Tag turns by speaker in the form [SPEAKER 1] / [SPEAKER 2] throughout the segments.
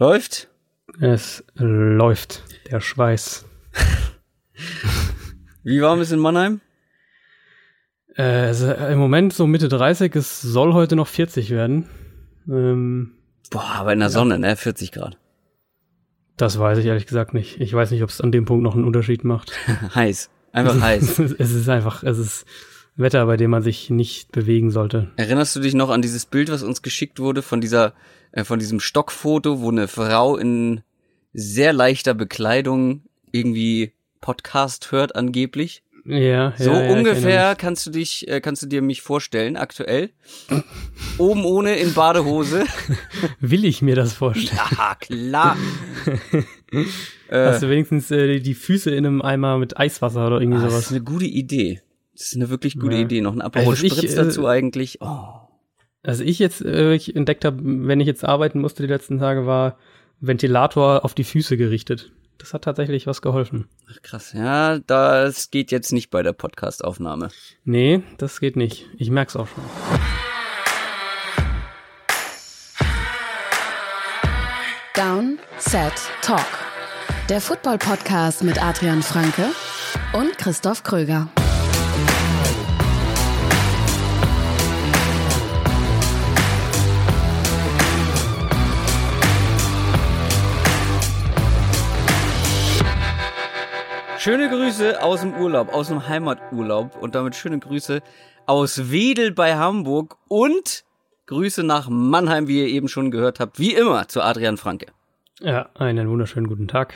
[SPEAKER 1] Läuft?
[SPEAKER 2] Es läuft. Der Schweiß.
[SPEAKER 1] Wie warm ist in Mannheim?
[SPEAKER 2] Äh, also Im Moment so Mitte 30. Es soll heute noch 40 werden. Ähm,
[SPEAKER 1] Boah, aber in der Sonne, ne? 40 Grad.
[SPEAKER 2] das weiß ich ehrlich gesagt nicht. Ich weiß nicht, ob es an dem Punkt noch einen Unterschied macht.
[SPEAKER 1] heiß. Einfach heiß.
[SPEAKER 2] es ist einfach, es ist Wetter, bei dem man sich nicht bewegen sollte.
[SPEAKER 1] Erinnerst du dich noch an dieses Bild, was uns geschickt wurde von dieser, äh, von diesem Stockfoto, wo eine Frau in sehr leichter Bekleidung irgendwie Podcast hört angeblich?
[SPEAKER 2] Ja,
[SPEAKER 1] So
[SPEAKER 2] ja, ja,
[SPEAKER 1] ungefähr kannst du dich, äh, kannst du dir mich vorstellen, aktuell. Oben ohne in Badehose.
[SPEAKER 2] Will ich mir das vorstellen?
[SPEAKER 1] Ja, klar.
[SPEAKER 2] Hast du wenigstens äh, die Füße in einem Eimer mit Eiswasser oder irgendwie
[SPEAKER 1] Ah, das ist
[SPEAKER 2] sowas?
[SPEAKER 1] eine gute Idee. Das ist eine wirklich gute
[SPEAKER 2] Ja.
[SPEAKER 1] Idee. Noch ein Aperol
[SPEAKER 2] Also ich,
[SPEAKER 1] Spritz
[SPEAKER 2] äh,
[SPEAKER 1] dazu eigentlich. Oh.
[SPEAKER 2] Also ich jetzt äh, ich entdeckt habe, wenn ich jetzt arbeiten musste die letzten Tage, war Ventilator auf die Füße gerichtet. Das hat tatsächlich was geholfen.
[SPEAKER 1] Ach, krass. Ja, das geht jetzt nicht bei der Podcast-Aufnahme.
[SPEAKER 2] Nee, das geht nicht. Ich merk's auch schon.
[SPEAKER 3] Down, Set, Talk. Der Football-Podcast mit Adrian Franke und Christoph Kröger.
[SPEAKER 1] Schöne Grüße aus dem Urlaub, aus dem Heimaturlaub und damit schöne Grüße aus Wedel bei Hamburg und Grüße nach Mannheim, wie ihr eben schon gehört habt, wie immer zu Adrian Franke.
[SPEAKER 2] Ja, einen wunderschönen guten Tag.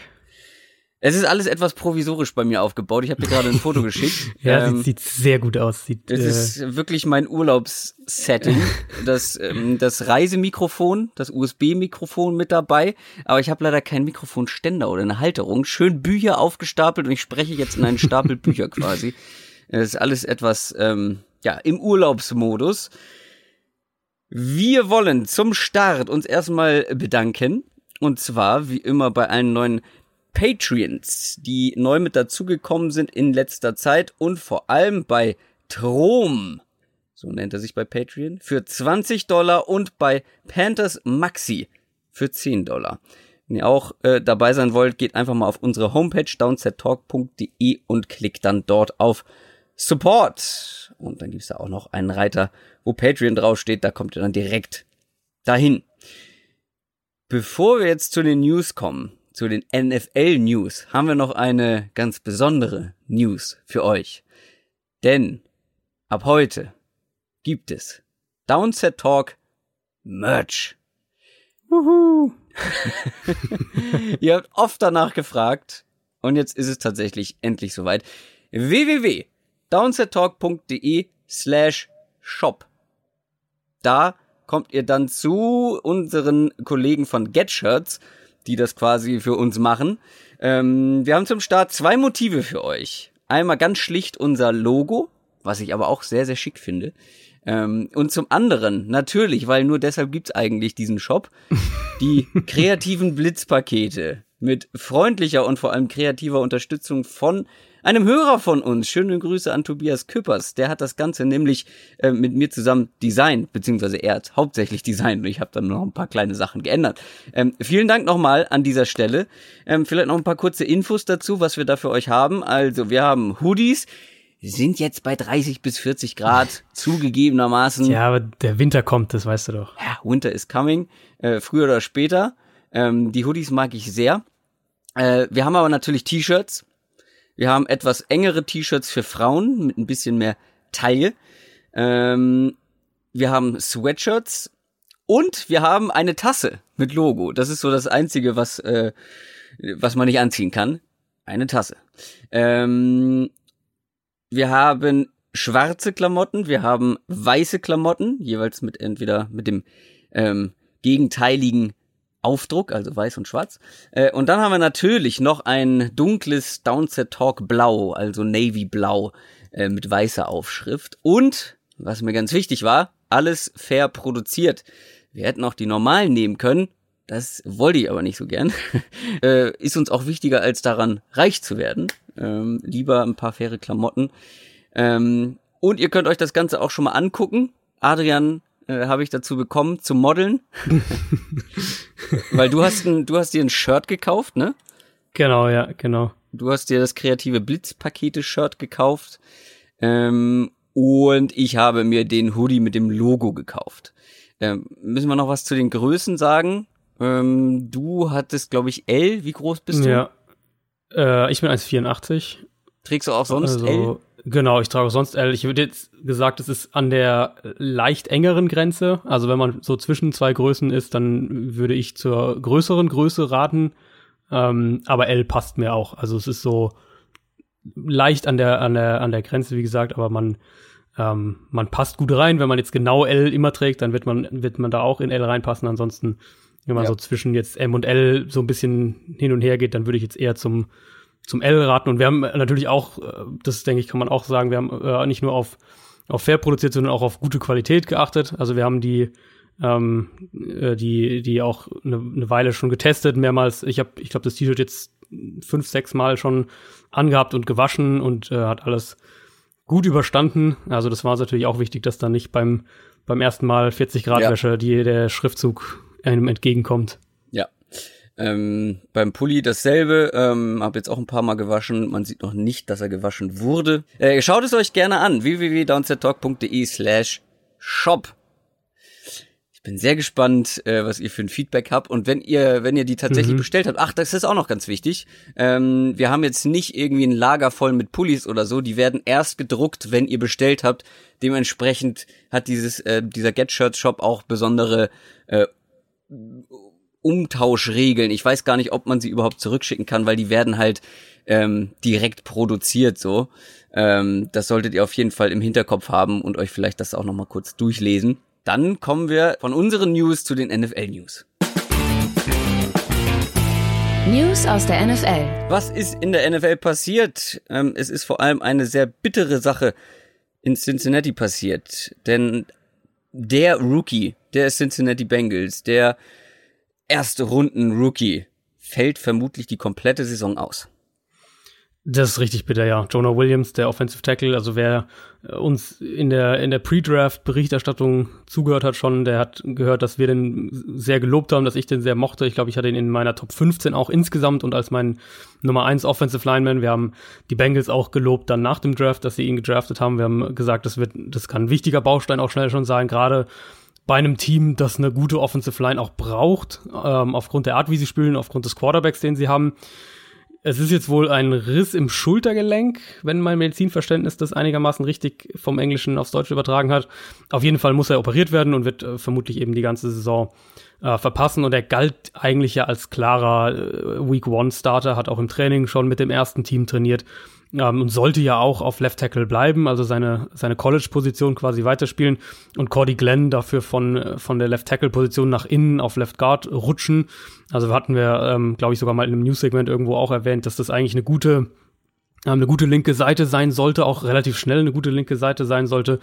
[SPEAKER 1] Es ist alles etwas provisorisch bei mir aufgebaut. Ich habe dir gerade ein Foto geschickt.
[SPEAKER 2] Ja,
[SPEAKER 1] Ähm,
[SPEAKER 2] sieht, sieht sehr gut aus. Sieht,
[SPEAKER 1] Das
[SPEAKER 2] äh,
[SPEAKER 1] ist wirklich mein Urlaubssetting. Das, ähm, das Reisemikrofon, das USB-Mikrofon mit dabei. Aber ich habe leider keinen Mikrofonständer oder eine Halterung. Schön Bücher aufgestapelt und ich spreche jetzt in einen Stapel Bücher quasi. Das ist alles etwas, ähm, ja, im Urlaubsmodus. Wir wollen zum Start uns erstmal bedanken. Und zwar, wie immer, bei allen neuen Patreons, die neu mit dazugekommen sind in letzter Zeit und vor allem bei Trom, so nennt er sich bei Patreon, für 20 Dollar und bei Panthers Maxi für 10 Dollar. Wenn ihr auch äh, dabei sein wollt, geht einfach mal auf unsere Homepage downsettalk.de und klickt dann dort auf Support. Und dann gibt's da auch noch einen Reiter, wo Patreon draufsteht, da kommt ihr dann direkt dahin. Bevor wir jetzt zu den News kommen, zu den NFL-News, haben wir noch eine ganz besondere News für euch. Denn ab heute gibt es Downset Talk Merch.
[SPEAKER 2] Wuhu.
[SPEAKER 1] Ihr habt oft danach gefragt und jetzt ist es tatsächlich endlich soweit. www.downsettalk.de slash shop. Da kommt ihr dann zu unseren Kollegen von GetShirts, die das quasi für uns machen. Ähm, wir haben zum Start zwei Motive für euch. Einmal ganz schlicht unser Logo, was ich aber auch sehr, sehr schick finde. Ähm, und zum anderen, natürlich, weil nur deshalb gibt's eigentlich diesen Shop, die kreativen Blitzpakete mit freundlicher und vor allem kreativer Unterstützung von einem Hörer von uns. Schöne Grüße an Tobias Küppers. Der hat das Ganze nämlich äh, mit mir zusammen designt, beziehungsweise er hat hauptsächlich designt und ich habe dann noch ein paar kleine Sachen geändert. Ähm, vielen Dank nochmal an dieser Stelle. Ähm, vielleicht noch ein paar kurze Infos dazu, was wir da für euch haben. Also wir haben Hoodies, sind jetzt bei 30 bis 40 Grad zugegebenermaßen.
[SPEAKER 2] Ja, aber der Winter kommt, das weißt du doch.
[SPEAKER 1] Ja, Winter is coming, äh, früher oder später. Ähm, die Hoodies mag ich sehr. Äh, wir haben aber natürlich T-Shirts. Wir haben etwas engere T-Shirts für Frauen mit ein bisschen mehr Taille. Ähm, wir haben Sweatshirts und wir haben eine Tasse mit Logo. Das ist so das Einzige, was, äh, was man nicht anziehen kann. Eine Tasse. Ähm, wir haben schwarze Klamotten, wir haben weiße Klamotten, jeweils mit entweder mit dem ähm, gegenteiligen Aufdruck, also weiß und schwarz. Äh, und dann haben wir natürlich noch ein dunkles Downset Talk Blau, also Navy Blau äh, mit weißer Aufschrift. Und, was mir ganz wichtig war, alles fair produziert. Wir hätten auch die normalen nehmen können. Das wollte ich aber nicht so gern. äh, ist uns auch wichtiger, als daran reich zu werden. Ähm, lieber ein paar faire Klamotten. Ähm, und ihr könnt euch das Ganze auch schon mal angucken. Adrian äh, habe ich dazu bekommen, zu modeln. weil du hast ein, du hast dir ein Shirt gekauft, ne?
[SPEAKER 2] Genau, ja, genau.
[SPEAKER 1] Du hast dir das kreative Blitzpakete-Shirt gekauft. Ähm, und ich habe mir den Hoodie mit dem Logo gekauft. Ähm, müssen wir noch was zu den Größen sagen? Ähm, du hattest, glaube ich, L. Wie groß bist du?
[SPEAKER 2] Ja. Äh, ich bin 1,84.
[SPEAKER 1] Trägst du auch sonst
[SPEAKER 2] also,
[SPEAKER 1] L?
[SPEAKER 2] Genau, ich trage auch sonst L. Ich würde jetzt gesagt, es ist an der leicht engeren Grenze. Also wenn man so zwischen zwei Größen ist, dann würde ich zur größeren Größe raten. Ähm, aber L passt mir auch. Also es ist so leicht an der, an der, an der Grenze, wie gesagt, aber man, ähm, man passt gut rein. Wenn man jetzt genau L immer trägt, dann wird man, wird man da auch in L reinpassen. Ansonsten, wenn man
[SPEAKER 1] Ja.
[SPEAKER 2] so zwischen jetzt M und L so ein bisschen hin und her geht, dann würde ich jetzt eher zum, zum L raten. Und wir haben natürlich auch, äh, das denke ich, kann man auch sagen, wir haben äh, nicht nur auf, auf fair produziert, sondern auch auf gute Qualität geachtet. Also wir haben die, ähm, äh, die, die auch eine, eine Weile schon getestet, mehrmals. Ich habe, ich glaube, das T-Shirt jetzt fünf, sechs Mal schon angehabt und gewaschen und äh, hat alles gut überstanden. Also das war natürlich auch wichtig, dass dann nicht beim, beim ersten Mal 40 Grad
[SPEAKER 1] Ja.
[SPEAKER 2] Wäsche die, der Schriftzug einem entgegenkommt.
[SPEAKER 1] Ähm, beim Pulli dasselbe, ähm, habe jetzt auch ein paar Mal gewaschen. Man sieht noch nicht, dass er gewaschen wurde. Äh, schaut es euch gerne an. www.downsettalk.de slash shop. Ich bin sehr gespannt, äh, was ihr für ein Feedback habt. Und wenn ihr, wenn ihr die tatsächlich
[SPEAKER 2] Mhm.
[SPEAKER 1] bestellt habt, ach, das ist auch noch ganz wichtig. Ähm, wir haben jetzt nicht irgendwie ein Lager voll mit Pullis oder so. Die werden erst gedruckt, wenn ihr bestellt habt. Dementsprechend hat dieses, äh, dieser Get Shirt Shop auch besondere äh, Umtauschregeln. Ich weiß gar nicht, ob man sie überhaupt zurückschicken kann, weil die werden halt ähm, direkt produziert so. Ähm, das solltet ihr auf jeden Fall im Hinterkopf haben und euch vielleicht das auch noch mal kurz durchlesen. Dann kommen wir von unseren News zu den NFL News.
[SPEAKER 3] News aus der NFL.
[SPEAKER 1] Was ist in der NFL passiert? Ähm, es ist vor allem eine sehr bittere Sache in Cincinnati passiert, denn der Rookie der Cincinnati Bengals, der erste Runden Rookie, fällt vermutlich die komplette Saison aus.
[SPEAKER 2] Das ist richtig bitter, ja. Jonah Williams, der Offensive Tackle, also wer äh, uns in der, in der Pre-Draft-Berichterstattung zugehört hat schon, der hat gehört, dass wir den sehr gelobt haben, dass ich den sehr mochte. Ich glaube, ich hatte ihn in meiner Top 15 auch insgesamt und als mein Nummer 1 Offensive Lineman. Wir haben die Bengals auch gelobt dann nach dem Draft, dass sie ihn gedraftet haben. Wir haben gesagt, das wird, das kann ein wichtiger Baustein auch schnell schon sein, gerade bei einem Team, das eine gute Offensive Line auch braucht, ähm, aufgrund der Art, wie sie spielen, aufgrund des Quarterbacks, den sie haben. Es ist jetzt wohl ein Riss im Schultergelenk, wenn mein Medizinverständnis das einigermaßen richtig vom Englischen aufs Deutsche übertragen hat. Auf jeden Fall muss er operiert werden und wird äh, vermutlich eben die ganze Saison äh, verpassen. Und er galt eigentlich ja als klarer äh, Week One Starter, hat auch im Training schon mit dem ersten Team trainiert ähm, und sollte ja auch auf Left Tackle bleiben, also seine, seine College-Position quasi weiterspielen und Cordy Glenn dafür von, äh, von der Left Tackle-Position nach innen auf Left Guard rutschen. Also hatten wir, ähm, glaube ich, sogar mal in einem News-Segment irgendwo auch erwähnt, dass das eigentlich eine gute ähm, eine gute linke Seite sein sollte, auch relativ schnell eine gute linke Seite sein sollte.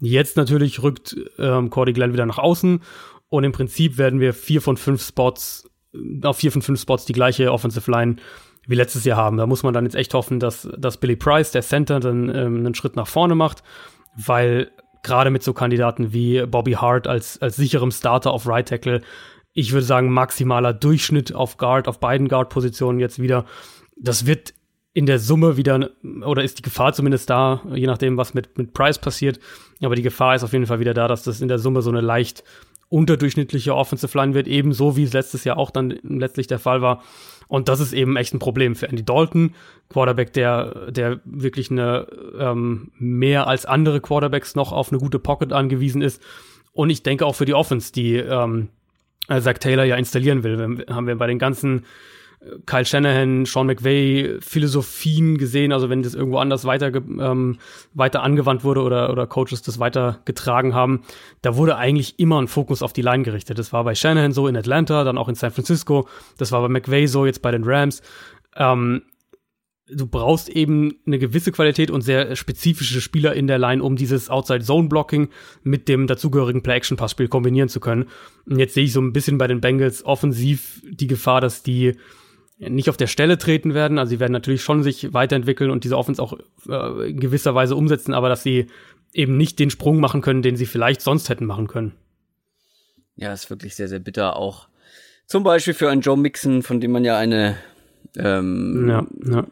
[SPEAKER 2] Jetzt natürlich rückt ähm, Cordy Glenn wieder nach außen und im Prinzip werden wir vier von fünf Spots, äh, auf vier von fünf Spots die gleiche Offensive Line wie letztes Jahr haben. Da muss man dann jetzt echt hoffen, dass, dass Billy Price, der Center, dann ähm, einen Schritt nach vorne macht, weil gerade mit so Kandidaten wie Bobby Hart als, als sicherem Starter auf Right Tackle, ich würde sagen, maximaler Durchschnitt auf Guard, auf beiden Guard-Positionen jetzt wieder. Das wird in der Summe wieder, oder ist die Gefahr zumindest da, je nachdem, was mit, mit Price passiert. Aber die Gefahr ist auf jeden Fall wieder da, dass das in der Summe so eine leicht unterdurchschnittliche Offensive Line wird, ebenso wie es letztes Jahr auch dann letztlich der Fall war. Und das ist eben echt ein Problem für Andy Dalton, Quarterback, der, der wirklich eine ähm, mehr als andere Quarterbacks noch auf eine gute Pocket angewiesen ist. Und ich denke auch für die Offense, die ähm, äh, Zach Taylor ja installieren will. Haben wir bei den ganzen Kyle Shanahan, Sean McVay Philosophien gesehen, also wenn das irgendwo anders weiter, ähm, weiter angewandt wurde oder, oder Coaches das weiter getragen haben, da wurde eigentlich immer ein Fokus auf die Line gerichtet. Das war bei Shanahan so in Atlanta, dann auch in San Francisco, das war bei McVay so jetzt bei den Rams. Ähm, du brauchst eben eine gewisse Qualität und sehr spezifische Spieler in der Line, um dieses Outside-Zone-Blocking mit dem dazugehörigen Play-Action-Passspiel kombinieren zu können. Und jetzt sehe ich so ein bisschen bei den Bengals offensiv die Gefahr, dass die nicht auf der Stelle treten werden. Also sie werden natürlich schon sich weiterentwickeln und diese Offense auch äh, in gewisser Weise umsetzen, aber dass sie eben nicht den Sprung machen können, den sie vielleicht sonst hätten machen können.
[SPEAKER 1] Ja, ist wirklich sehr, sehr bitter auch. Zum Beispiel für einen Joe Mixon, von dem man ja eine ähm,
[SPEAKER 2] Ja, ja.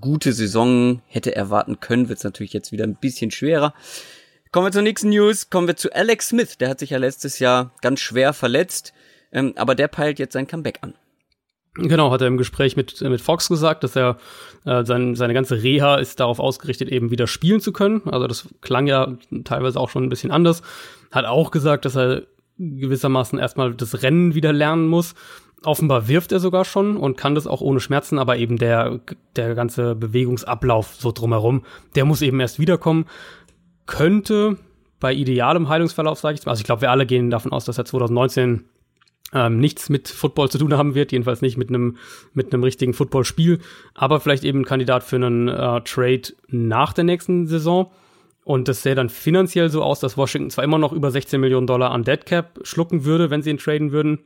[SPEAKER 1] gute Saison hätte erwarten können, wird es natürlich jetzt wieder ein bisschen schwerer. Kommen wir zur nächsten News. Kommen wir zu Alex Smith. Der hat sich ja letztes Jahr ganz schwer verletzt, ähm, aber der peilt jetzt sein Comeback an.
[SPEAKER 2] Genau, hat er im Gespräch mit, mit Fox gesagt, dass er äh, sein, seine ganze Reha ist darauf ausgerichtet, eben wieder spielen zu können. Also das klang ja teilweise auch schon ein bisschen anders. Hat auch gesagt, dass er gewissermaßen erstmal das Rennen wieder lernen muss. Offenbar wirft er sogar schon und kann das auch ohne Schmerzen, aber eben der, der ganze Bewegungsablauf so drumherum, der muss eben erst wiederkommen. Könnte bei idealem Heilungsverlauf, sage ich mal, also ich glaube, wir alle gehen davon aus, dass er 2019 ähm, nichts mit Football zu tun haben wird, jedenfalls nicht mit einem mit einem richtigen Footballspiel, aber vielleicht eben ein Kandidat für einen äh, Trade nach der nächsten Saison. Und das sähe dann finanziell so aus, dass Washington zwar immer noch über 16 Millionen Dollar an Dead Cap schlucken würde, wenn sie ihn traden würden,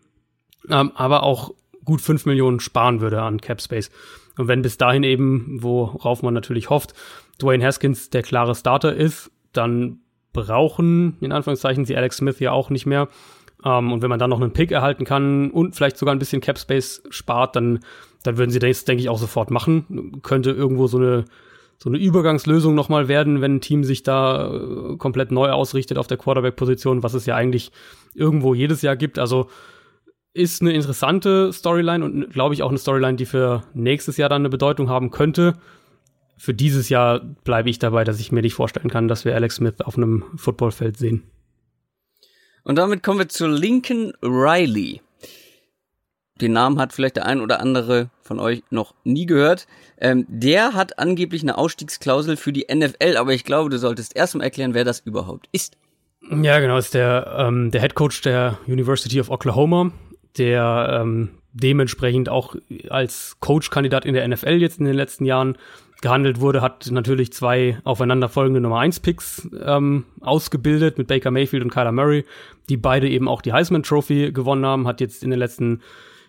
[SPEAKER 2] ähm, aber auch gut 5 Millionen sparen würde an Cap Space. Und wenn bis dahin eben, worauf man natürlich hofft, Dwayne Haskins der klare Starter ist, dann brauchen, in Anführungszeichen, sie Alex Smith ja auch nicht mehr. Ähm, und wenn man dann noch einen Pick erhalten kann und vielleicht sogar ein bisschen Cap Space spart, dann, dann würden sie das, denke ich, auch sofort machen. Könnte irgendwo so eine, so eine Übergangslösung nochmal werden, wenn ein Team sich da äh, komplett neu ausrichtet auf der Quarterback-Position, was es ja eigentlich irgendwo jedes Jahr gibt. Also ist eine interessante Storyline und glaube ich auch eine Storyline, die für nächstes Jahr dann eine Bedeutung haben könnte. Für dieses Jahr bleibe ich dabei, dass ich mir nicht vorstellen kann, dass wir Alex Smith auf einem Footballfeld sehen.
[SPEAKER 1] Und damit kommen wir zu Lincoln Riley. Den Namen hat vielleicht der ein oder andere von euch noch nie gehört. Ähm, der hat angeblich eine Ausstiegsklausel für die NFL, aber ich glaube, du solltest erstmal erklären, wer das überhaupt ist.
[SPEAKER 2] Ja, genau, ist der, ähm, der Head Coach der University of Oklahoma, der ähm, dementsprechend auch als Coach-Kandidat in der NFL jetzt in den letzten Jahren gehandelt wurde, hat natürlich zwei aufeinanderfolgende Nummer 1 Picks ähm, ausgebildet mit Baker Mayfield und Kyler Murray, die beide eben auch die Heisman Trophy gewonnen haben, hat jetzt in den letzten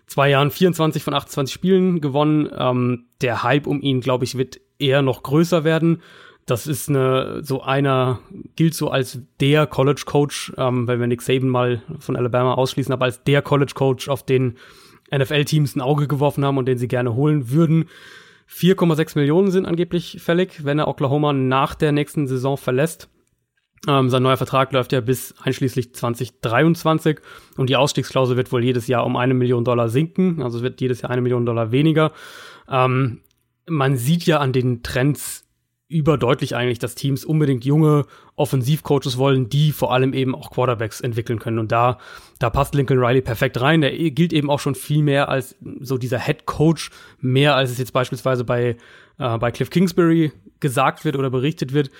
[SPEAKER 2] zwei Jahren 24 von 28 Spielen gewonnen. Ähm, der Hype um ihn, glaube ich, wird eher noch größer werden. Das ist eine, so einer, gilt so als der College Coach, ähm, weil wir Nick Saban mal von Alabama ausschließen, aber als der College Coach, auf den NFL-Teams ein Auge geworfen haben und den sie gerne holen würden. 4,6 Millionen sind angeblich fällig, wenn er Oklahoma nach der nächsten Saison verlässt. Ähm, sein neuer Vertrag läuft ja bis einschließlich 2023 und die Ausstiegsklausel wird wohl jedes Jahr um eine Million Dollar sinken. Also es wird jedes Jahr eine Million Dollar weniger. Ähm, man sieht ja an den Trends überdeutlich eigentlich, dass Teams unbedingt junge Offensivcoaches wollen, die vor allem eben auch Quarterbacks entwickeln können. Und da, da passt Lincoln Riley perfekt rein. Der gilt eben auch schon viel mehr als so dieser Head Coach, mehr als es jetzt beispielsweise bei, äh, bei Cliff Kingsbury gesagt wird oder berichtet wird.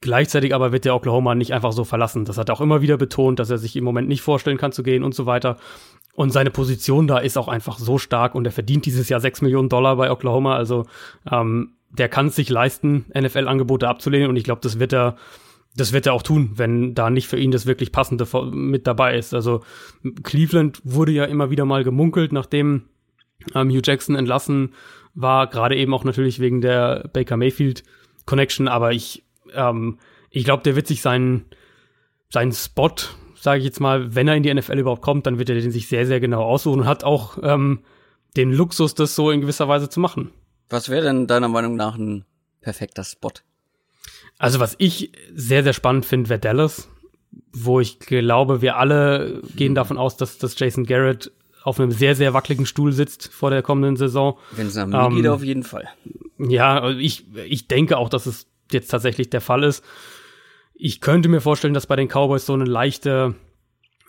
[SPEAKER 2] Gleichzeitig aber wird der Oklahoma nicht einfach so verlassen. Das hat er auch immer wieder betont, dass er sich im Moment nicht vorstellen kann zu gehen und so weiter. Und seine Position da ist auch einfach so stark und er verdient dieses Jahr sechs Millionen Dollar bei Oklahoma. Also ähm, der kann es sich leisten, NFL-Angebote abzulehnen und ich glaube, das wird er, das wird er auch tun, wenn da nicht für ihn das wirklich Passende mit dabei ist. Also Cleveland wurde ja immer wieder mal gemunkelt, nachdem ähm, Hugh Jackson entlassen war, gerade eben auch natürlich wegen der Baker Mayfield Connection, aber ich, ähm, ich glaube, der wird sich seinen, seinen Spot, sage ich jetzt mal, wenn er in die NFL überhaupt kommt, dann wird er den sich sehr, sehr genau aussuchen und hat auch ähm, den Luxus, das so in gewisser Weise zu machen.
[SPEAKER 1] Was wäre denn deiner Meinung nach ein perfekter Spot?
[SPEAKER 2] Also was ich sehr, sehr spannend finde, wäre Dallas, wo ich glaube, wir alle gehen davon aus, dass, dass Jason Garrett auf einem sehr, sehr wackeligen Stuhl sitzt vor der kommenden Saison.
[SPEAKER 1] Wenn es nach mir ähm, geht, auf jeden Fall.
[SPEAKER 2] Ja, ich, ich denke auch, dass es jetzt tatsächlich der Fall ist. Ich könnte mir vorstellen, dass bei den Cowboys so eine leichte,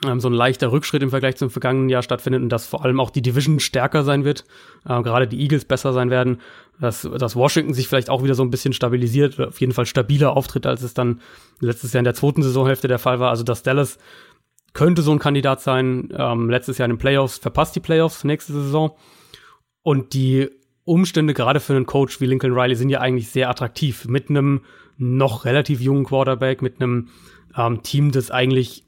[SPEAKER 2] ähm, so ein leichter Rückschritt im Vergleich zum vergangenen Jahr stattfindet und dass vor allem auch die Division stärker sein wird, äh, gerade die Eagles besser sein werden, dass, dass Washington sich vielleicht auch wieder so ein bisschen stabilisiert, auf jeden Fall stabiler auftritt, als es dann letztes Jahr in der zweiten Saisonhälfte der Fall war. Also dass Dallas könnte so ein Kandidat sein, ähm, letztes Jahr in den Playoffs, verpasst die Playoffs nächste Saison. Und die Umstände gerade für einen Coach wie Lincoln Riley sind ja eigentlich sehr attraktiv. Mit einem noch relativ jungen Quarterback, mit einem ähm, Team, das eigentlich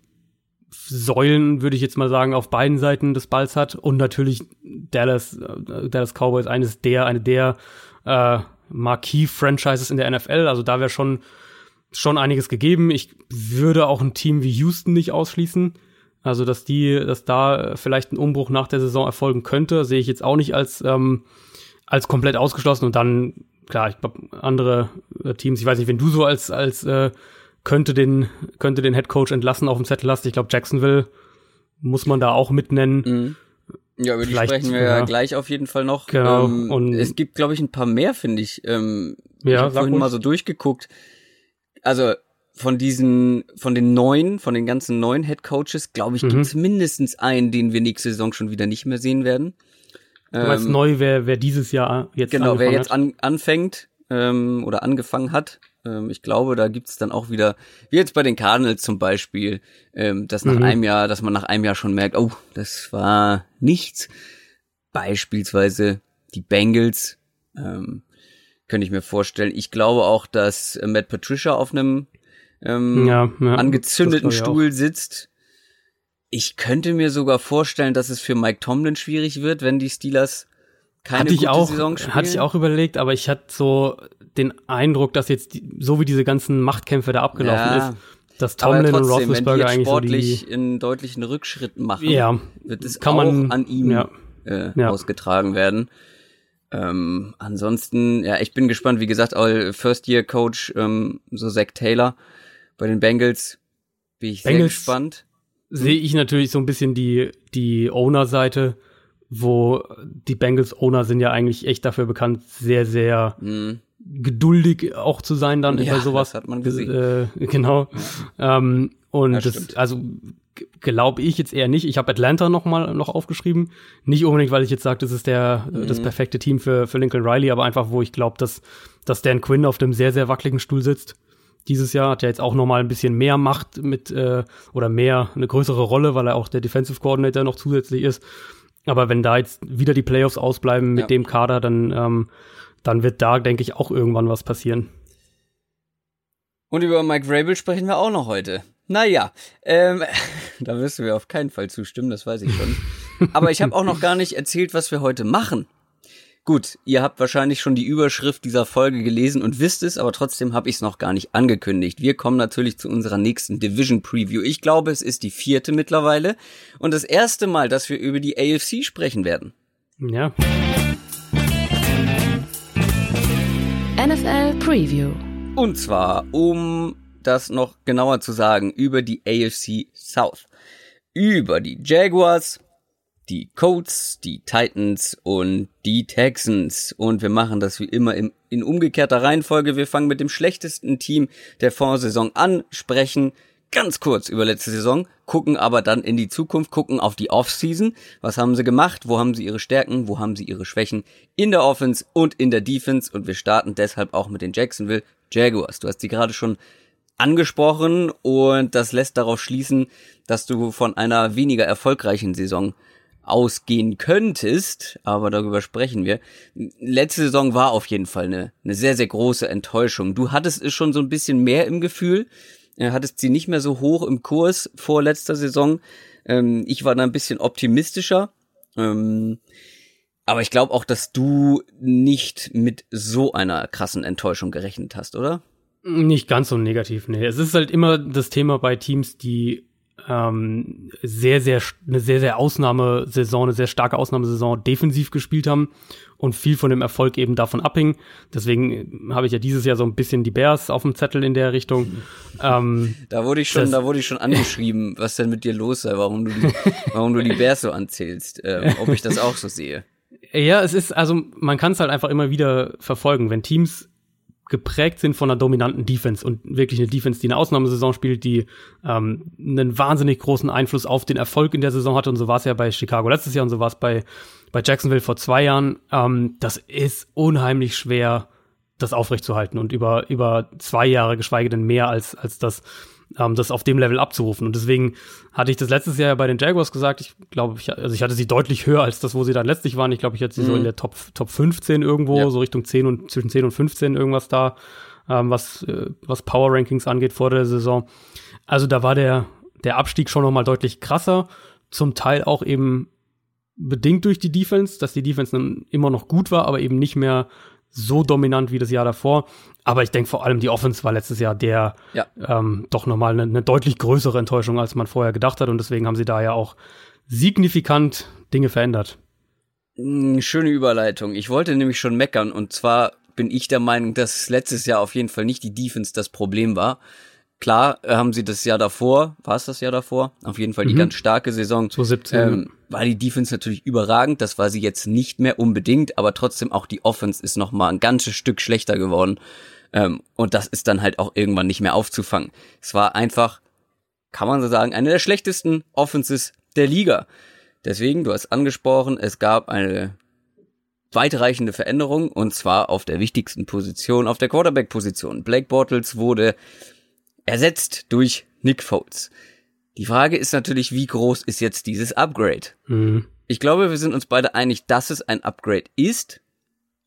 [SPEAKER 2] Säulen, würde ich jetzt mal sagen, auf beiden Seiten des Balls hat und natürlich Dallas, äh, Dallas Cowboys eines der, eine der äh, Marquis-Franchises in der NFL. Also da wäre schon schon einiges gegeben. Ich würde auch ein Team wie Houston nicht ausschließen. Also, dass die, dass da vielleicht ein Umbruch nach der Saison erfolgen könnte, sehe ich jetzt auch nicht als, ähm, als komplett ausgeschlossen. Und dann, klar, ich glaube, andere Teams, ich weiß nicht, wenn du so als, als äh, könnte den, könnte den Head Coach entlassen auf dem Zettel hast. Ich glaube, Jacksonville muss man da auch mitnennen.
[SPEAKER 1] Mhm. Ja, über die Vielleicht, sprechen wir ja. gleich auf jeden Fall noch.
[SPEAKER 2] Genau. Ähm,
[SPEAKER 1] und es gibt, glaube ich, ein paar mehr, finde ich. Ähm, ja, ich habe vorhin uns. mal so durchgeguckt. Also von diesen, von den neuen, von den ganzen neuen Head Coaches, glaube ich, mhm. gibt es mindestens einen, den wir nächste Saison schon wieder nicht mehr sehen werden.
[SPEAKER 2] Du meinst ähm, neu, wer, wer dieses Jahr jetzt
[SPEAKER 1] Genau, wer jetzt an, anfängt ähm, oder angefangen hat. Ähm, ich glaube, da gibt's dann auch wieder, wie jetzt bei den Cardinals zum Beispiel, ähm, dass nach mhm. einem Jahr, dass man nach einem Jahr schon merkt, oh, das war nichts. Beispielsweise die Bengals, ähm, könnte ich mir vorstellen. Ich glaube auch, dass Matt Patricia auf einem ähm, ja, ja, angezündeten Stuhl sitzt. Ich könnte mir sogar vorstellen, dass es für Mike Tomlin schwierig wird, wenn die Steelers keine hatte
[SPEAKER 2] ich auch, Saison spielen. Hatte ich auch überlegt, aber ich hatte so den Eindruck, dass jetzt die, so wie diese ganzen Machtkämpfe da abgelaufen ja, ist, dass Tomlin trotzdem, und Roethlisberger eigentlich
[SPEAKER 1] sportlich
[SPEAKER 2] so
[SPEAKER 1] die, in deutlichen Rückschritten machen,
[SPEAKER 2] ja,
[SPEAKER 1] wird es kann auch man, an ihm ja, äh, ja. ausgetragen werden. Ähm, ansonsten, ja, ich bin gespannt. Wie gesagt, First-Year-Coach, ähm, so Zach Taylor, bei den Bengals bin ich Bengals sehr gespannt.
[SPEAKER 2] Sehe ich natürlich so ein bisschen die, die Owner-Seite, wo die Bengals-Owner sind ja eigentlich echt dafür bekannt, sehr, sehr mhm. geduldig auch zu sein dann ja, bei sowas.
[SPEAKER 1] Das hat man gesehen.
[SPEAKER 2] Äh, genau. Ja. Ähm, und ja, das, also glaube ich jetzt eher nicht. Ich habe Atlanta noch mal noch aufgeschrieben. Nicht unbedingt, weil ich jetzt sage, das ist der mhm. das perfekte Team für für Lincoln Riley, aber einfach, wo ich glaube, dass dass Dan Quinn auf dem sehr sehr wackeligen Stuhl sitzt dieses Jahr. Hat ja jetzt auch nochmal ein bisschen mehr Macht mit äh, oder mehr eine größere Rolle, weil er auch der Defensive Coordinator noch zusätzlich ist. Aber wenn da jetzt wieder die Playoffs ausbleiben mit ja. dem Kader, dann, ähm, dann wird da, denke ich, auch irgendwann was passieren.
[SPEAKER 1] Und über Mike Vrabel sprechen wir auch noch heute. Naja, ähm, da wirst du mir auf keinen Fall zustimmen, das weiß ich schon. Aber ich habe auch noch gar nicht erzählt, was wir heute machen. Gut, ihr habt wahrscheinlich schon die Überschrift dieser Folge gelesen und wisst es, aber trotzdem habe ich es noch gar nicht angekündigt. Wir kommen natürlich zu unserer nächsten Division Preview. Ich glaube, es ist die vierte mittlerweile und das erste Mal, dass wir über die AFC sprechen werden.
[SPEAKER 2] Ja.
[SPEAKER 3] NFL Preview.
[SPEAKER 1] Und zwar, um das noch genauer zu sagen, über die AFC South. Über die Jaguars, die Colts, die Titans und die Texans. Und wir machen das wie immer in, in umgekehrter Reihenfolge. Wir fangen mit dem schlechtesten Team der Vorsaison an, sprechen ganz kurz über letzte Saison, gucken aber dann in die Zukunft, gucken auf die Offseason. Was haben sie gemacht? Wo haben sie ihre Stärken? Wo haben sie ihre Schwächen? In der Offense und in der Defense. Und wir starten deshalb auch mit den Jacksonville Jaguars. Du hast sie gerade schon angesprochen und das lässt darauf schließen, dass du von einer weniger erfolgreichen Saison ausgehen könntest, aber darüber sprechen wir. Letzte Saison war auf jeden Fall eine, eine sehr, sehr große Enttäuschung. Du hattest es schon so ein bisschen mehr im Gefühl, äh, hattest sie nicht mehr so hoch im Kurs vor letzter Saison. Ähm, ich war da ein bisschen optimistischer. Ähm, aber ich glaube auch, dass du nicht mit so einer krassen Enttäuschung gerechnet hast, oder?
[SPEAKER 2] Nicht ganz so negativ, nee. Es ist halt immer das Thema bei Teams, die ähm, sehr, sehr, eine sehr, sehr Ausnahmesaison, eine sehr starke Ausnahmesaison defensiv gespielt haben und viel von dem Erfolg eben davon abhing. Deswegen habe ich ja dieses Jahr so ein bisschen die Bears auf dem Zettel in der Richtung.
[SPEAKER 1] ähm, da wurde ich schon, da wurde ich schon angeschrieben, was denn mit dir los sei, warum du die, warum du die Bears so anzählst, äh, ob ich das auch so sehe.
[SPEAKER 2] Ja, es ist, also man kann es halt einfach immer wieder verfolgen, wenn Teams geprägt sind von einer dominanten Defense und wirklich eine Defense, die eine Ausnahmesaison spielt, die ähm, einen wahnsinnig großen Einfluss auf den Erfolg in der Saison hatte. Und so war es ja bei Chicago letztes Jahr und so war es bei, bei Jacksonville vor zwei Jahren. Ähm, das ist unheimlich schwer, das aufrechtzuerhalten und über, über zwei Jahre, geschweige denn mehr als, als das ähm, das auf dem Level abzurufen. Und deswegen hatte ich das letztes Jahr bei den Jaguars gesagt. Ich glaube, ich, also ich hatte sie deutlich höher als das, wo sie dann letztlich waren. Ich glaube, ich hatte sie mhm. so in der Top, Top 15 irgendwo, ja. so Richtung 10 und zwischen 10 und 15 irgendwas da, ähm, was, äh, was Power Rankings angeht vor der Saison. Also da war der, der Abstieg schon nochmal deutlich krasser. Zum Teil auch eben bedingt durch die Defense, dass die Defense dann immer noch gut war, aber eben nicht mehr so dominant wie das Jahr davor. Aber ich denke vor allem, die Offense war letztes Jahr der ja. ähm, doch nochmal eine, eine deutlich größere Enttäuschung, als man vorher gedacht hat. Und deswegen haben sie da ja auch signifikant Dinge verändert.
[SPEAKER 1] Hm, schöne Überleitung. Ich wollte nämlich schon meckern und zwar bin ich der Meinung, dass letztes Jahr auf jeden Fall nicht die Defense das Problem war. Klar äh, haben sie das Jahr davor, war es das Jahr davor? Auf jeden Fall die mhm. ganz starke Saison.
[SPEAKER 2] 2017. Ähm,
[SPEAKER 1] war die Defense natürlich überragend, das war sie jetzt nicht mehr unbedingt, aber trotzdem auch die Offense ist noch mal ein ganzes Stück schlechter geworden. Ähm, und das ist dann halt auch irgendwann nicht mehr aufzufangen. Es war einfach, kann man so sagen, eine der schlechtesten Offenses der Liga. Deswegen, du hast angesprochen, es gab eine weitreichende Veränderung und zwar auf der wichtigsten Position, auf der Quarterback-Position. Blake Bortles wurde ersetzt durch Nick Foles. Die Frage ist natürlich, wie groß ist jetzt dieses Upgrade? Mhm. Ich glaube, wir sind uns beide einig, dass es ein Upgrade ist.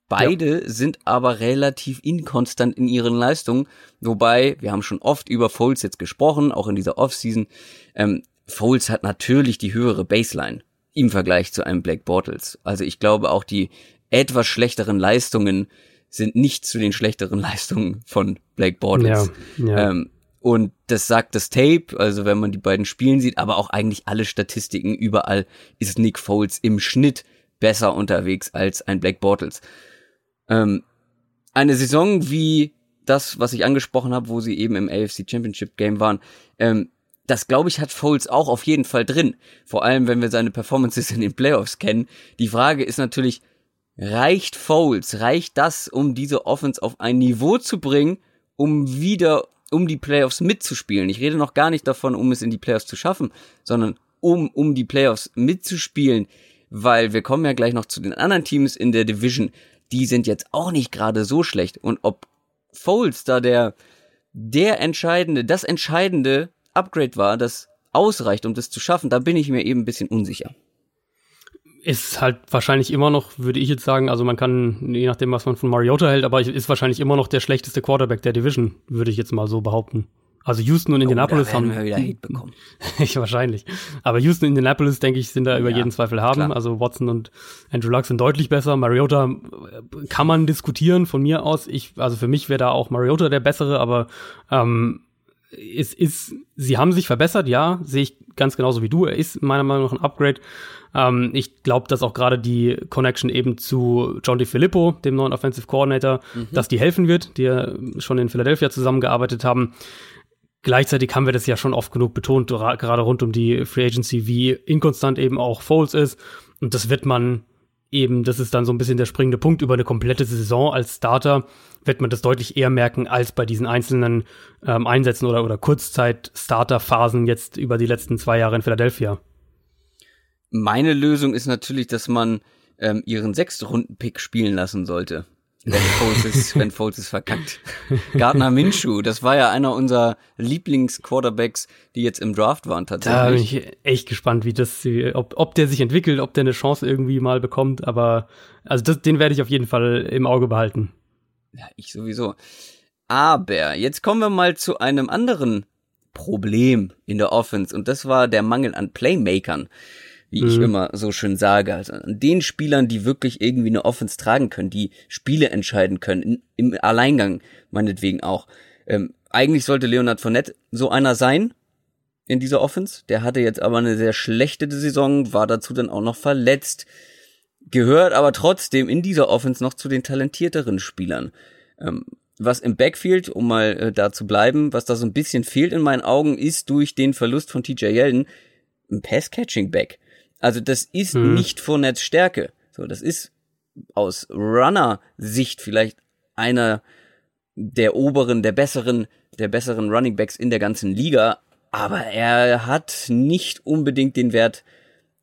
[SPEAKER 1] Beide ja. sind aber relativ inkonstant in ihren Leistungen, wobei wir haben schon oft über Foles jetzt gesprochen, auch in dieser Offseason. Ähm, Foles hat natürlich die höhere Baseline im Vergleich zu einem Black Bortles. Also ich glaube auch die etwas schlechteren Leistungen sind nicht zu den schlechteren Leistungen von Blake Bortles. Ja, ja. Ähm, und das sagt das Tape, also wenn man die beiden Spielen sieht, aber auch eigentlich alle Statistiken überall ist Nick Foles im Schnitt besser unterwegs als ein Black Bortles. Ähm, eine Saison wie das, was ich angesprochen habe, wo sie eben im AFC Championship Game waren, ähm, das glaube ich hat Foles auch auf jeden Fall drin. Vor allem, wenn wir seine Performances in den Playoffs kennen. Die Frage ist natürlich, reicht Foles, reicht das, um diese Offense auf ein Niveau zu bringen, um wieder um die Playoffs mitzuspielen. Ich rede noch gar nicht davon, um es in die Playoffs zu schaffen, sondern um, um die Playoffs mitzuspielen, weil wir kommen ja gleich noch zu den anderen Teams in der Division, die sind jetzt auch nicht gerade so schlecht. Und ob Foles da der, der entscheidende, das entscheidende Upgrade war, das ausreicht, um das zu schaffen, da bin ich mir eben ein bisschen unsicher
[SPEAKER 2] ist halt wahrscheinlich immer noch, würde ich jetzt sagen, also man kann, je nachdem, was man von Mariota hält, aber ist wahrscheinlich immer noch der schlechteste Quarterback der Division, würde ich jetzt mal so behaupten. Also Houston und Indianapolis oh, haben
[SPEAKER 1] wir wieder Hate bekommen.
[SPEAKER 2] ich wahrscheinlich. Aber Houston und Indianapolis, denke ich, sind da über ja, jeden Zweifel haben. Klar. Also Watson und Andrew Luck sind deutlich besser. Mariota äh, kann man diskutieren von mir aus. Ich, also für mich wäre da auch Mariota der bessere, aber ähm, es ist, sie haben sich verbessert, ja, sehe ich ganz genauso wie du. Er ist meiner Meinung nach ein Upgrade. Ähm, ich glaube, dass auch gerade die Connection eben zu John DeFilippo, dem neuen Offensive Coordinator, mhm. dass die helfen wird, die ja schon in Philadelphia zusammengearbeitet haben. Gleichzeitig haben wir das ja schon oft genug betont, gerade rund um die Free Agency, wie inkonstant eben auch Foles ist. Und das wird man eben, das ist dann so ein bisschen der springende Punkt über eine komplette Saison als Starter, wird man das deutlich eher merken als bei diesen einzelnen ähm, Einsätzen oder, oder Kurzzeit-Starter-Phasen jetzt über die letzten zwei Jahre in Philadelphia.
[SPEAKER 1] Meine Lösung ist natürlich, dass man ähm, ihren Sechstrunden-Pick spielen lassen sollte. Wenn Foles ist, wenn Foles ist verkackt. Gardner Minshew, das war ja einer unserer Lieblings-Quarterbacks, die jetzt im Draft waren tatsächlich.
[SPEAKER 2] Da bin ich echt gespannt, wie das, ob, ob der sich entwickelt, ob der eine Chance irgendwie mal bekommt, aber also das, den werde ich auf jeden Fall im Auge behalten.
[SPEAKER 1] Ja, ich sowieso. Aber jetzt kommen wir mal zu einem anderen Problem in der Offense und das war der Mangel an Playmakern wie mhm. ich immer so schön sage. Also an den Spielern, die wirklich irgendwie eine Offense tragen können, die Spiele entscheiden können, in, im Alleingang meinetwegen auch. Ähm, eigentlich sollte Leonard Fournette so einer sein in dieser Offense. Der hatte jetzt aber eine sehr schlechte Saison, war dazu dann auch noch verletzt, gehört aber trotzdem in dieser Offense noch zu den talentierteren Spielern. Ähm, was im Backfield, um mal äh, da zu bleiben, was da so ein bisschen fehlt in meinen Augen, ist durch den Verlust von TJ Yeldon ein Pass-Catching-Back. Also das ist mhm. nicht Fournettes Stärke. So, das ist aus Runner-Sicht vielleicht einer der oberen, der besseren, der besseren Running Backs in der ganzen Liga, aber er hat nicht unbedingt den Wert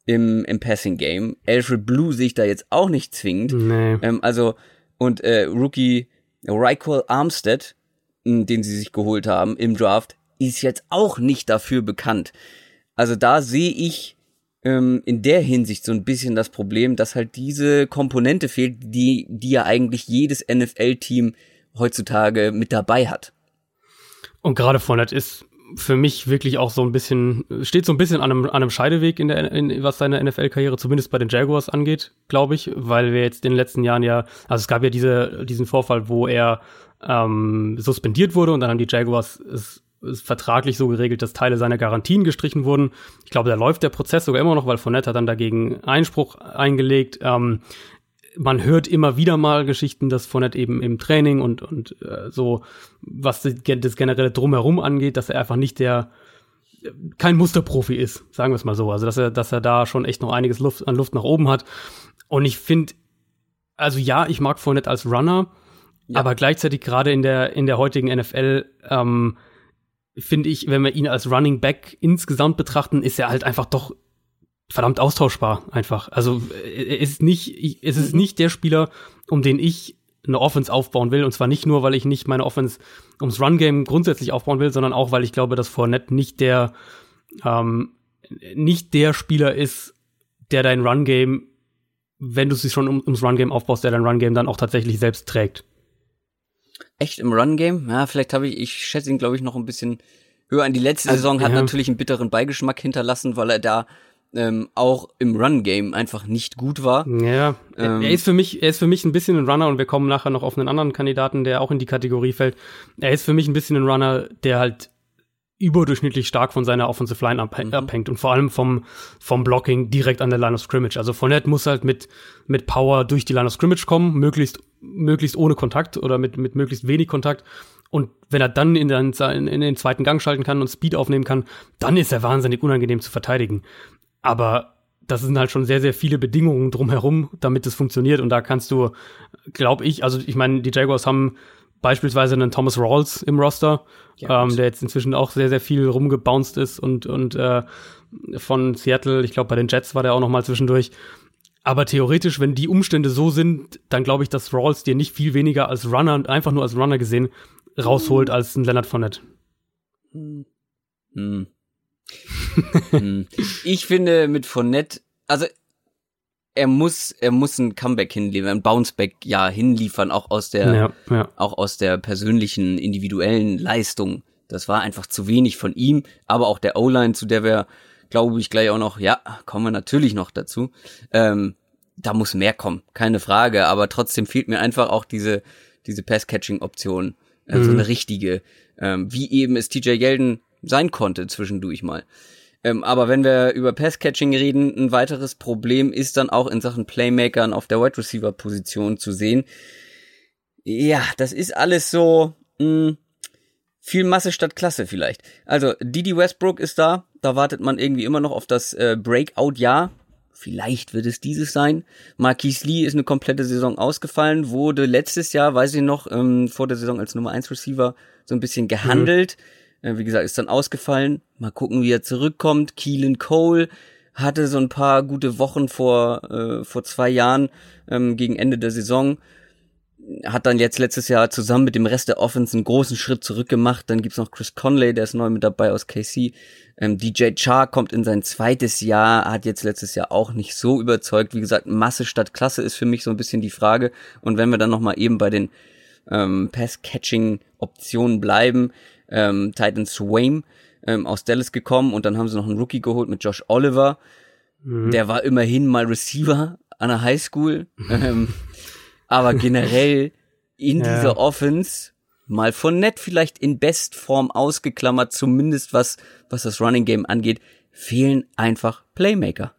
[SPEAKER 1] im, im Passing Game. Alfred Blue sehe ich da jetzt auch nicht zwingend. Nee. Ähm, also, und äh, Rookie Ryquell Armstead, den sie sich geholt haben im Draft, ist jetzt auch nicht dafür bekannt. Also da sehe ich ähm, in der Hinsicht so ein bisschen das Problem, dass halt diese Komponente fehlt, die, die ja eigentlich jedes NFL-Team heutzutage mit dabei hat.
[SPEAKER 2] Und gerade Fournette ist für mich wirklich auch so ein bisschen, steht so ein bisschen an einem, an einem Scheideweg in der, in, was seine NFL-Karriere, zumindest bei den Jaguars angeht, glaube ich, weil wir jetzt in den letzten Jahren ja, also es gab ja diese, diesen Vorfall, wo er ähm, suspendiert wurde und dann haben die Jaguars es vertraglich so geregelt, dass Teile seiner Garantien gestrichen wurden. Ich glaube, da läuft der Prozess sogar immer noch, weil Fournette hat dann dagegen Einspruch eingelegt. Ähm, man hört immer wieder mal Geschichten, dass Fournette eben im Training und, und äh, so, was das generelle Drumherum angeht, dass er einfach nicht der, kein Musterprofi ist, sagen wir es mal so. Also, dass er, dass er da schon echt noch einiges Luft, an Luft nach oben hat. Und ich finde, also ja, ich mag Fournette als Runner, ja. aber gleichzeitig gerade in der, in der heutigen NFL, ähm, finde ich, wenn wir ihn als Running Back insgesamt betrachten, ist er halt einfach doch verdammt austauschbar einfach. Also äh, es ist nicht, es ist nicht der Spieler, um den ich eine Offense aufbauen will. Und zwar nicht nur, weil ich nicht meine Offense ums Run-Game grundsätzlich aufbauen will, sondern auch, weil ich glaube, dass Fournette nicht der, ähm, nicht der Spieler ist, der dein Run-Game, wenn du sie schon um, ums Run-Game aufbaust, der dein Run-Game dann auch tatsächlich selbst trägt.
[SPEAKER 1] Echt im Run-Game? Ja, vielleicht habe ich, ich schätze ihn, glaube ich, noch ein bisschen höher an. Die letzte also, Saison hat ja. natürlich einen bitteren Beigeschmack hinterlassen, weil er da ähm, auch im Run-Game einfach nicht gut war.
[SPEAKER 2] Ja, ähm, er ist für mich, er ist für mich ein bisschen ein Runner und wir kommen nachher noch auf einen anderen Kandidaten, der auch in die Kategorie fällt. Er ist für mich ein bisschen ein Runner, der halt überdurchschnittlich stark von seiner Offensive Line mhm. abhängt und vor allem vom, vom Blocking direkt an der Line of Scrimmage. Also Fournette muss halt mit, mit Power durch die Line of Scrimmage kommen, möglichst, möglichst ohne Kontakt oder mit, mit möglichst wenig Kontakt. Und wenn er dann in den, in den zweiten Gang schalten kann und Speed aufnehmen kann, dann ist er wahnsinnig unangenehm zu verteidigen. Aber das sind halt schon sehr, sehr viele Bedingungen drumherum, damit es funktioniert. Und da kannst du, glaube ich, also ich meine, die Jaguars haben beispielsweise einen Thomas Rawls im Roster, ja, ähm, der jetzt inzwischen auch sehr, sehr viel rumgebounced ist und, und äh, von Seattle, ich glaube, bei den Jets war der auch noch mal zwischendurch. Aber theoretisch, wenn die Umstände so sind, dann glaube ich, dass Rawls dir nicht viel weniger als Runner, einfach nur als Runner gesehen, rausholt als ein Leonard Fournette. Hm.
[SPEAKER 1] Hm. Hm. ich finde mit Fournette, also er muss, er muss ein Comeback hinliefern, ein Bounceback ja hinliefern, auch aus der, ja, ja. auch aus der persönlichen, individuellen Leistung. Das war einfach zu wenig von ihm, aber auch der O-Line, zu der wir, glaube ich, gleich auch noch, ja, kommen wir natürlich noch dazu. Ähm, da muss mehr kommen, keine Frage, aber trotzdem fehlt mir einfach auch diese, diese Pass-Catching-Option, äh, mhm. so eine richtige, ähm, wie eben es TJ Yeldon sein konnte zwischendurch mal. Ähm, aber wenn wir über Passcatching reden, ein weiteres Problem ist dann auch in Sachen Playmakern auf der Wide Receiver Position zu sehen. Ja, das ist alles so mh, hm, viel Masse statt Klasse vielleicht. Also Didi Westbrook ist da, da wartet man irgendwie immer noch auf das äh, Breakout-Jahr. Vielleicht wird es dieses sein. Marquise Lee ist eine komplette Saison ausgefallen, wurde letztes Jahr, weiß ich noch, ähm, vor der Saison als Nummer 1 Receiver so ein bisschen gehandelt. Mhm äh, wie gesagt, ist dann ausgefallen. Mal gucken, wie er zurückkommt. Keelan Cole hatte so ein paar gute Wochen vor, äh, vor zwei Jahren ähm, gegen Ende der Saison. Hat dann jetzt letztes Jahr zusammen mit dem Rest der Offense einen großen Schritt zurückgemacht. Dann gibt's noch Chris Conley, der ist neu mit dabei aus KC. Ähm, DJ Char kommt in sein zweites Jahr, hat jetzt letztes Jahr auch nicht so überzeugt. Wie gesagt, Masse statt Klasse ist für mich so ein bisschen die Frage. Und wenn wir dann nochmal eben bei den ähm, Pass-Catching-Optionen bleiben, ähm, Titan Swaim ähm, aus Dallas gekommen und dann haben sie noch einen Rookie geholt mit Josh Oliver. Mhm. Der war immerhin mal Receiver an der Highschool. ähm, aber generell in ja. dieser Offense mal von nett vielleicht in Bestform ausgeklammert, zumindest was, was das Running Game angeht, fehlen einfach Playmaker.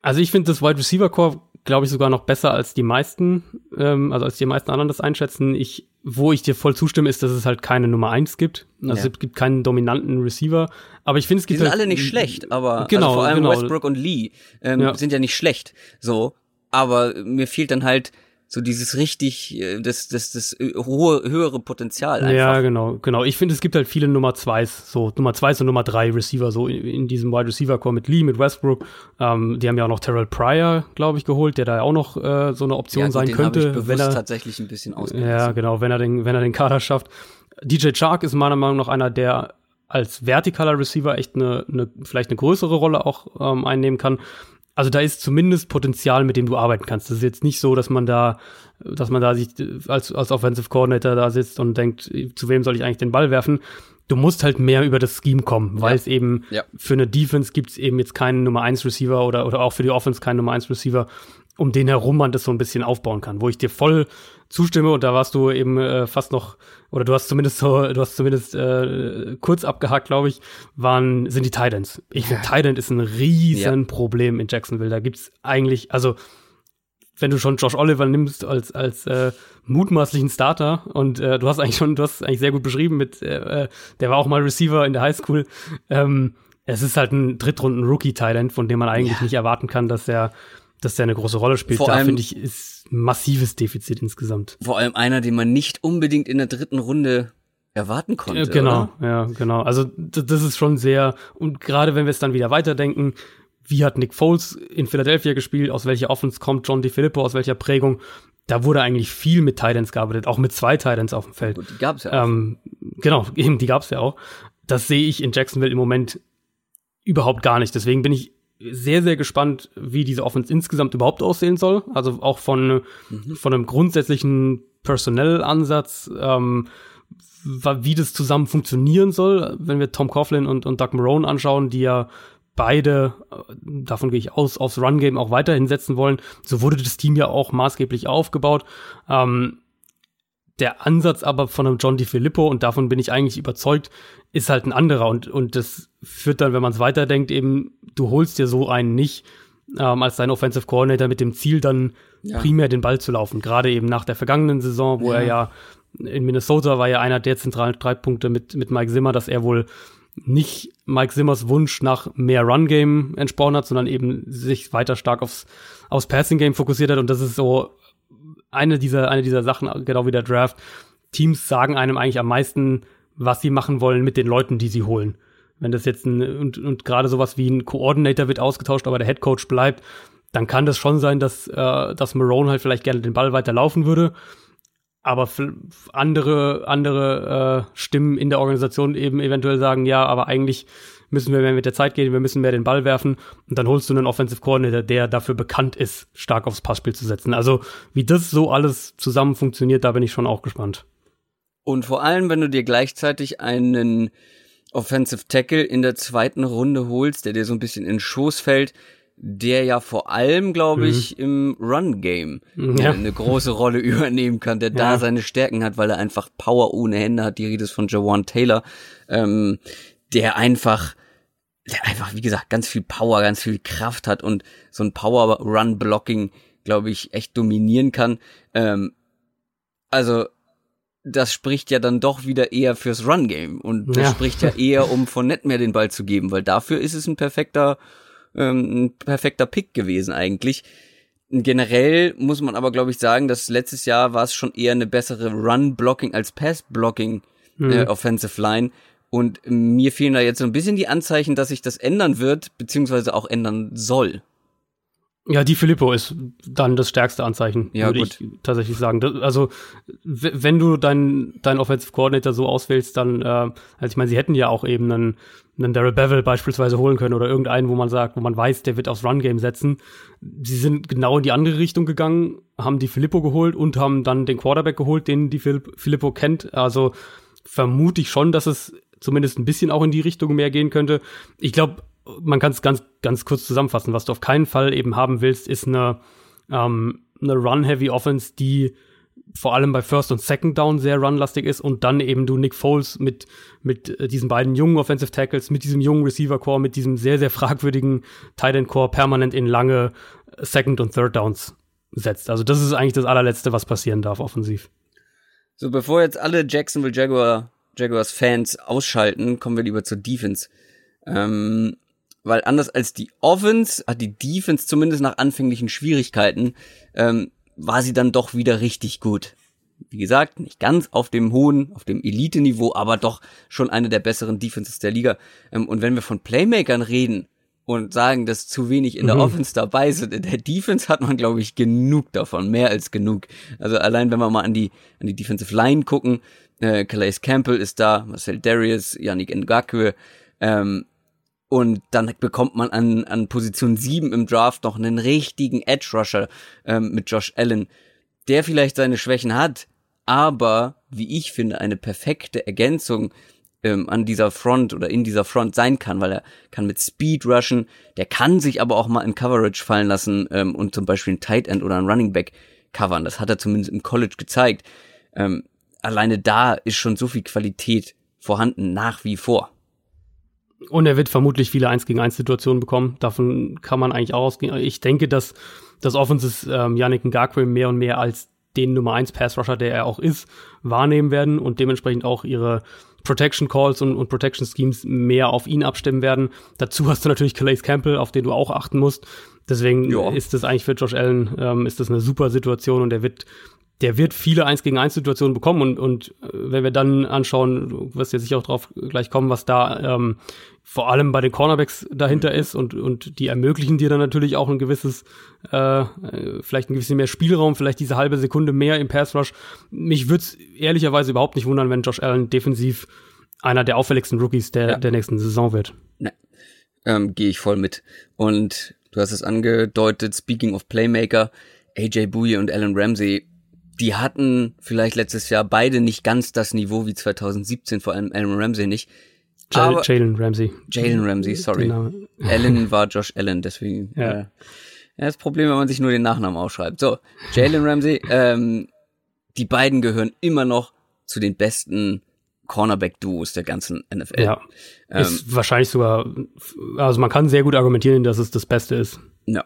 [SPEAKER 2] Also ich finde das Wide Receiver Core glaube ich, sogar noch besser als die meisten, ähm, also als die meisten anderen das einschätzen. Ich, wo ich dir voll zustimme, ist, dass es halt keine Nummer eins gibt. Also ja. es gibt keinen dominanten Receiver. Aber ich finde, es gibt.
[SPEAKER 1] Die sind
[SPEAKER 2] halt,
[SPEAKER 1] alle nicht schlecht, aber also genau, also vor allem genau. Westbrook und Lee ähm, ja. sind ja nicht schlecht. So. Aber mir fehlt dann halt so dieses richtig, äh, das, das, das äh, hohe, höhere Potenzial einfach.
[SPEAKER 2] Ja, genau, genau. Ich finde, es gibt halt viele Nummer Zweis, so Nummer Zweis und Nummer Drei Receiver, so in, in diesem Wide Receiver Core mit Lee, mit Westbrook. Ähm, die haben ja auch noch Terrell Pryor, glaube ich, geholt, der da ja auch noch äh, so eine Option ja, gut, sein den könnte,
[SPEAKER 1] ich wenn er tatsächlich ein bisschen ausgelassen.
[SPEAKER 2] Ja, genau, wenn er den, wenn er den Kader schafft. DJ Chark ist meiner Meinung nach einer, der als vertikaler Receiver echt eine, eine vielleicht eine größere Rolle auch ähm, einnehmen kann also da ist zumindest Potenzial, mit dem du arbeiten kannst. Das ist jetzt nicht so, dass man da, dass man da sich als, als Offensive Coordinator da sitzt und denkt, zu wem soll ich eigentlich den Ball werfen? du musst halt mehr über das Scheme kommen, weil
[SPEAKER 1] Ja.
[SPEAKER 2] es eben
[SPEAKER 1] Ja.
[SPEAKER 2] für eine Defense gibt's eben jetzt keinen Nummer 1 Receiver oder, oder auch für die Offense keinen Nummer 1 Receiver, um den herum man das so ein bisschen aufbauen kann, wo ich dir voll zustimme und da warst du eben äh, fast noch oder du hast zumindest so du hast zumindest äh, kurz abgehakt, glaube ich, waren sind die Titans. Ich finde Titan ist ein riesen Problem in Jacksonville. Da gibt's eigentlich also wenn du schon Josh Oliver nimmst als als äh, mutmaßlichen Starter und äh, du hast eigentlich schon du hast eigentlich sehr gut beschrieben mit äh, äh, der war auch mal Receiver in der Highschool. Ähm, es ist halt ein Drittrunden Rookie Talent, von dem man eigentlich nicht erwarten kann, dass er dass der eine große Rolle spielt.
[SPEAKER 1] Vor
[SPEAKER 2] da
[SPEAKER 1] allem-
[SPEAKER 2] finde ich ist ein massives Defizit insgesamt.
[SPEAKER 1] Vor allem einer, den man nicht unbedingt in der dritten Runde erwarten konnte.
[SPEAKER 2] Ja, genau,
[SPEAKER 1] Oder?
[SPEAKER 2] ja, genau. Also das ist schon sehr und gerade wenn wir es dann wieder weiterdenken, wie hat Nick Foles in Philadelphia gespielt, aus welcher Offense kommt John DeFilippo, aus welcher Prägung, da wurde eigentlich viel mit Titans gearbeitet, auch mit zwei Titans auf dem Feld.
[SPEAKER 1] Gut, die gab's ja auch.
[SPEAKER 2] Ähm, genau, eben, die gab's ja auch. Das sehe ich in Jacksonville im Moment überhaupt gar nicht. Deswegen bin ich sehr, sehr gespannt, wie diese Offense insgesamt überhaupt aussehen soll. Also auch von, von einem grundsätzlichen Personellansatz, ähm, wie das zusammen funktionieren soll, wenn wir Tom Coughlin und, und Doug Marone anschauen, die ja beide, äh, davon gehe ich aus, aufs Run-Game auch weiterhin setzen wollen. So wurde das Team ja auch maßgeblich aufgebaut. Ähm, der Ansatz aber von einem John DiFilippo, und davon bin ich eigentlich überzeugt, ist halt ein anderer. Und, und das führt dann, wenn man es weiterdenkt, eben, du holst dir so einen nicht ähm, als dein Offensive Coordinator mit dem Ziel, dann
[SPEAKER 1] Ja.
[SPEAKER 2] primär den Ball zu laufen. Gerade eben nach der vergangenen Saison, wo
[SPEAKER 1] Ja.
[SPEAKER 2] er ja in Minnesota war ja einer der zentralen Streitpunkte mit, mit Mike Zimmer, dass er wohl nicht Mike Zimmers Wunsch nach mehr Run-Game entsprochen hat, sondern eben sich weiter stark aufs, aufs Passing-Game fokussiert hat. Und das ist so eine dieser, eine dieser Sachen, genau wie der Draft. Teams sagen einem eigentlich am meisten, was sie machen wollen mit den Leuten, die sie holen. Wenn das jetzt ein, und, und gerade sowas wie ein Coordinator wird ausgetauscht, aber der Head Coach bleibt, dann kann das schon sein, dass, äh, dass Marone halt vielleicht gerne den Ball weiter laufen würde. Aber andere, andere äh, Stimmen in der Organisation eben eventuell sagen, ja, aber eigentlich müssen wir mehr mit der Zeit gehen, wir müssen mehr den Ball werfen. Und dann holst du einen Offensive Coordinator, der dafür bekannt ist, stark aufs Passspiel zu setzen. Also wie das so alles zusammen funktioniert, da bin ich schon auch gespannt.
[SPEAKER 1] Und vor allem, wenn du dir gleichzeitig einen Offensive Tackle in der zweiten Runde holst, der dir so ein bisschen in den Schoß fällt, der ja vor allem, glaube ich, im Run-Game
[SPEAKER 2] Mhm. Ja.
[SPEAKER 1] eine große Rolle übernehmen kann, der da
[SPEAKER 2] Ja.
[SPEAKER 1] seine Stärken hat, weil er einfach Power ohne Hände hat. Die Rede ist von Jawan Taylor, ähm, der einfach, der einfach, wie gesagt, ganz viel Power, ganz viel Kraft hat und so ein Power-Run-Blocking, glaube ich, echt dominieren kann. Ähm, also das spricht ja dann doch wieder eher fürs Run-Game und das
[SPEAKER 2] Ja.
[SPEAKER 1] spricht ja eher, um von Nett mehr den Ball zu geben, weil dafür ist es ein perfekter, ähm, ein perfekter Pick gewesen eigentlich. Generell muss man aber, glaube ich, sagen, dass letztes Jahr war es schon eher eine bessere Run-Blocking als Pass-Blocking äh, Offensive Line. Und mir fehlen da jetzt so ein bisschen die Anzeichen, dass sich das ändern wird, beziehungsweise auch ändern soll.
[SPEAKER 2] Ja, die Filippo ist dann das stärkste Anzeichen,
[SPEAKER 1] Ja,
[SPEAKER 2] würde
[SPEAKER 1] gut.
[SPEAKER 2] ich tatsächlich sagen. Das, also, wenn du deinen dein Offensive Coordinator so auswählst, dann, äh, also ich meine, sie hätten ja auch eben einen, einen Daryl Bevel beispielsweise holen können oder irgendeinen, wo man sagt, wo man weiß, der wird aufs Run-Game setzen. Sie sind genau in die andere Richtung gegangen, haben die Filippo geholt und haben dann den Quarterback geholt, den die Fil Filippo kennt. Also vermute ich schon, dass es zumindest ein bisschen auch in die Richtung mehr gehen könnte. Ich glaube, man kann es ganz, ganz kurz zusammenfassen. Was du auf keinen Fall eben haben willst, ist eine, ähm, eine Run-Heavy Offense, die vor allem bei First und Second Down sehr runlastig ist und dann eben du Nick Foles mit, mit äh, diesen beiden jungen Offensive Tackles, mit diesem jungen Receiver Core, mit diesem sehr, sehr fragwürdigen Tight End Core permanent in lange Second und Third Downs setzt. Also das ist eigentlich das allerletzte, was passieren darf offensiv.
[SPEAKER 1] So, bevor jetzt alle Jacksonville Jaguar, Jaguars Fans ausschalten, kommen wir lieber zur Defense. Ähm, weil anders als die Offense hat die Defense zumindest nach anfänglichen Schwierigkeiten, ähm, war sie dann doch wieder richtig gut. Wie gesagt, nicht ganz auf dem hohen, auf dem Elite-Niveau, aber doch schon eine der besseren Defenses der Liga. Ähm, und wenn wir von Playmakern reden und sagen, dass zu wenig in der
[SPEAKER 2] Mhm.
[SPEAKER 1] Offense dabei sind, in der Defense hat man, glaube ich, genug davon, mehr als genug. Also allein, wenn wir mal an die, an die Defensive Line gucken, äh, Calais Campbell ist da, Marcel Darius, Yannick Ngakwe, ähm, und dann bekommt man an, an Position 7 im Draft noch einen richtigen Edge Rusher ähm, mit Josh Allen, der vielleicht seine Schwächen hat, aber wie ich finde, eine perfekte Ergänzung ähm, an dieser Front oder in dieser Front sein kann, weil er kann mit Speed rushen, der kann sich aber auch mal in Coverage fallen lassen ähm, und zum Beispiel ein Tight End oder ein Running Back covern. Das hat er zumindest im College gezeigt. Ähm, alleine da ist schon so viel Qualität vorhanden, nach wie vor.
[SPEAKER 2] Und er wird vermutlich viele 1 gegen 1 Situationen bekommen. Davon kann man eigentlich auch ausgehen. Ich denke, dass das Offenses ähm, Yannick Ngakwe mehr und mehr als den Nummer 1 Pass Rusher, der er auch ist, wahrnehmen werden und dementsprechend auch ihre Protection Calls und, und Protection Schemes mehr auf ihn abstimmen werden. Dazu hast du natürlich Calais Campbell, auf den du auch achten musst. Deswegen ja. ist das eigentlich für Josh Allen ähm, ist das eine super Situation und er wird der wird viele 1 gegen 1 Situationen bekommen und, und äh, wenn wir dann anschauen, du wirst ja sicher auch drauf gleich kommen, was da ähm, vor allem bei den Cornerbacks dahinter mhm. ist und, und die ermöglichen dir dann natürlich auch ein gewisses, äh, äh vielleicht ein bisschen mehr Spielraum, vielleicht diese halbe Sekunde mehr im Pass Rush. Mich würde es ehrlicherweise überhaupt nicht wundern, wenn Josh Allen defensiv einer der auffälligsten Rookies der, ja. der nächsten Saison wird.
[SPEAKER 1] Ne, ähm, gehe ich voll mit. Und du hast es angedeutet, speaking of Playmaker, AJ Bouye und Alan Ramsey die hatten vielleicht letztes Jahr beide nicht ganz das Niveau wie 2017, vor allem Alan Ramsey nicht.
[SPEAKER 2] Jalen Ramsey.
[SPEAKER 1] Jalen Ramsey, sorry. Allen war Josh Allen, deswegen. Ja. Äh, ja, das Problem, wenn man sich nur den Nachnamen aufschreibt. So, Jalen Ramsey, ähm, die beiden gehören immer noch zu den besten Cornerback-Duos der ganzen NFL.
[SPEAKER 2] Ja, ähm, ist wahrscheinlich sogar, also man kann sehr gut argumentieren, dass es das Beste ist.
[SPEAKER 1] Ja.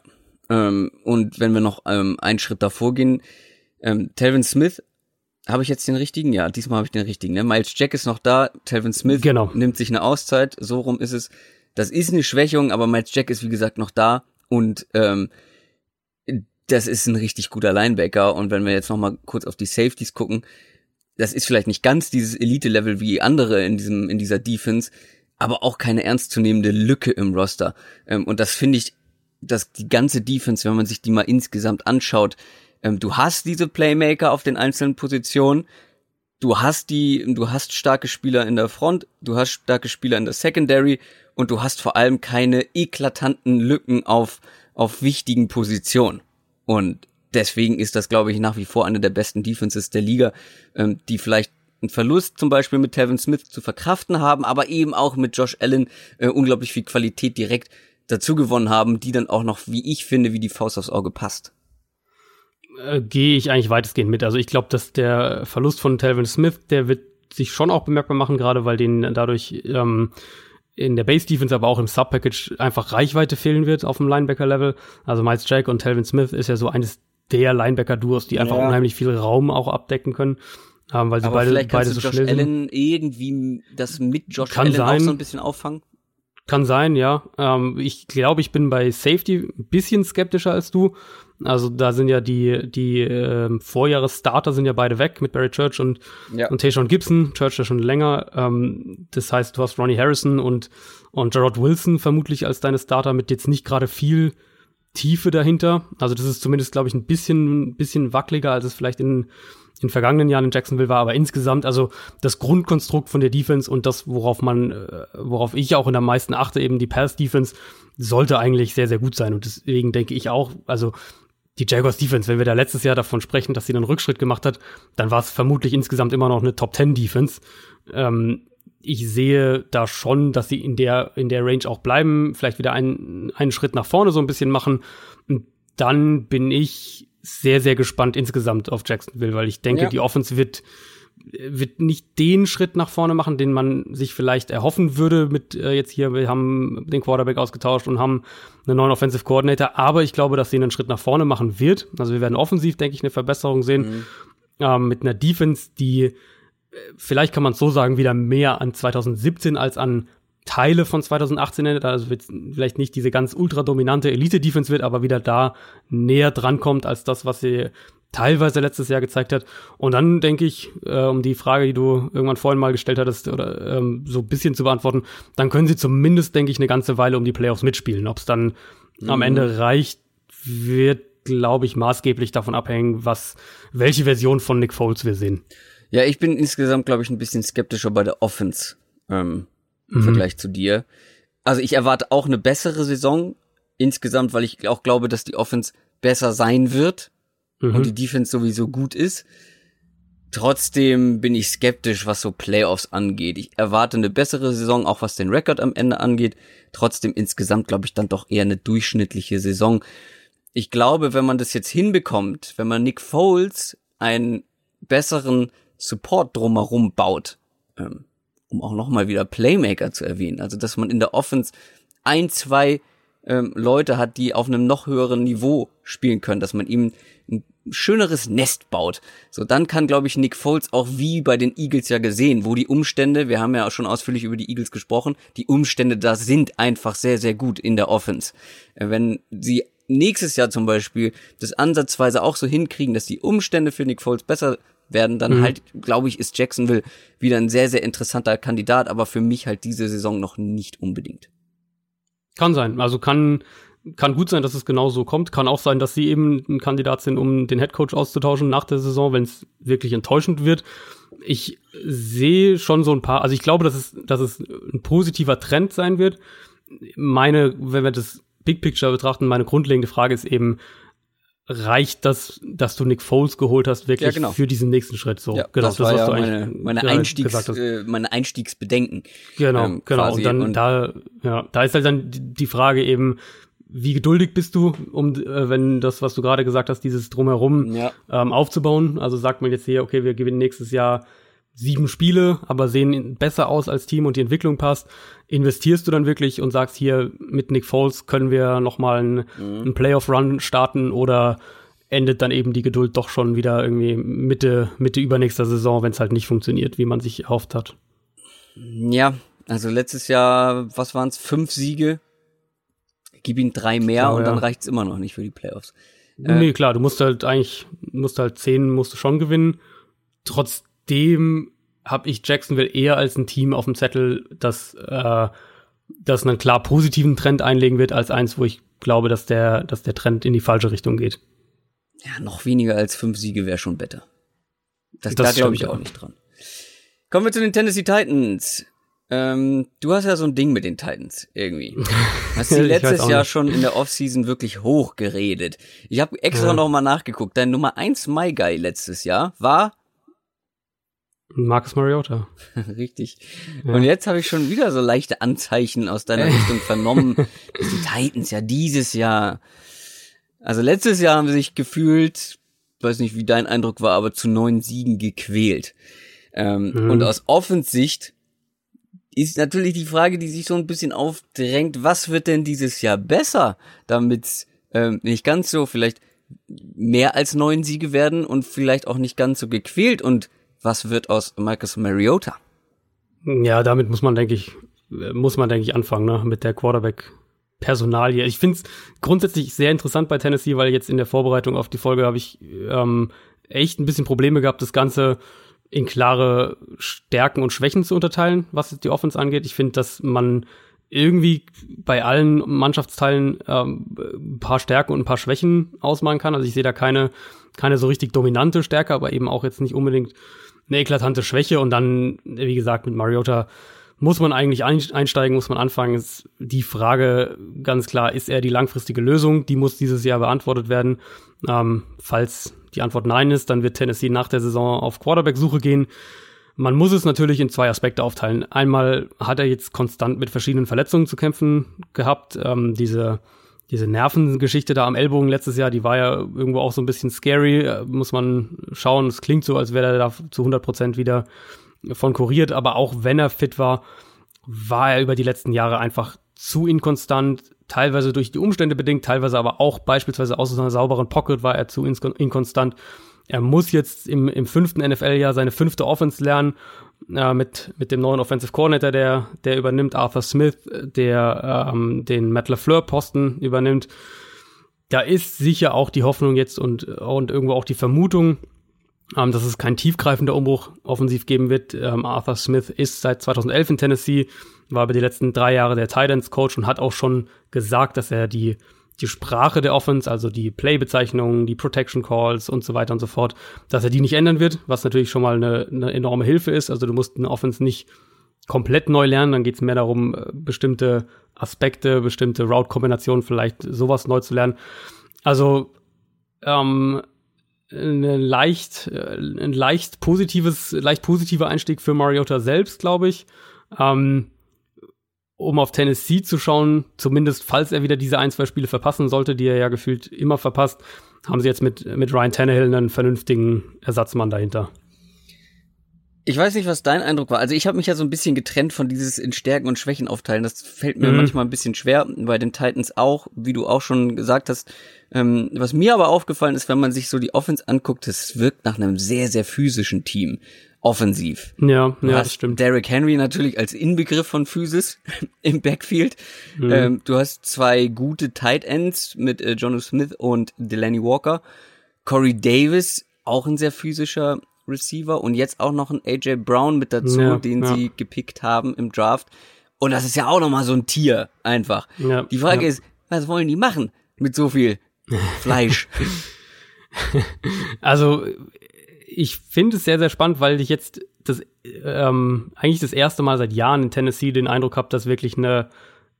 [SPEAKER 1] Ähm, und wenn wir noch ähm, einen Schritt davor gehen, ähm, Telvin Smith, habe ich jetzt den richtigen? Ja, diesmal habe ich den richtigen. Ne? Miles Jack ist noch da, Telvin Smith genau. nimmt sich eine Auszeit, so rum ist es. Das ist eine Schwächung, aber Miles Jack ist wie gesagt noch da und ähm, das ist ein richtig guter Linebacker. Und wenn wir jetzt noch mal kurz auf die Safeties gucken, das ist vielleicht nicht ganz dieses Elite-Level wie andere in diesem in dieser Defense, aber auch keine ernstzunehmende Lücke im Roster. Ähm, und das finde ich, dass die ganze Defense, wenn man sich die mal insgesamt anschaut, ähm, du hast diese Playmaker auf den einzelnen Positionen, du hast die, du hast starke Spieler in der Front, du hast starke Spieler in der Secondary und du hast vor allem keine eklatanten Lücken auf, auf wichtigen Positionen. Und deswegen ist das, glaube ich, nach wie vor eine der besten Defenses der Liga, ähm, die vielleicht einen Verlust zum Beispiel mit Tevin Smith zu verkraften haben, aber eben auch mit Josh Allen äh, unglaublich viel Qualität direkt dazu gewonnen haben, die dann auch noch, wie ich finde, wie die Faust aufs Auge passt
[SPEAKER 2] äh, gehe ich eigentlich weitestgehend mit. Also ich glaube, dass der Verlust von Telvin Smith, der wird sich schon auch bemerkbar machen, gerade weil den dadurch ähm, in der Base Defense, aber auch im Sub-Package einfach Reichweite fehlen wird auf dem Linebacker-Level. Also Miles Jack und Telvin Smith ist ja so eines der Linebacker-Duos, die einfach ja. unheimlich viel Raum auch abdecken können. Ähm, weil sie aber beide, beide so
[SPEAKER 1] Josh
[SPEAKER 2] schnell
[SPEAKER 1] Allen sind. irgendwie das mit Josh
[SPEAKER 2] Kann
[SPEAKER 1] Allen
[SPEAKER 2] sein. auch
[SPEAKER 1] so ein bisschen auffangen?
[SPEAKER 2] Kann sein, ja. Ähm, ich glaube, ich bin bei Safety ein bisschen skeptischer als du. Also da sind ja die, die äh, Vorjahresstarter sind ja beide weg mit Barry Church und, ja. und Tayshawn Gibson. Church ja schon länger. Ähm, das heißt, du hast Ronnie Harrison und, und Gerard Wilson vermutlich als deine Starter mit jetzt nicht gerade viel Tiefe dahinter. Also das ist zumindest, glaube ich, ein bisschen, ein bisschen wackeliger, als es vielleicht in in vergangenen Jahren in Jacksonville war, aber insgesamt, also das Grundkonstrukt von der Defense und das, worauf man, äh, worauf ich auch in der meisten achte, eben die Pass-Defense, sollte eigentlich sehr, sehr gut sein. Und deswegen denke ich auch, also die Jaguars Defense, wenn wir da letztes Jahr davon sprechen, dass sie einen Rückschritt gemacht hat, dann war es vermutlich insgesamt immer noch eine Top 10 Defense. Ähm, ich sehe da schon, dass sie in der, in der Range auch bleiben, vielleicht wieder einen, einen Schritt nach vorne so ein bisschen machen. Und dann bin ich sehr, sehr gespannt insgesamt auf Jacksonville, weil ich denke, ja. die Offense wird, wird nicht den Schritt nach vorne machen, den man sich vielleicht erhoffen würde mit äh, jetzt hier, wir haben den Quarterback ausgetauscht und haben einen neuen Offensive Coordinator, aber ich glaube, dass sie einen Schritt nach vorne machen wird. Also wir werden offensiv, denke ich, eine Verbesserung sehen mhm. ähm, mit einer Defense, die äh, vielleicht kann man es so sagen, wieder mehr an 2017 als an Teile von 2018 erinnert, also wird vielleicht nicht diese ganz ultra dominante Elite-Defense wird, aber wieder da näher drankommt als das, was sie teilweise letztes Jahr gezeigt hat. Und dann denke ich, äh, um die Frage, die du irgendwann vorhin mal gestellt hattest, oder ähm, so ein bisschen zu beantworten, dann können sie zumindest, denke ich, eine ganze Weile um die Playoffs mitspielen. Ob es dann mhm. am Ende reicht, wird, glaube ich, maßgeblich davon abhängen, was, welche Version von Nick Foles wir sehen.
[SPEAKER 1] Ja, ich bin insgesamt, glaube ich, ein bisschen skeptischer bei der Offense. Ähm, im mhm. Vergleich zu dir. Also ich erwarte auch eine bessere Saison insgesamt, weil ich auch glaube, dass die Offense besser sein wird mhm. und die Defense sowieso gut ist. Trotzdem bin ich skeptisch, was so Playoffs angeht. Ich erwarte eine bessere Saison, auch was den Rekord am Ende angeht. Trotzdem insgesamt glaube ich dann doch eher eine durchschnittliche Saison. Ich glaube, wenn man das jetzt hinbekommt, wenn man Nick Foles einen besseren Support drumherum baut, ähm, um auch nochmal wieder Playmaker zu erwähnen, also dass man in der Offense ein, zwei ähm, Leute hat, die auf einem noch höheren Niveau spielen können, dass man ihm ein schöneres Nest baut. So, dann kann, glaube ich, Nick Foles auch wie bei den Eagles ja gesehen, wo die Umstände, wir haben ja auch schon ausführlich über die Eagles gesprochen, die Umstände da sind einfach sehr, sehr gut in der Offense. Äh, wenn sie nächstes Jahr zum Beispiel das ansatzweise auch so hinkriegen, dass die Umstände für Nick Foles besser werden, dann mhm. halt, glaube ich, ist Jacksonville wieder ein sehr, sehr interessanter Kandidat, aber für mich halt diese Saison noch nicht unbedingt.
[SPEAKER 2] Kann sein. Also kann, kann gut sein, dass es genau so kommt. Kann auch sein, dass sie eben ein Kandidat sind, um den Headcoach auszutauschen nach der Saison, wenn es wirklich enttäuschend wird. Ich sehe schon so ein paar, also ich glaube, dass es, dass es ein positiver Trend sein wird. Meine, wenn wir das Big Picture betrachten, meine grundlegende Frage ist eben, reicht das, dass du Nick Foles geholt hast, wirklich ja, genau. für diesen nächsten Schritt. So,
[SPEAKER 1] ja, genau, das, das war ja meine, meine, Einstiegs, äh, meine Einstiegsbedenken.
[SPEAKER 2] Genau, ähm, genau. Und dann und da, ja, da ist halt dann die Frage eben, wie geduldig bist du, um äh, wenn das, was du gerade gesagt hast, dieses drumherum ja. ähm, aufzubauen? Also sagt man jetzt hier, okay, wir gewinnen nächstes Jahr sieben Spiele, aber sehen besser aus als Team und die Entwicklung passt. Investierst du dann wirklich und sagst hier mit Nick Foles können wir noch mal einen, mhm. einen Playoff-Run starten oder endet dann eben die Geduld doch schon wieder irgendwie Mitte Mitte übernächster Saison, wenn es halt nicht funktioniert, wie man sich erhofft hat?
[SPEAKER 1] Ja, also letztes Jahr, was waren es, fünf Siege? Gib ihm drei mehr genau, und dann ja. reicht's immer noch nicht für die Playoffs.
[SPEAKER 2] Nee, äh, klar, du musst halt eigentlich, musst halt zehn musst du schon gewinnen. Trotz dem habe ich Jacksonville eher als ein Team auf dem Zettel, das, äh, das einen klar positiven Trend einlegen wird, als eins, wo ich glaube, dass der, dass der Trend in die falsche Richtung geht.
[SPEAKER 1] Ja, noch weniger als fünf Siege wäre schon besser. Das, das da glaube ich auch nicht dran. Kommen wir zu den Tennessee Titans. Ähm, du hast ja so ein Ding mit den Titans irgendwie. Hast sie letztes Jahr schon in der Offseason wirklich hochgeredet. Ich habe extra ja. noch mal nachgeguckt. Dein Nummer 1 My Guy letztes Jahr war
[SPEAKER 2] Marcus Mariota.
[SPEAKER 1] Richtig. Ja. Und jetzt habe ich schon wieder so leichte Anzeichen aus deiner Richtung vernommen, dass die Titans ja dieses Jahr, also letztes Jahr haben sie sich gefühlt, weiß nicht, wie dein Eindruck war, aber zu neun Siegen gequält. Ähm, mhm. Und aus Offensicht ist natürlich die Frage, die sich so ein bisschen aufdrängt, was wird denn dieses Jahr besser, damit ähm, nicht ganz so vielleicht mehr als neun Siege werden und vielleicht auch nicht ganz so gequält und was wird aus Marcus Mariota?
[SPEAKER 2] Ja, damit muss man, denke ich, muss man, denke ich, anfangen, ne? mit der Quarterback. Personalie. Ich finde es grundsätzlich sehr interessant bei Tennessee, weil jetzt in der Vorbereitung auf die Folge habe ich ähm, echt ein bisschen Probleme gehabt, das Ganze in klare Stärken und Schwächen zu unterteilen, was die Offense angeht. Ich finde, dass man irgendwie bei allen Mannschaftsteilen ähm, ein paar Stärken und ein paar Schwächen ausmalen kann. Also ich sehe da keine, keine so richtig dominante Stärke, aber eben auch jetzt nicht unbedingt eine eklatante Schwäche und dann, wie gesagt, mit Mariota muss man eigentlich einsteigen, muss man anfangen. Ist die Frage ganz klar, ist er die langfristige Lösung? Die muss dieses Jahr beantwortet werden. Ähm, falls die Antwort nein ist, dann wird Tennessee nach der Saison auf Quarterback-Suche gehen. Man muss es natürlich in zwei Aspekte aufteilen. Einmal hat er jetzt konstant mit verschiedenen Verletzungen zu kämpfen gehabt. Ähm, diese diese Nervengeschichte da am Ellbogen letztes Jahr, die war ja irgendwo auch so ein bisschen scary. Äh, muss man schauen. Es klingt so, als wäre er da zu 100 Prozent wieder von kuriert. Aber auch wenn er fit war, war er über die letzten Jahre einfach zu inkonstant. Teilweise durch die Umstände bedingt, teilweise aber auch beispielsweise aus einer sauberen Pocket war er zu inkonstant. Er muss jetzt im, im fünften NFL-Jahr seine fünfte Offense lernen äh, mit, mit dem neuen Offensive Coordinator, der, der übernimmt, Arthur Smith, der ähm, den Matt LaFleur-Posten übernimmt. Da ist sicher auch die Hoffnung jetzt und, und irgendwo auch die Vermutung, ähm, dass es kein tiefgreifender Umbruch offensiv geben wird. Ähm, Arthur Smith ist seit 2011 in Tennessee, war über die letzten drei Jahre der Titans Coach und hat auch schon gesagt, dass er die die Sprache der Offense, also die Play-Bezeichnungen, die Protection Calls und so weiter und so fort, dass er die nicht ändern wird, was natürlich schon mal eine, eine enorme Hilfe ist. Also du musst eine Offense nicht komplett neu lernen, dann geht es mehr darum, äh, bestimmte Aspekte, bestimmte Route-Kombinationen, vielleicht sowas neu zu lernen. Also ähm, eine leicht, äh, ein leicht positives, leicht positiver Einstieg für Mariota selbst, glaube ich. Ähm, um auf Tennessee zu schauen, zumindest falls er wieder diese ein, zwei Spiele verpassen sollte, die er ja gefühlt immer verpasst, haben sie jetzt mit, mit Ryan Tannehill einen vernünftigen Ersatzmann dahinter.
[SPEAKER 1] Ich weiß nicht, was dein Eindruck war. Also ich habe mich ja so ein bisschen getrennt von dieses in Stärken und Schwächen aufteilen. Das fällt mir mhm. manchmal ein bisschen schwer, bei den Titans auch, wie du auch schon gesagt hast. Ähm, was mir aber aufgefallen ist, wenn man sich so die Offense anguckt, es wirkt nach einem sehr, sehr physischen Team. Offensiv.
[SPEAKER 2] Ja, du ja, das stimmt.
[SPEAKER 1] Derrick Henry natürlich als Inbegriff von Physis im Backfield. Mhm. Ähm, du hast zwei gute Tight Ends mit äh, Jono Smith und Delaney Walker. Corey Davis, auch ein sehr physischer Receiver und jetzt auch noch ein AJ Brown mit dazu, ja, den ja. sie gepickt haben im Draft. Und das ist ja auch nochmal so ein Tier einfach. Ja, die Frage ist, was wollen die machen mit so viel Fleisch?
[SPEAKER 2] also ich finde es sehr, sehr spannend, weil ich jetzt das ähm, eigentlich das erste Mal seit Jahren in Tennessee den Eindruck habe, dass wirklich eine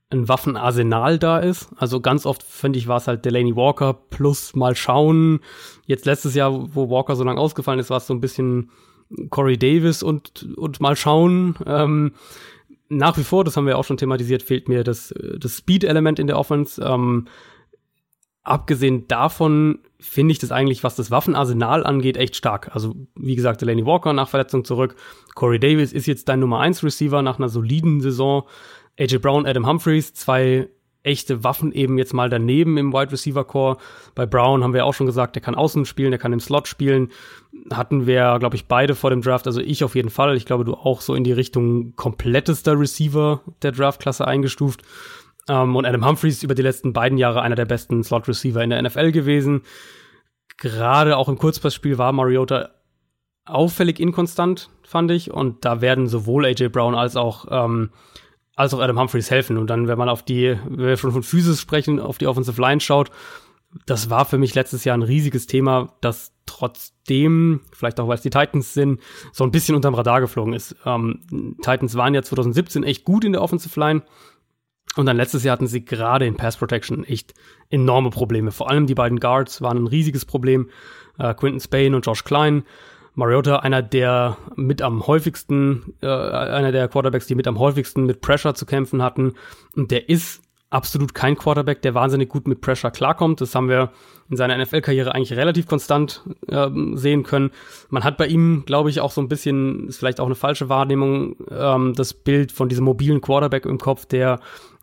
[SPEAKER 2] ein Waffenarsenal da ist. Also ganz oft, finde ich, war es halt Delaney Walker plus mal schauen. Jetzt letztes Jahr, wo Walker so lange ausgefallen ist, war es so ein bisschen Corey Davis und, und mal schauen. Ähm, nach wie vor, das haben wir auch schon thematisiert, fehlt mir das, das Speed-Element in der Offense. Ähm, abgesehen davon finde ich das eigentlich, was das Waffenarsenal angeht, echt stark. Also, wie gesagt, Delaney Walker nach Verletzung zurück. Corey Davis ist jetzt dein Nummer 1 Receiver nach einer soliden Saison. AJ Brown, Adam Humphreys, zwei echte Waffen eben jetzt mal daneben im Wide Receiver Core. Bei Brown haben wir auch schon gesagt, der kann außen spielen, der kann im Slot spielen. Hatten wir, glaube ich, beide vor dem Draft, also ich auf jeden Fall. Ich glaube, du auch so in die Richtung komplettester Receiver der Draftklasse eingestuft. Ähm, und Adam Humphreys über die letzten beiden Jahre einer der besten Slot Receiver in der NFL gewesen. Gerade auch im Kurzpassspiel war Mariota auffällig inkonstant, fand ich. Und da werden sowohl AJ Brown als auch ähm, als auch Adam Humphreys helfen. Und dann, wenn man auf die, wenn wir schon von Physis sprechen, auf die Offensive Line schaut, das war für mich letztes Jahr ein riesiges Thema, das trotzdem, vielleicht auch weil es die Titans sind, so ein bisschen unterm Radar geflogen ist. Ähm, Titans waren ja 2017 echt gut in der Offensive Line. Und dann letztes Jahr hatten sie gerade in Pass Protection echt enorme Probleme. Vor allem die beiden Guards waren ein riesiges Problem. Äh, Quinton Spain und Josh Klein Mariota einer der mit am häufigsten, äh, einer der Quarterbacks, die mit am häufigsten mit Pressure zu kämpfen hatten. Und der ist absolut kein Quarterback, der wahnsinnig gut mit Pressure klarkommt. Das haben wir in seiner NFL-Karriere eigentlich relativ konstant äh, sehen können. Man hat bei ihm, glaube ich, auch so ein bisschen, ist vielleicht auch eine falsche Wahrnehmung, ähm, das Bild von diesem mobilen Quarterback im Kopf, der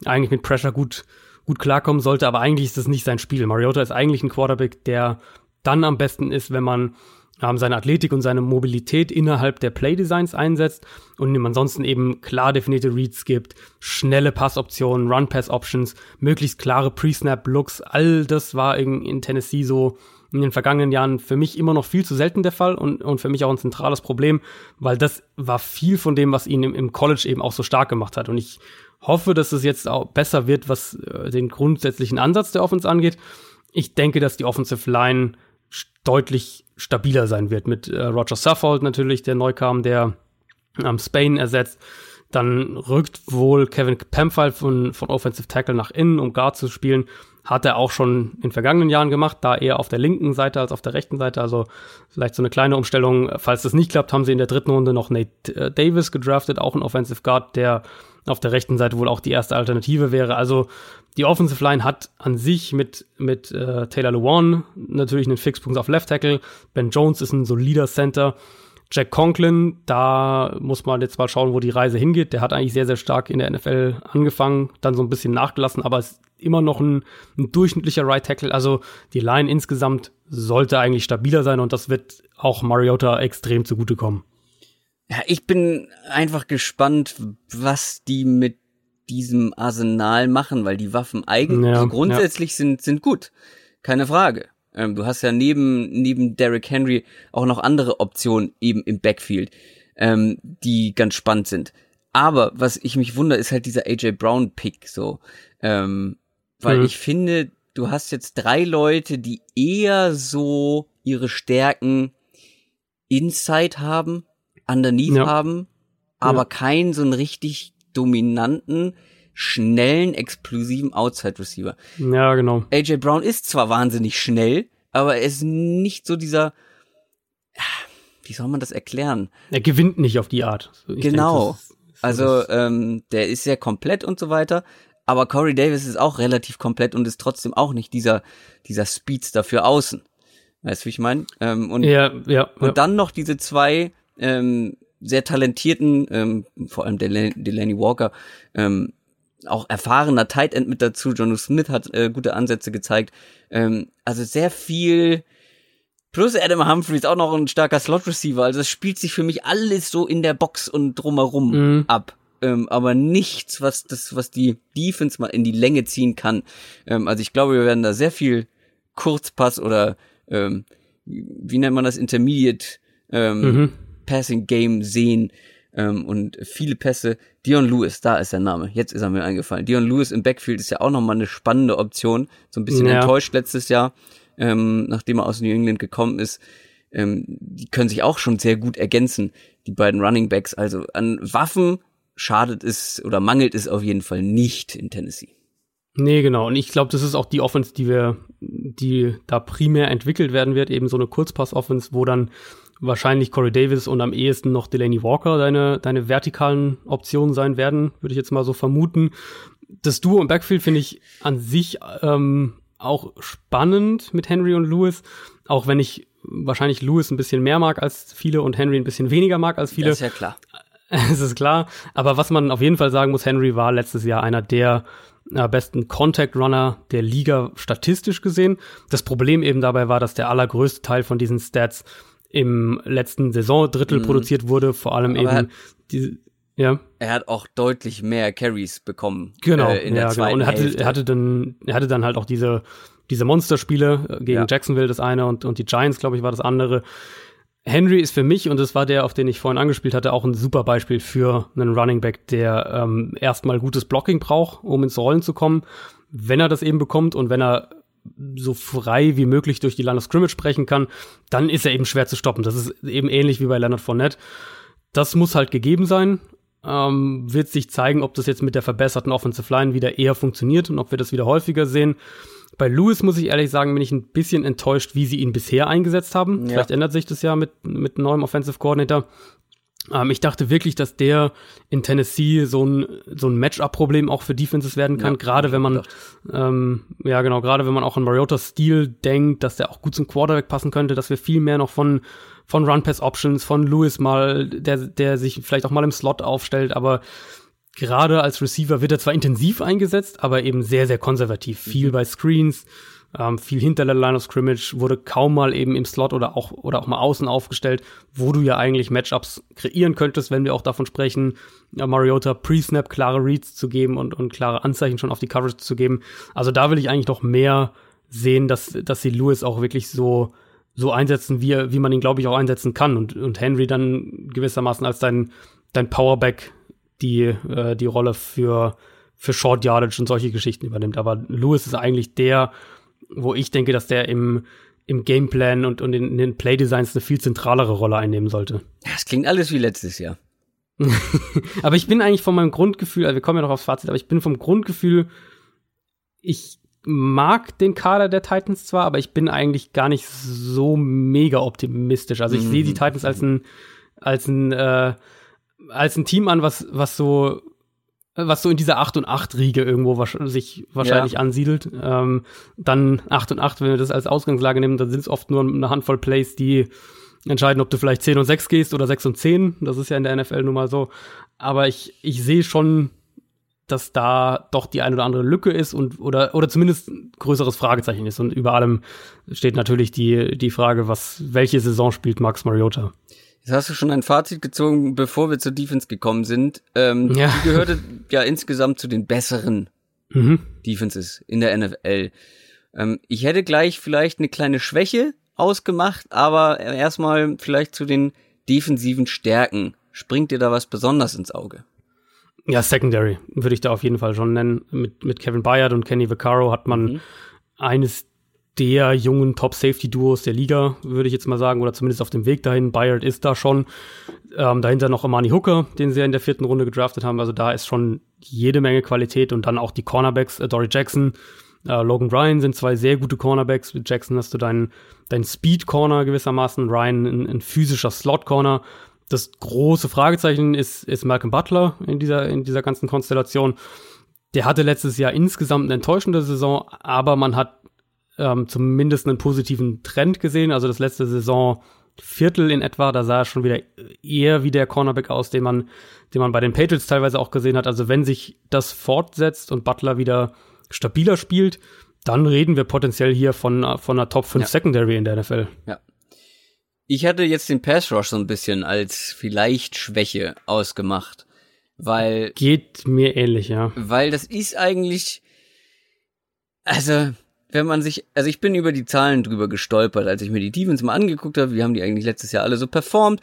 [SPEAKER 2] eigentlich mit Pressure gut, gut klarkommen sollte, aber eigentlich ist das nicht sein Spiel. Mariota ist eigentlich ein Quarterback, der dann am besten ist, wenn man ähm, seine Athletik und seine Mobilität innerhalb der Playdesigns einsetzt und ihm ansonsten eben klar definierte Reads gibt, schnelle Passoptionen, Run-Pass-Options, möglichst klare Pre-Snap-Looks, all das war in, in Tennessee so in den vergangenen Jahren für mich immer noch viel zu selten der Fall und, und für mich auch ein zentrales Problem, weil das war viel von dem, was ihn im, im College eben auch so stark gemacht hat. Und ich hoffe, dass es jetzt auch besser wird, was äh, den grundsätzlichen Ansatz der Offense angeht. Ich denke, dass die Offensive Line deutlich stabiler sein wird. Mit äh, Roger Suffold natürlich, der neu kam, der ähm, Spain ersetzt. Dann rückt wohl Kevin Pamphile von, von Offensive Tackle nach innen, um Guard zu spielen. Hat er auch schon in vergangenen Jahren gemacht, da eher auf der linken Seite als auf der rechten Seite. Also vielleicht so eine kleine Umstellung. Falls das nicht klappt, haben sie in der dritten Runde noch Nate äh, Davis gedraftet, auch ein Offensive Guard, der auf der rechten Seite wohl auch die erste Alternative wäre. Also die Offensive Line hat an sich mit, mit äh, Taylor Lewan natürlich einen Fixpunkt auf Left Tackle. Ben Jones ist ein solider Center. Jack Conklin, da muss man jetzt mal schauen, wo die Reise hingeht. Der hat eigentlich sehr, sehr stark in der NFL angefangen, dann so ein bisschen nachgelassen, aber ist immer noch ein, ein durchschnittlicher Right Tackle. Also die Line insgesamt sollte eigentlich stabiler sein und das wird auch Mariota extrem zugutekommen.
[SPEAKER 1] Ja, ich bin einfach gespannt, was die mit diesem Arsenal machen, weil die Waffen eigentlich ja, grundsätzlich ja. sind, sind gut. Keine Frage. Ähm, du hast ja neben, neben Derrick Henry auch noch andere Optionen eben im Backfield, ähm, die ganz spannend sind. Aber was ich mich wundere, ist halt dieser AJ Brown Pick so. Ähm, weil mhm. ich finde, du hast jetzt drei Leute, die eher so ihre Stärken Inside haben, underneath ja. haben, aber ja. keinen so einen richtig dominanten, schnellen, explosiven Outside Receiver.
[SPEAKER 2] Ja, genau.
[SPEAKER 1] AJ Brown ist zwar wahnsinnig schnell, aber er ist nicht so dieser, wie soll man das erklären?
[SPEAKER 2] Er gewinnt nicht auf die Art.
[SPEAKER 1] Ich genau. Denke, also ähm, der ist sehr komplett und so weiter. Aber Corey Davis ist auch relativ komplett und ist trotzdem auch nicht dieser dieser Speedster für außen. Weißt du, wie ich meine? Ähm, und
[SPEAKER 2] ja, ja,
[SPEAKER 1] und ja. dann noch diese zwei ähm, sehr talentierten, ähm, vor allem Del Delaney Walker, ähm, auch erfahrener Tight End mit dazu. Jono Smith hat äh, gute Ansätze gezeigt. Ähm, also sehr viel Plus Adam Humphreys auch noch ein starker Slot-Receiver. Also es spielt sich für mich alles so in der Box und drumherum mhm. ab. Ähm, aber nichts, was das, was die Defense mal in die Länge ziehen kann. Ähm, also ich glaube, wir werden da sehr viel Kurzpass oder ähm, wie nennt man das Intermediate ähm, mhm. Passing Game sehen ähm, und viele Pässe. Dion Lewis, da ist der Name. Jetzt ist er mir eingefallen. Dion Lewis im Backfield ist ja auch noch mal eine spannende Option. So ein bisschen ja. enttäuscht letztes Jahr ähm, nachdem er aus New England gekommen ist. Ähm, die können sich auch schon sehr gut ergänzen, die beiden Running Backs. Also an Waffen schadet es oder mangelt es auf jeden Fall nicht in Tennessee.
[SPEAKER 2] Nee, genau. Und ich glaube, das ist auch die Offense, die wir, die da primär entwickelt werden wird, eben so eine Kurzpass-Offense, wo dann wahrscheinlich Corey Davis und am ehesten noch Delaney Walker deine, deine vertikalen Optionen sein werden, würde ich jetzt mal so vermuten. Das Duo im Backfield finde ich an sich ähm, auch spannend mit Henry und Lewis, auch wenn ich wahrscheinlich Lewis ein bisschen mehr mag als viele und Henry ein bisschen weniger mag als viele.
[SPEAKER 1] Das ist ja klar.
[SPEAKER 2] Es ist klar. Aber was man auf jeden Fall sagen muss, Henry war letztes Jahr einer der äh, besten Contact Runner der Liga statistisch gesehen. Das Problem eben dabei war, dass der allergrößte Teil von diesen Stats im letzten Saisondrittel mhm. produziert wurde, vor allem Aber eben die, ja.
[SPEAKER 1] Er hat auch deutlich mehr Carries bekommen.
[SPEAKER 2] Genau, äh, in der ja, zweiten genau. Und er hatte, er hatte dann, er hatte dann halt auch diese, diese Monsterspiele äh, gegen ja. Jacksonville das eine und, und die Giants, glaube ich, war das andere. Henry ist für mich, und das war der, auf den ich vorhin angespielt hatte, auch ein super Beispiel für einen Running Back, der ähm, erstmal gutes Blocking braucht, um ins Rollen zu kommen. Wenn er das eben bekommt und wenn er so frei wie möglich durch die Line of Scrimmage sprechen kann, dann ist er eben schwer zu stoppen. Das ist eben ähnlich wie bei Leonard Fournette. Das muss halt gegeben sein ähm, wird sich zeigen, ob das jetzt mit der verbesserten Offensive Line wieder eher funktioniert und ob wir das wieder häufiger sehen. Bei Lewis muss ich ehrlich sagen, bin ich ein bisschen enttäuscht, wie sie ihn bisher eingesetzt haben. Ja. Vielleicht ändert sich das ja mit, mit neuem Offensive Coordinator. Ähm, ich dachte wirklich, dass der in Tennessee so ein, so ein Matchup-Problem auch für Defenses werden kann, ja, gerade wenn man, ähm, ja genau, gerade wenn man auch an Mariotas Stil denkt, dass der auch gut zum Quarterback passen könnte, dass wir viel mehr noch von von Run-Pass-Options, von Lewis mal, der, der sich vielleicht auch mal im Slot aufstellt, aber gerade als Receiver wird er zwar intensiv eingesetzt, aber eben sehr, sehr konservativ. Viel mhm. bei Screens, ähm, viel hinter der Line of Scrimmage, wurde kaum mal eben im Slot oder auch, oder auch mal außen aufgestellt, wo du ja eigentlich Matchups kreieren könntest, wenn wir auch davon sprechen, ja, Mariota Pre-Snap klare Reads zu geben und, und klare Anzeichen schon auf die Coverage zu geben. Also da will ich eigentlich noch mehr sehen, dass, dass sie Lewis auch wirklich so so einsetzen, wie, wie man ihn, glaube ich, auch einsetzen kann. Und, und Henry dann gewissermaßen als dein, dein Powerback die, äh, die Rolle für, für Short Yardage und solche Geschichten übernimmt. Aber Lewis ist eigentlich der, wo ich denke, dass der im, im Gameplan und, und in, den Playdesigns eine viel zentralere Rolle einnehmen sollte.
[SPEAKER 1] Das klingt alles wie letztes Jahr.
[SPEAKER 2] aber ich bin eigentlich von meinem Grundgefühl, also wir kommen ja noch aufs Fazit, aber ich bin vom Grundgefühl, ich mag den Kader der Titans zwar, aber ich bin eigentlich gar nicht so mega optimistisch. Also ich mhm. sehe die Titans als ein als ein äh, als ein Team an, was was so was so in dieser 8 und 8 Riege irgendwo was, sich wahrscheinlich ja. ansiedelt. Ähm, dann 8 und 8, wenn wir das als Ausgangslage nehmen, dann sind es oft nur eine Handvoll Plays, die entscheiden, ob du vielleicht 10 und 6 gehst oder 6 und 10. Das ist ja in der NFL nun mal so. Aber ich, ich sehe schon dass da doch die eine oder andere Lücke ist und oder oder zumindest ein größeres Fragezeichen ist und über allem steht natürlich die die Frage, was welche Saison spielt Max Mariota?
[SPEAKER 1] Jetzt hast du schon ein Fazit gezogen, bevor wir zur Defense gekommen sind. Ähm, ja. Die gehörte ja insgesamt zu den besseren mhm. Defenses in der NFL. Ähm, ich hätte gleich vielleicht eine kleine Schwäche ausgemacht, aber erstmal vielleicht zu den defensiven Stärken. Springt dir da was besonders ins Auge?
[SPEAKER 2] Ja, Secondary würde ich da auf jeden Fall schon nennen. Mit, mit Kevin Bayard und Kenny Vaccaro hat man mhm. eines der jungen Top-Safety-Duos der Liga, würde ich jetzt mal sagen, oder zumindest auf dem Weg dahin. Bayard ist da schon. Ähm, dahinter noch Amani Hooker, den sie ja in der vierten Runde gedraftet haben. Also da ist schon jede Menge Qualität und dann auch die Cornerbacks, äh, Dory Jackson, Äh, Logan Ryan sind zwei sehr gute Cornerbacks. Mit Jackson hast du deinen, deinen Speed-Corner gewissermaßen, Ryan ein, ein physischer Slot-Corner. Das große Fragezeichen ist, ist Malcolm Butler in dieser, in dieser ganzen Konstellation. Der hatte letztes Jahr insgesamt eine enttäuschende Saison, aber man hat ähm, zumindest einen positiven Trend gesehen. Also das letzte Saison Viertel in etwa, da sah er schon wieder eher wie der Cornerback aus, den man, den man bei den Patriots teilweise auch gesehen hat. Also wenn sich das fortsetzt und Butler wieder stabiler spielt, dann reden wir potenziell hier von, von einer Top 5 ja. Secondary in der NFL.
[SPEAKER 1] Ja. Ich hatte jetzt den Pass Rush so ein bisschen als vielleicht Schwäche ausgemacht, weil.
[SPEAKER 2] Geht mir ähnlich, ja.
[SPEAKER 1] Weil das ist eigentlich, also, wenn man sich, also ich bin über die Zahlen drüber gestolpert, als ich mir die Defense mal angeguckt habe, wie haben die eigentlich letztes Jahr alle so performt.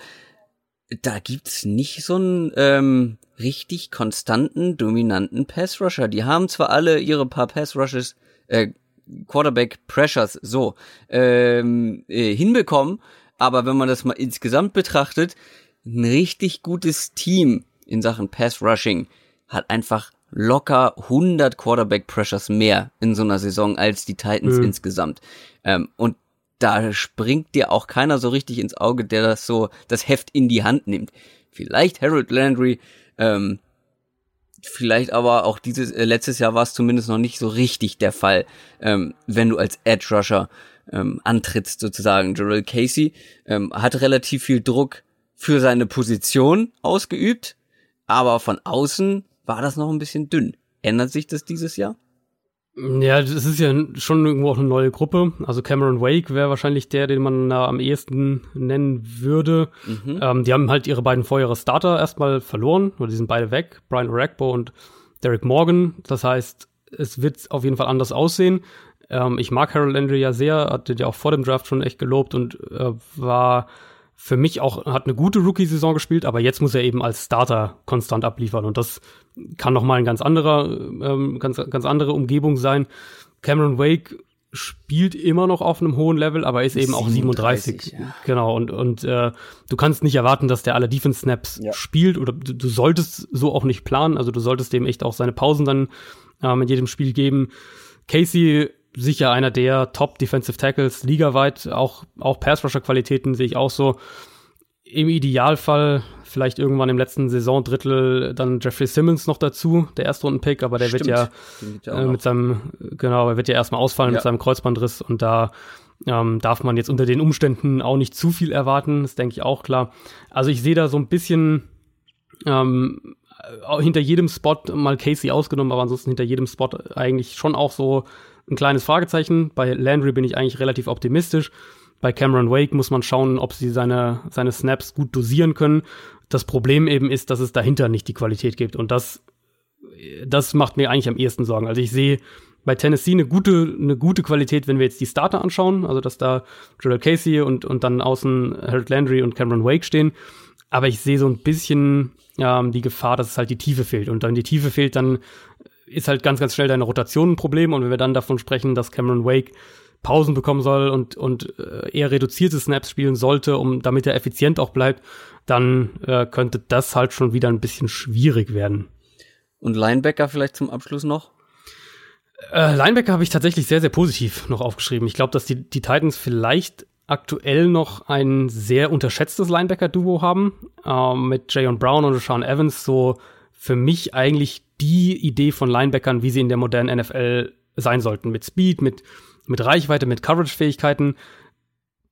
[SPEAKER 1] Da gibt's nicht so einen ähm, richtig konstanten, dominanten Pass Rusher. Die haben zwar alle ihre paar Pass Rushes, äh, Quarterback Pressures so ähm, äh, hinbekommen, aber wenn man das mal insgesamt betrachtet, ein richtig gutes Team in Sachen Pass Rushing hat einfach locker 100 Quarterback Pressures mehr in so einer Saison als die Titans mhm. insgesamt. Ähm, und da springt dir auch keiner so richtig ins Auge, der das so, das Heft in die Hand nimmt. Vielleicht Harold Landry, ähm, vielleicht aber auch dieses, äh, letztes Jahr war es zumindest noch nicht so richtig der Fall, ähm, wenn du als Edge Rusher ähm, antrittst sozusagen. Jarrell Casey ähm, hat relativ viel Druck für seine Position ausgeübt, aber von außen war das noch ein bisschen dünn. Ändert sich das dieses Jahr?
[SPEAKER 2] Ja, das ist ja schon irgendwo auch eine neue Gruppe. Also Cameron Wake wäre wahrscheinlich der, den man da am ehesten nennen würde. Mhm. Ähm, die haben halt ihre beiden vorherige Starter erstmal verloren, oder die sind beide weg. Brian Orakbo und Derek Morgan. Das heißt, es wird auf jeden Fall anders aussehen. Ähm, ich mag Harold Landry ja sehr, hatte ja auch vor dem Draft schon echt gelobt und äh, war für mich auch, hat eine gute Rookie-Saison gespielt, aber jetzt muss er eben als Starter konstant abliefern und das kann noch mal ein ganz anderer, ähm, ganz, ganz andere Umgebung sein. Cameron Wake spielt immer noch auf einem hohen Level, aber ist eben 37, auch 37. Ja. Genau, und, und äh, du kannst nicht erwarten, dass der alle Defense-Snaps ja. spielt oder du, du, solltest so auch nicht planen. Also du solltest dem echt auch seine Pausen dann ähm, in jedem Spiel geben. Casey sicher einer der Top Defensive Tackles ligaweit, auch, auch Pass-Rusher-Qualitäten sehe ich auch so. Im Idealfall vielleicht irgendwann im letzten Saisondrittel dann Jeffrey Simmons noch dazu, der Erstrunden-Pick, aber der Stimmt. wird ja äh, mit seinem, genau, er wird ja erstmal ausfallen ja. mit seinem Kreuzbandriss und da ähm, darf man jetzt unter den Umständen auch nicht zu viel erwarten, das denke ich auch klar. Also ich sehe da so ein bisschen ähm, hinter jedem Spot mal Casey ausgenommen, aber ansonsten hinter jedem Spot eigentlich schon auch so ein kleines Fragezeichen. Bei Landry bin ich eigentlich relativ optimistisch. Bei Cameron Wake muss man schauen, ob sie seine, seine Snaps gut dosieren können. Das Problem eben ist, dass es dahinter nicht die Qualität gibt. Und das, das macht mir eigentlich am ehesten Sorgen. Also ich sehe bei Tennessee eine gute, eine gute Qualität, wenn wir jetzt die Starter anschauen. Also dass da Joel Casey und, und dann außen Harold Landry und Cameron Wake stehen. Aber ich sehe so ein bisschen ähm, die Gefahr, dass es halt die Tiefe fehlt. Und dann die Tiefe fehlt, dann ist halt ganz, ganz schnell deine Rotation ein Problem. Und wenn wir dann davon sprechen, dass Cameron Wake Pausen bekommen soll und, und äh, eher reduzierte Snaps spielen sollte, um damit er effizient auch bleibt, dann äh, könnte das halt schon wieder ein bisschen schwierig werden.
[SPEAKER 1] Und Linebacker vielleicht zum Abschluss noch?
[SPEAKER 2] Äh, Linebacker habe ich tatsächlich sehr, sehr positiv noch aufgeschrieben. Ich glaube, dass die, die Titans vielleicht aktuell noch ein sehr unterschätztes Linebacker-Duo haben. Ähm, mit Jayon Brown und Sean Evans so für mich eigentlich die Idee von Linebackern, wie sie in der modernen NFL sein sollten. Mit Speed, mit, mit Reichweite, mit Coverage-Fähigkeiten.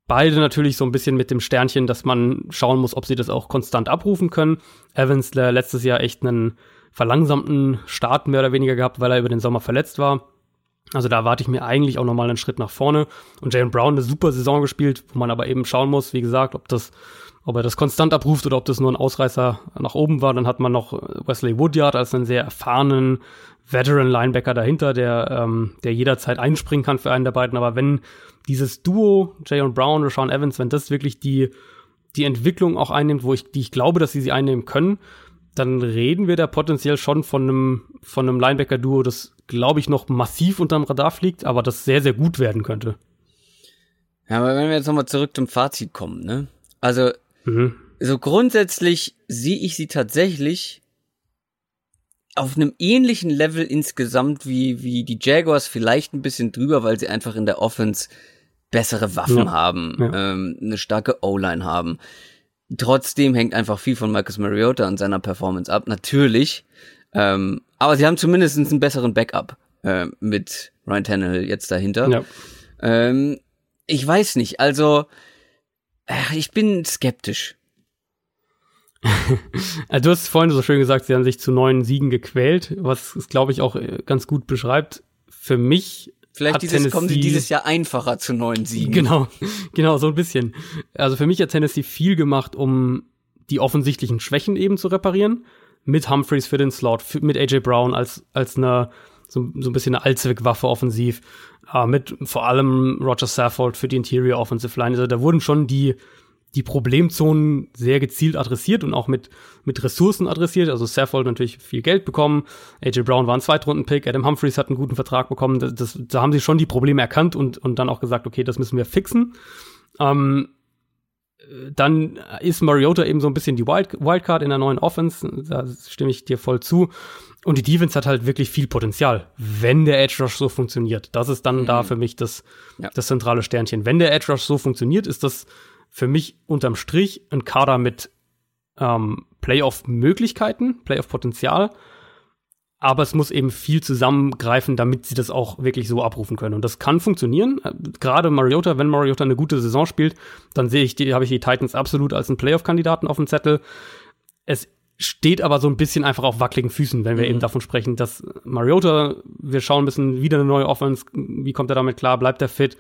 [SPEAKER 2] Beide natürlich so ein bisschen mit dem Sternchen, dass man schauen muss, ob sie das auch konstant abrufen können. Evans letztes Jahr echt einen verlangsamten Start mehr oder weniger gehabt, weil er über den Sommer verletzt war. Also da erwarte ich mir eigentlich auch nochmal einen Schritt nach vorne. Und Jalen Brown eine super Saison gespielt, wo man aber eben schauen muss, wie gesagt, ob das ob er das konstant abruft oder ob das nur ein Ausreißer nach oben war. Dann hat man noch Wesley Woodyard als einen sehr erfahrenen Veteran-Linebacker dahinter, der, ähm, der jederzeit einspringen kann für einen der beiden. Aber wenn dieses Duo, Jayon Brown oder Sean Evans, wenn das wirklich die, die Entwicklung auch einnimmt, wo ich, die ich glaube, dass sie sie einnehmen können, dann reden wir da potenziell schon von einem, von einem Linebacker-Duo, das, glaube ich, noch massiv unterm Radar fliegt, aber das sehr, sehr gut werden könnte.
[SPEAKER 1] Ja, aber wenn wir jetzt nochmal zurück zum Fazit kommen, ne? Also, Mhm. So grundsätzlich sehe ich sie tatsächlich auf einem ähnlichen Level insgesamt wie, wie die Jaguars, vielleicht ein bisschen drüber, weil sie einfach in der Offense bessere Waffen ja. haben, ja. Ähm, eine starke O-Line haben. Trotzdem hängt einfach viel von Marcus Mariota und seiner Performance ab, natürlich. Ähm, aber sie haben zumindest einen besseren Backup äh, mit Ryan Tannehill jetzt dahinter. Ja. Ähm, ich weiß nicht, also äh, ich bin skeptisch.
[SPEAKER 2] also du hast vorhin so schön gesagt, sie haben sich zu neuen Siegen gequält, was es, glaube ich, auch äh, ganz gut beschreibt. Für mich
[SPEAKER 1] Vielleicht dieses, Tennessee, kommen sie dieses Jahr einfacher zu neuen Siegen.
[SPEAKER 2] Genau, genau, so ein bisschen. Also für mich hat Tennessee viel gemacht, um die offensichtlichen Schwächen eben zu reparieren. Mit Humphreys für den Slot, mit AJ Brown als, als eine, so, so ein bisschen eine Allzweckwaffe offensiv. Äh, mit vor allem Roger Saffold für die Interior Offensive Line. Also da wurden schon die, die Problemzonen sehr gezielt adressiert und auch mit, mit Ressourcen adressiert. Also Saffold natürlich viel Geld bekommen. AJ Brown war ein Zweitrunden-Pick. Adam Humphreys hat einen guten Vertrag bekommen. Das, das, da haben sie schon die Probleme erkannt und, und dann auch gesagt, okay, das müssen wir fixen. Ähm, dann ist Mariota eben so ein bisschen die Wild, Wildcard in der neuen Offense. Da stimme ich dir voll zu. Und die Defense hat halt wirklich viel Potenzial, wenn der Edge Rush so funktioniert. Das ist dann mhm. da für mich das, ja. das zentrale Sternchen. Wenn der Edge Rush so funktioniert, ist das für mich unterm Strich ein Kader mit ähm, Playoff-Möglichkeiten, Playoff-Potenzial. Aber es muss eben viel zusammengreifen, damit sie das auch wirklich so abrufen können. Und das kann funktionieren. Gerade Mariota, wenn Mariota eine gute Saison spielt, dann sehe ich die, habe ich die Titans absolut als einen Playoff-Kandidaten auf dem Zettel. Es steht aber so ein bisschen einfach auf wackeligen Füßen, wenn wir mhm. eben davon sprechen, dass Mariota, wir schauen ein bisschen wieder eine neue Offense, wie kommt er damit klar, bleibt er fit?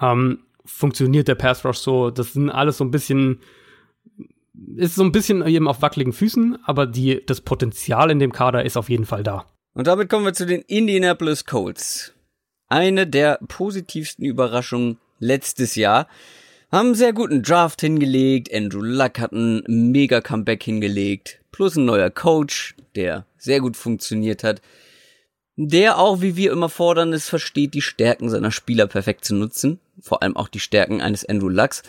[SPEAKER 2] Ähm, funktioniert der Pass Rush so. Das sind alles so ein bisschen, ist so ein bisschen eben auf wackeligen Füßen, aber die, das Potenzial in dem Kader ist auf jeden Fall da.
[SPEAKER 1] Und damit kommen wir zu den Indianapolis Colts. Eine der positivsten Überraschungen letztes Jahr. Haben einen sehr guten Draft hingelegt. Andrew Luck hat ein mega Comeback hingelegt. Plus ein neuer Coach, der sehr gut funktioniert hat der auch, wie wir immer fordern, es versteht, die Stärken seiner Spieler perfekt zu nutzen. Vor allem auch die Stärken eines Andrew Lux.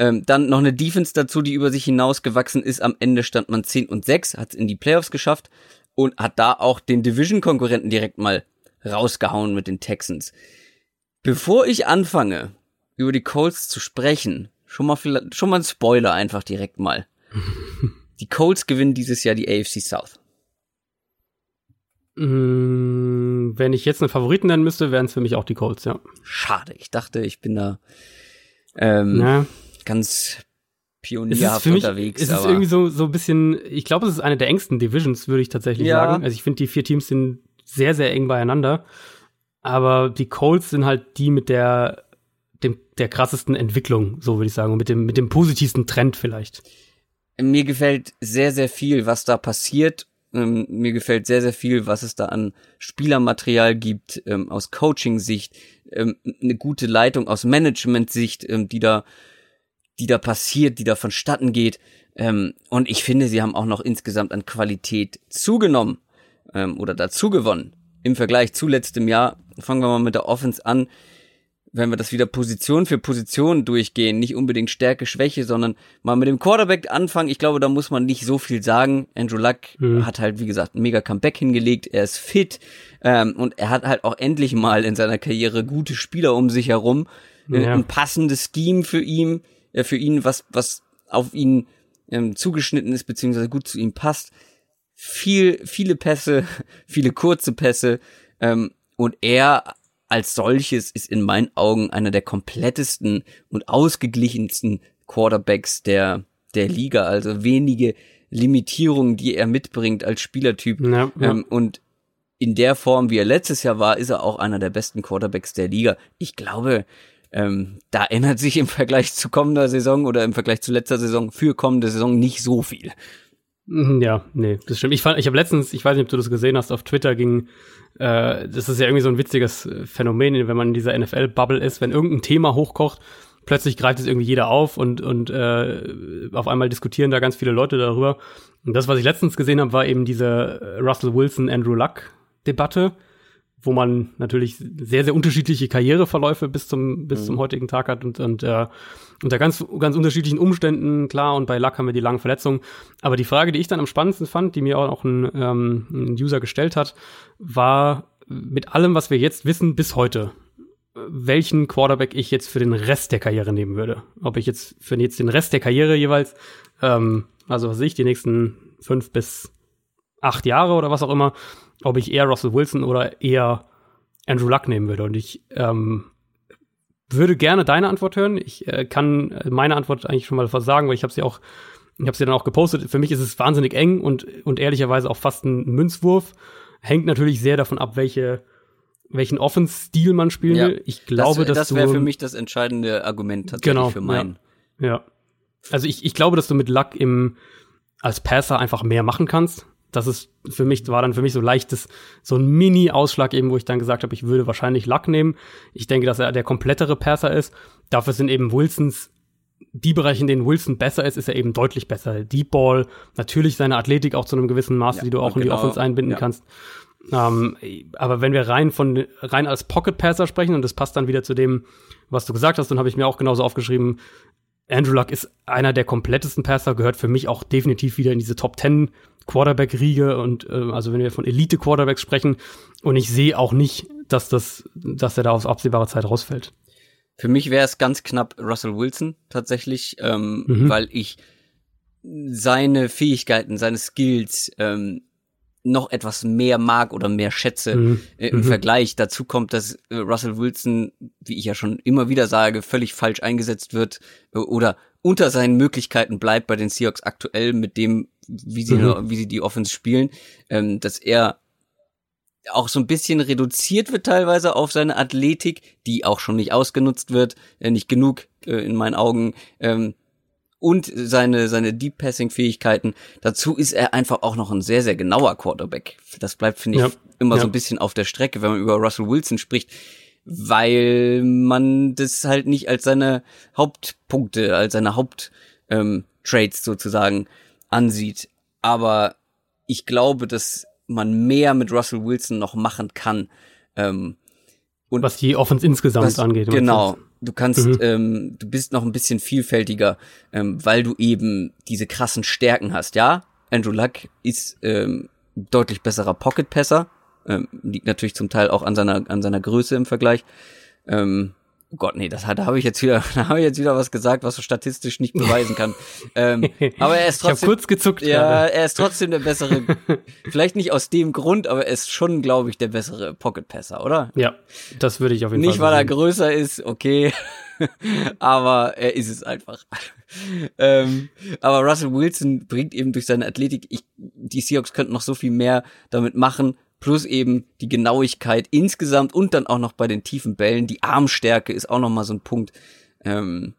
[SPEAKER 1] Ähm, dann noch eine Defense dazu, die über sich hinausgewachsen ist. Am Ende stand man 10 und 6, hat es in die Playoffs geschafft und hat da auch den Division-Konkurrenten direkt mal rausgehauen mit den Texans. Bevor ich anfange, über die Colts zu sprechen, schon mal, schon mal ein Spoiler einfach direkt mal. die Colts gewinnen dieses Jahr die AFC South.
[SPEAKER 2] Mm, wenn ich jetzt einen Favoriten nennen müsste, wären es für mich auch die Colts, ja.
[SPEAKER 1] Schade, ich dachte, ich bin da ähm. Ganz pionierhaft
[SPEAKER 2] mich,
[SPEAKER 1] unterwegs.
[SPEAKER 2] Es ist irgendwie so, so ein bisschen, ich glaube, es ist eine der engsten Divisions, würde ich tatsächlich ja. sagen. Also ich finde, die vier Teams sind sehr, sehr eng beieinander. Aber die Colts sind halt die mit der, dem, der krassesten Entwicklung, so würde ich sagen, und mit dem, mit dem positivsten Trend vielleicht.
[SPEAKER 1] Mir gefällt sehr, sehr viel, was da passiert ähm, mir gefällt sehr, sehr viel, was es da an Spielermaterial gibt, ähm, aus Coaching-Sicht, ähm, eine gute Leitung aus Management-Sicht, ähm, die da, die da passiert, die da vonstatten geht. Ähm, und ich finde, sie haben auch noch insgesamt an Qualität zugenommen ähm, oder dazu gewonnen im Vergleich zu letztem Jahr. Fangen wir mal mit der Offense an wenn wir das wieder Position für Position durchgehen, nicht unbedingt Stärke, Schwäche, sondern mal mit dem Quarterback anfangen. Ich glaube, da muss man nicht so viel sagen. Andrew Luck mhm. hat halt, wie gesagt, ein mega Comeback hingelegt. Er ist fit ähm, und er hat halt auch endlich mal in seiner Karriere gute Spieler um sich herum. Ja. Ein passendes Scheme für ihn, äh, für ihn, was was auf ihn ähm, zugeschnitten ist beziehungsweise gut zu ihm passt. Viel, viele Pässe, viele kurze Pässe. Ähm, und er als solches ist in meinen Augen einer der komplettesten und ausgeglichensten Quarterbacks der, der Liga. Also wenige Limitierungen, die er mitbringt als Spielertyp. Ja, ja. Ähm, und in der Form, wie er letztes Jahr war, ist er auch einer der besten Quarterbacks der Liga. Ich glaube, ähm, da ändert sich im Vergleich zu kommender Saison oder im Vergleich zu letzter Saison für kommende Saison nicht so viel.
[SPEAKER 2] Mhm, ja, nee, das stimmt. Ich fand, ich habe letztens, ich weiß nicht, ob du das gesehen hast, auf Twitter ging, äh, das ist ja irgendwie so ein witziges äh, Phänomen, wenn man in dieser NFL-Bubble ist, wenn irgendein Thema hochkocht, plötzlich greift es irgendwie jeder auf und und äh, auf einmal diskutieren da ganz viele Leute darüber. Und das, was ich letztens gesehen habe, war eben diese Russell Wilson Andrew Luck Debatte, wo man natürlich sehr, sehr unterschiedliche Karriereverläufe bis zum, bis mhm. zum heutigen Tag hat und, und äh, unter ganz, ganz unterschiedlichen Umständen, klar, und bei Luck haben wir die langen Verletzungen. Aber die Frage, die ich dann am spannendsten fand, die mir auch ein, ähm, ein User gestellt hat, war mit allem, was wir jetzt wissen, bis heute, welchen Quarterback ich jetzt für den Rest der Karriere nehmen würde. Ob ich jetzt für jetzt den Rest der Karriere jeweils, ähm, also was weiß ich, die nächsten fünf bis acht Jahre oder was auch immer, ob ich eher Russell Wilson oder eher Andrew Luck nehmen würde. Und ich ähm, würde gerne deine Antwort hören. Ich äh, kann meine Antwort eigentlich schon mal was sagen, weil ich habe sie auch, ich habe sie dann auch gepostet. Für mich ist es wahnsinnig eng und und ehrlicherweise auch fast ein Münzwurf. Hängt natürlich sehr davon ab, welche welchen Offense-Stil man spielen ja. will. Ich glaube, das,
[SPEAKER 1] dass das wäre für mich das entscheidende Argument tatsächlich genau, für meinen.
[SPEAKER 2] Ja. ja. Also ich, ich glaube, dass du mit Luck im als Passer einfach mehr machen kannst das ist für mich, war dann für mich so leichtes, so ein Mini-Ausschlag eben, wo ich dann gesagt habe, ich würde wahrscheinlich Luck nehmen. Ich denke, dass er der komplettere Passer ist. Dafür sind eben Wilsons, die Bereiche, in denen Wilson besser ist, ist er eben deutlich besser. Deep Ball, natürlich seine Athletik auch zu einem gewissen Maß, ja, die du auch in genau, die Offense einbinden ja. kannst. Ähm, aber wenn wir rein von, rein als Pocket Passer sprechen, und das passt dann wieder zu dem, was du gesagt hast, dann habe ich mir auch genauso aufgeschrieben, Andrew Luck ist einer der komplettesten Passer, gehört für mich auch definitiv wieder in diese Top 10 Quarterback-Riege und äh, also wenn wir von Elite-Quarterbacks sprechen und ich sehe auch nicht, dass das, dass er da auf absehbare Zeit rausfällt.
[SPEAKER 1] Für mich wäre es ganz knapp Russell Wilson tatsächlich, ähm, mhm. weil ich seine Fähigkeiten, seine Skills ähm, noch etwas mehr mag oder mehr schätze mhm. äh, im mhm. Vergleich. Dazu kommt, dass äh, Russell Wilson, wie ich ja schon immer wieder sage, völlig falsch eingesetzt wird äh, oder unter seinen Möglichkeiten bleibt bei den Seahawks aktuell mit dem, wie sie, mhm. wie sie die Offense spielen, ähm, dass er auch so ein bisschen reduziert wird teilweise auf seine Athletik, die auch schon nicht ausgenutzt wird, nicht genug in meinen Augen. Ähm, und seine, seine Deep Passing Fähigkeiten. Dazu ist er einfach auch noch ein sehr, sehr genauer Quarterback. Das bleibt, finde ich, ja. immer ja. so ein bisschen auf der Strecke, wenn man über Russell Wilson spricht weil man das halt nicht als seine Hauptpunkte, als seine Haupttrades ähm, sozusagen ansieht. Aber ich glaube, dass man mehr mit Russell Wilson noch machen kann. Ähm,
[SPEAKER 2] und was die Offense insgesamt was, angeht.
[SPEAKER 1] Genau. Du kannst, mhm. ähm, du bist noch ein bisschen vielfältiger, ähm, weil du eben diese krassen Stärken hast. Ja, Andrew Luck ist ähm, deutlich besserer Pocket-Passer, ähm, liegt natürlich zum Teil auch an seiner, an seiner Größe im Vergleich. Ähm, oh Gott, nee, das hat, da habe ich jetzt wieder, da habe ich jetzt wieder was gesagt, was du statistisch nicht beweisen kann. ähm, aber er ist trotzdem.
[SPEAKER 2] Ich hab kurz gezuckt.
[SPEAKER 1] Ja, gerade. er ist trotzdem der bessere. vielleicht nicht aus dem Grund, aber er ist schon, glaube ich, der bessere Pocket Passer, oder?
[SPEAKER 2] Ja, das würde ich auf jeden
[SPEAKER 1] nicht, Fall. Nicht, weil er größer ist, okay. aber er ist es einfach. ähm, aber Russell Wilson bringt eben durch seine Athletik, ich, die Seahawks könnten noch so viel mehr damit machen, plus eben die Genauigkeit insgesamt und dann auch noch bei den tiefen Bällen. Die Armstärke ist auch noch mal so ein Punkt. Ähm,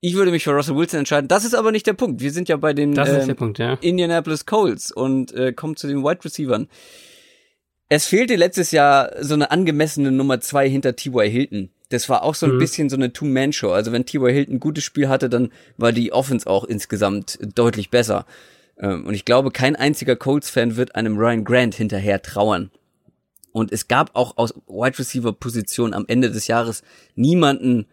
[SPEAKER 1] ich würde mich für Russell Wilson entscheiden. Das ist aber nicht der Punkt. Wir sind ja bei den
[SPEAKER 2] ähm, Punkt, ja.
[SPEAKER 1] Indianapolis Colts und äh, kommen zu den Wide Receivern. Es fehlte letztes Jahr so eine angemessene Nummer zwei hinter T.Y. Hilton. Das war auch so ein mhm. bisschen so eine Two-Man-Show. Also wenn T.Y. Hilton ein gutes Spiel hatte, dann war die Offense auch insgesamt deutlich besser. Ähm, und ich glaube, kein einziger Colts-Fan wird einem Ryan Grant hinterher trauern. Und es gab auch aus Wide Receiver Position am Ende des Jahres niemanden,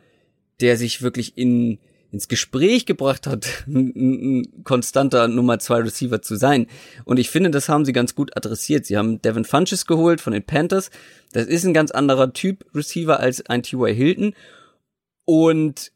[SPEAKER 1] der sich wirklich in, ins Gespräch gebracht hat, ein, konstanter Nummer zwei Receiver zu sein. Und ich finde, das haben sie ganz gut adressiert. Sie haben Devin Funches geholt von den Panthers. Das ist ein ganz anderer Typ Receiver als ein T.Y. Hilton. Und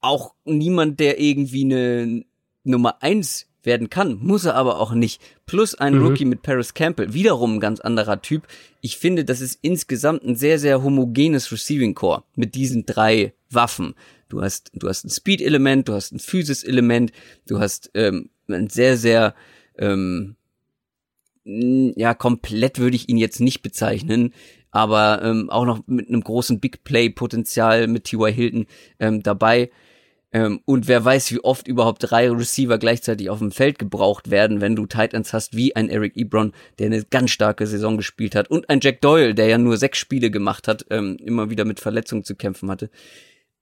[SPEAKER 1] auch niemand, der irgendwie eine Nummer eins werden kann, muss er aber auch nicht. Plus ein mhm. Rookie mit Paris Campbell, wiederum ein ganz anderer Typ. Ich finde, das ist insgesamt ein sehr, sehr homogenes Receiving Core mit diesen drei Waffen. Du hast, du hast ein Speed-Element, du hast ein Physis-Element, du hast ähm, ein sehr, sehr ähm, ja, komplett würde ich ihn jetzt nicht bezeichnen, aber ähm, auch noch mit einem großen Big Play-Potenzial mit T.Y. Hilton ähm, dabei. Ähm, und wer weiß, wie oft überhaupt drei Receiver gleichzeitig auf dem Feld gebraucht werden, wenn du Titans hast wie ein Eric Ebron, der eine ganz starke Saison gespielt hat, und ein Jack Doyle, der ja nur sechs Spiele gemacht hat, ähm, immer wieder mit Verletzungen zu kämpfen hatte,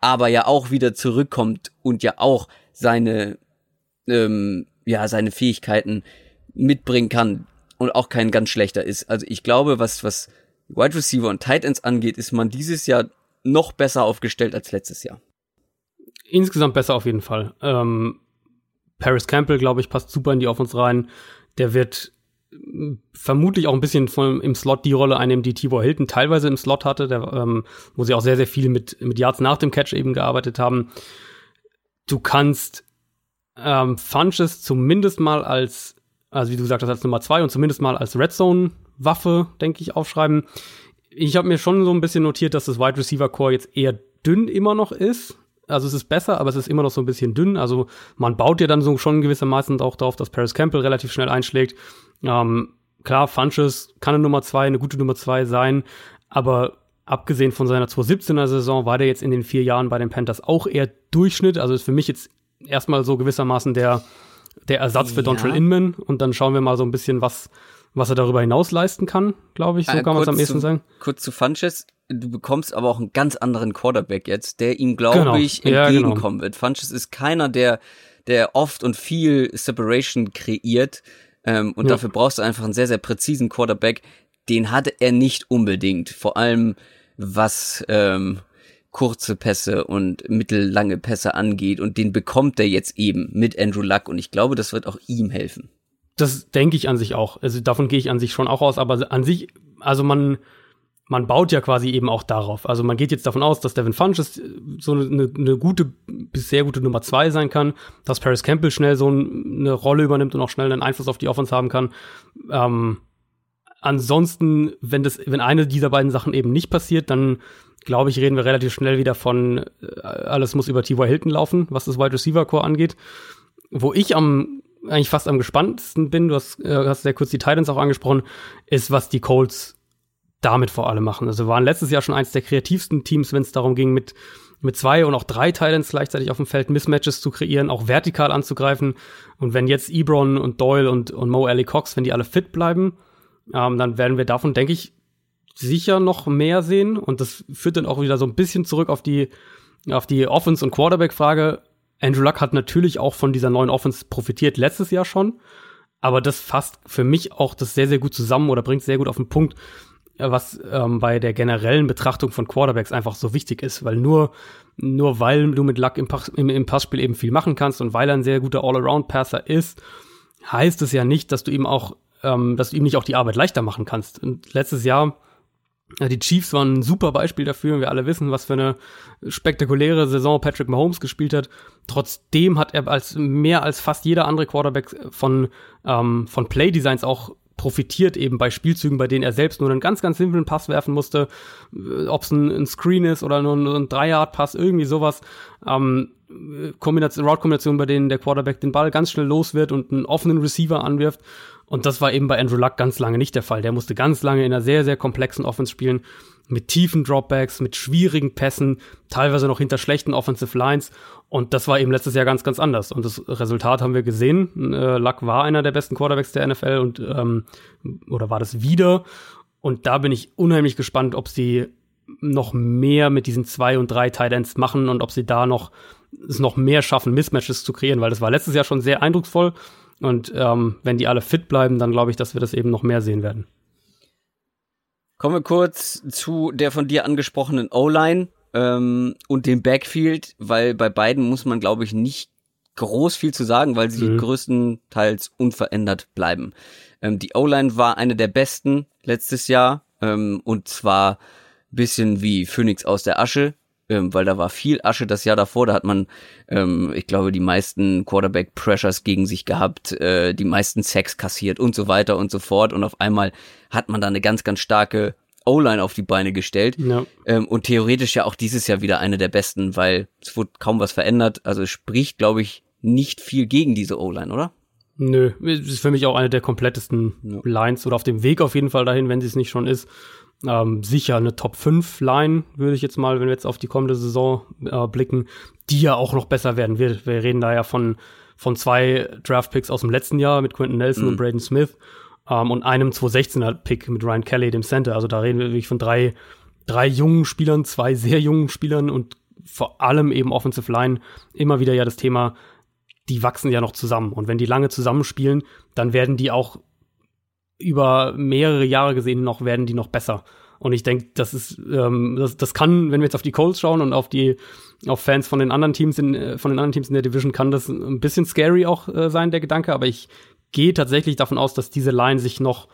[SPEAKER 1] aber ja auch wieder zurückkommt und ja auch seine, ähm, ja, seine Fähigkeiten mitbringen kann und auch kein ganz schlechter ist. Also ich glaube, was, was Wide Receiver und Tight Ends angeht, ist man dieses Jahr noch besser aufgestellt als letztes Jahr.
[SPEAKER 2] Insgesamt besser auf jeden Fall. Ähm, Paris Campbell, glaube ich, passt super in die Offense rein. Der wird vermutlich auch ein bisschen von, im Slot die Rolle einnehmen, die Tibor Hilton teilweise im Slot hatte, der, ähm, wo sie auch sehr, sehr viel mit, mit Yards nach dem Catch eben gearbeitet haben. Du kannst ähm, Funches zumindest mal als, also wie du gesagt hast, als Nummer zwei und zumindest mal als Red Zone Waffe, denke ich, aufschreiben. Ich habe mir schon so ein bisschen notiert, dass das Wide Receiver Core jetzt eher dünn immer noch ist. Also es ist besser, aber es ist immer noch so ein bisschen dünn. Also man baut ja dann so schon gewissermaßen auch darauf, dass Paris Campbell relativ schnell einschlägt. Ähm, klar, Funches kann eine Nummer zwei, eine gute Nummer zwei sein, aber abgesehen von seiner 2017er Saison war der jetzt in den vier Jahren bei den Panthers auch eher Durchschnitt. Also ist für mich jetzt erstmal so gewissermaßen der, der Ersatz für ja. Dontrell Inman und dann schauen wir mal so ein bisschen, was, was er darüber hinaus leisten kann, glaube ich. So äh, kann man es am ehesten sagen.
[SPEAKER 1] Kurz zu Funches. Du bekommst aber auch einen ganz anderen Quarterback jetzt, der ihm, glaube genau. ich, entgegenkommen ja, genau. wird. Funches ist keiner, der, der oft und viel Separation kreiert. Ähm, und ja. dafür brauchst du einfach einen sehr, sehr präzisen Quarterback. Den hatte er nicht unbedingt. Vor allem was ähm, kurze Pässe und mittellange Pässe angeht. Und den bekommt er jetzt eben mit Andrew Luck. Und ich glaube, das wird auch ihm helfen.
[SPEAKER 2] Das denke ich an sich auch. Also davon gehe ich an sich schon auch aus. Aber an sich, also man, man baut ja quasi eben auch darauf. Also man geht jetzt davon aus, dass Devin Funches so eine, eine gute bis sehr gute Nummer zwei sein kann, dass Paris Campbell schnell so eine Rolle übernimmt und auch schnell einen Einfluss auf die Offense haben kann. Ähm, ansonsten, wenn das, wenn eine dieser beiden Sachen eben nicht passiert, dann glaube ich, reden wir relativ schnell wieder von äh, alles muss über T.Y. Hilton laufen, was das Wide Receiver Core angeht. Wo ich am eigentlich fast am gespanntesten bin, du hast, äh, hast sehr kurz die Titans auch angesprochen, ist, was die Colts damit vor allem machen. Also waren letztes Jahr schon eins der kreativsten Teams, wenn es darum ging, mit, mit zwei und auch drei Titans gleichzeitig auf dem Feld Mismatches zu kreieren, auch vertikal anzugreifen. Und wenn jetzt Ebron und Doyle und, und Mo Alley Cox, wenn die alle fit bleiben, ähm, dann werden wir davon, denke ich, sicher noch mehr sehen. Und das führt dann auch wieder so ein bisschen zurück auf die, auf die Offense- und Quarterback-Frage. Andrew Luck hat natürlich auch von dieser neuen Offense profitiert letztes Jahr schon. Aber das fasst für mich auch das sehr, sehr gut zusammen oder bringt sehr gut auf den Punkt, was ähm, bei der generellen Betrachtung von Quarterbacks einfach so wichtig ist, weil nur, nur weil du mit Luck im, im, im Passspiel eben viel machen kannst und weil er ein sehr guter All-Around-Passer ist, heißt es ja nicht, dass du ihm auch, ähm, dass du ihm nicht auch die Arbeit leichter machen kannst. Und letztes Jahr die Chiefs waren ein super Beispiel dafür. Wir alle wissen, was für eine spektakuläre Saison Patrick Mahomes gespielt hat. Trotzdem hat er als mehr als fast jeder andere Quarterback von, ähm, von Playdesigns auch profitiert eben bei Spielzügen, bei denen er selbst nur einen ganz, ganz simplen Pass werfen musste, äh, ob es ein, ein, Screen ist oder nur ein, ein Drei-Yard-Pass, irgendwie sowas. Ähm, Kombination, Route-Kombination, bei denen der Quarterback den Ball ganz schnell los wird und einen offenen Receiver anwirft. Und das war eben bei Andrew Luck ganz lange nicht der Fall. Der musste ganz lange in einer sehr, sehr komplexen Offense spielen, mit tiefen Dropbacks, mit schwierigen Pässen, teilweise noch hinter schlechten Offensive Lines. Und das war eben letztes Jahr ganz, ganz anders. Und das Resultat haben wir gesehen. Äh, Luck war einer der besten Quarterbacks der NFL und ähm, oder war das wieder. Und da bin ich unheimlich gespannt, ob sie noch mehr mit diesen zwei und drei Tight Ends machen und ob sie da noch es noch mehr schaffen, Mismatches zu kreieren, weil das war letztes Jahr schon sehr eindrucksvoll. Und ähm, wenn die alle fit bleiben, dann glaube ich, dass wir das eben noch mehr sehen werden.
[SPEAKER 1] Kommen wir kurz zu der von dir angesprochenen O-Line ähm, und dem Backfield, weil bei beiden muss man, glaube ich, nicht groß viel zu sagen, weil sie mhm. größtenteils unverändert bleiben. Ähm, die O-Line war eine der besten letztes Jahr ähm, und zwar bisschen wie Phoenix aus der Asche, ähm, weil da war viel Asche das Jahr davor. Da hat man, ähm, ich glaube, die meisten Quarterback-Pressures gegen sich gehabt, äh, die meisten Sacks kassiert und so weiter und so fort. Und auf einmal hat man da eine ganz, ganz starke O-Line auf die Beine gestellt. Ja. Ähm, und theoretisch ja auch dieses Jahr wieder eine der besten, weil es wurde kaum was verändert. Also spricht, glaube ich, nicht viel gegen diese O-Line, oder?
[SPEAKER 2] Nö, ist für mich auch eine der komplettesten ja. Lines oder auf dem Weg auf jeden Fall dahin, wenn sie es nicht schon ist. Ähm, sicher eine Top 5 Line, würde ich jetzt mal, wenn wir jetzt auf die kommende Saison äh, blicken, die ja auch noch besser werden wird. Wir reden da ja von, von zwei Draft-Picks aus dem letzten Jahr mit Quentin Nelson mhm. und Braden Smith ähm, und einem 216er Pick mit Ryan Kelly, dem Center. Also da reden wir wirklich von drei, drei jungen Spielern, zwei sehr jungen Spielern und vor allem eben Offensive Line immer wieder ja das Thema, die wachsen ja noch zusammen. Und wenn die lange zusammenspielen, dann werden die auch über mehrere Jahre gesehen noch, werden die noch besser. Und ich denke, das ist, ähm, das, das kann, wenn wir jetzt auf die Colts schauen und auf die auf Fans von den anderen Teams in äh, von den anderen Teams in der Division, kann das ein bisschen scary auch äh, sein, der Gedanke. Aber ich gehe tatsächlich davon aus, dass diese Line sich noch,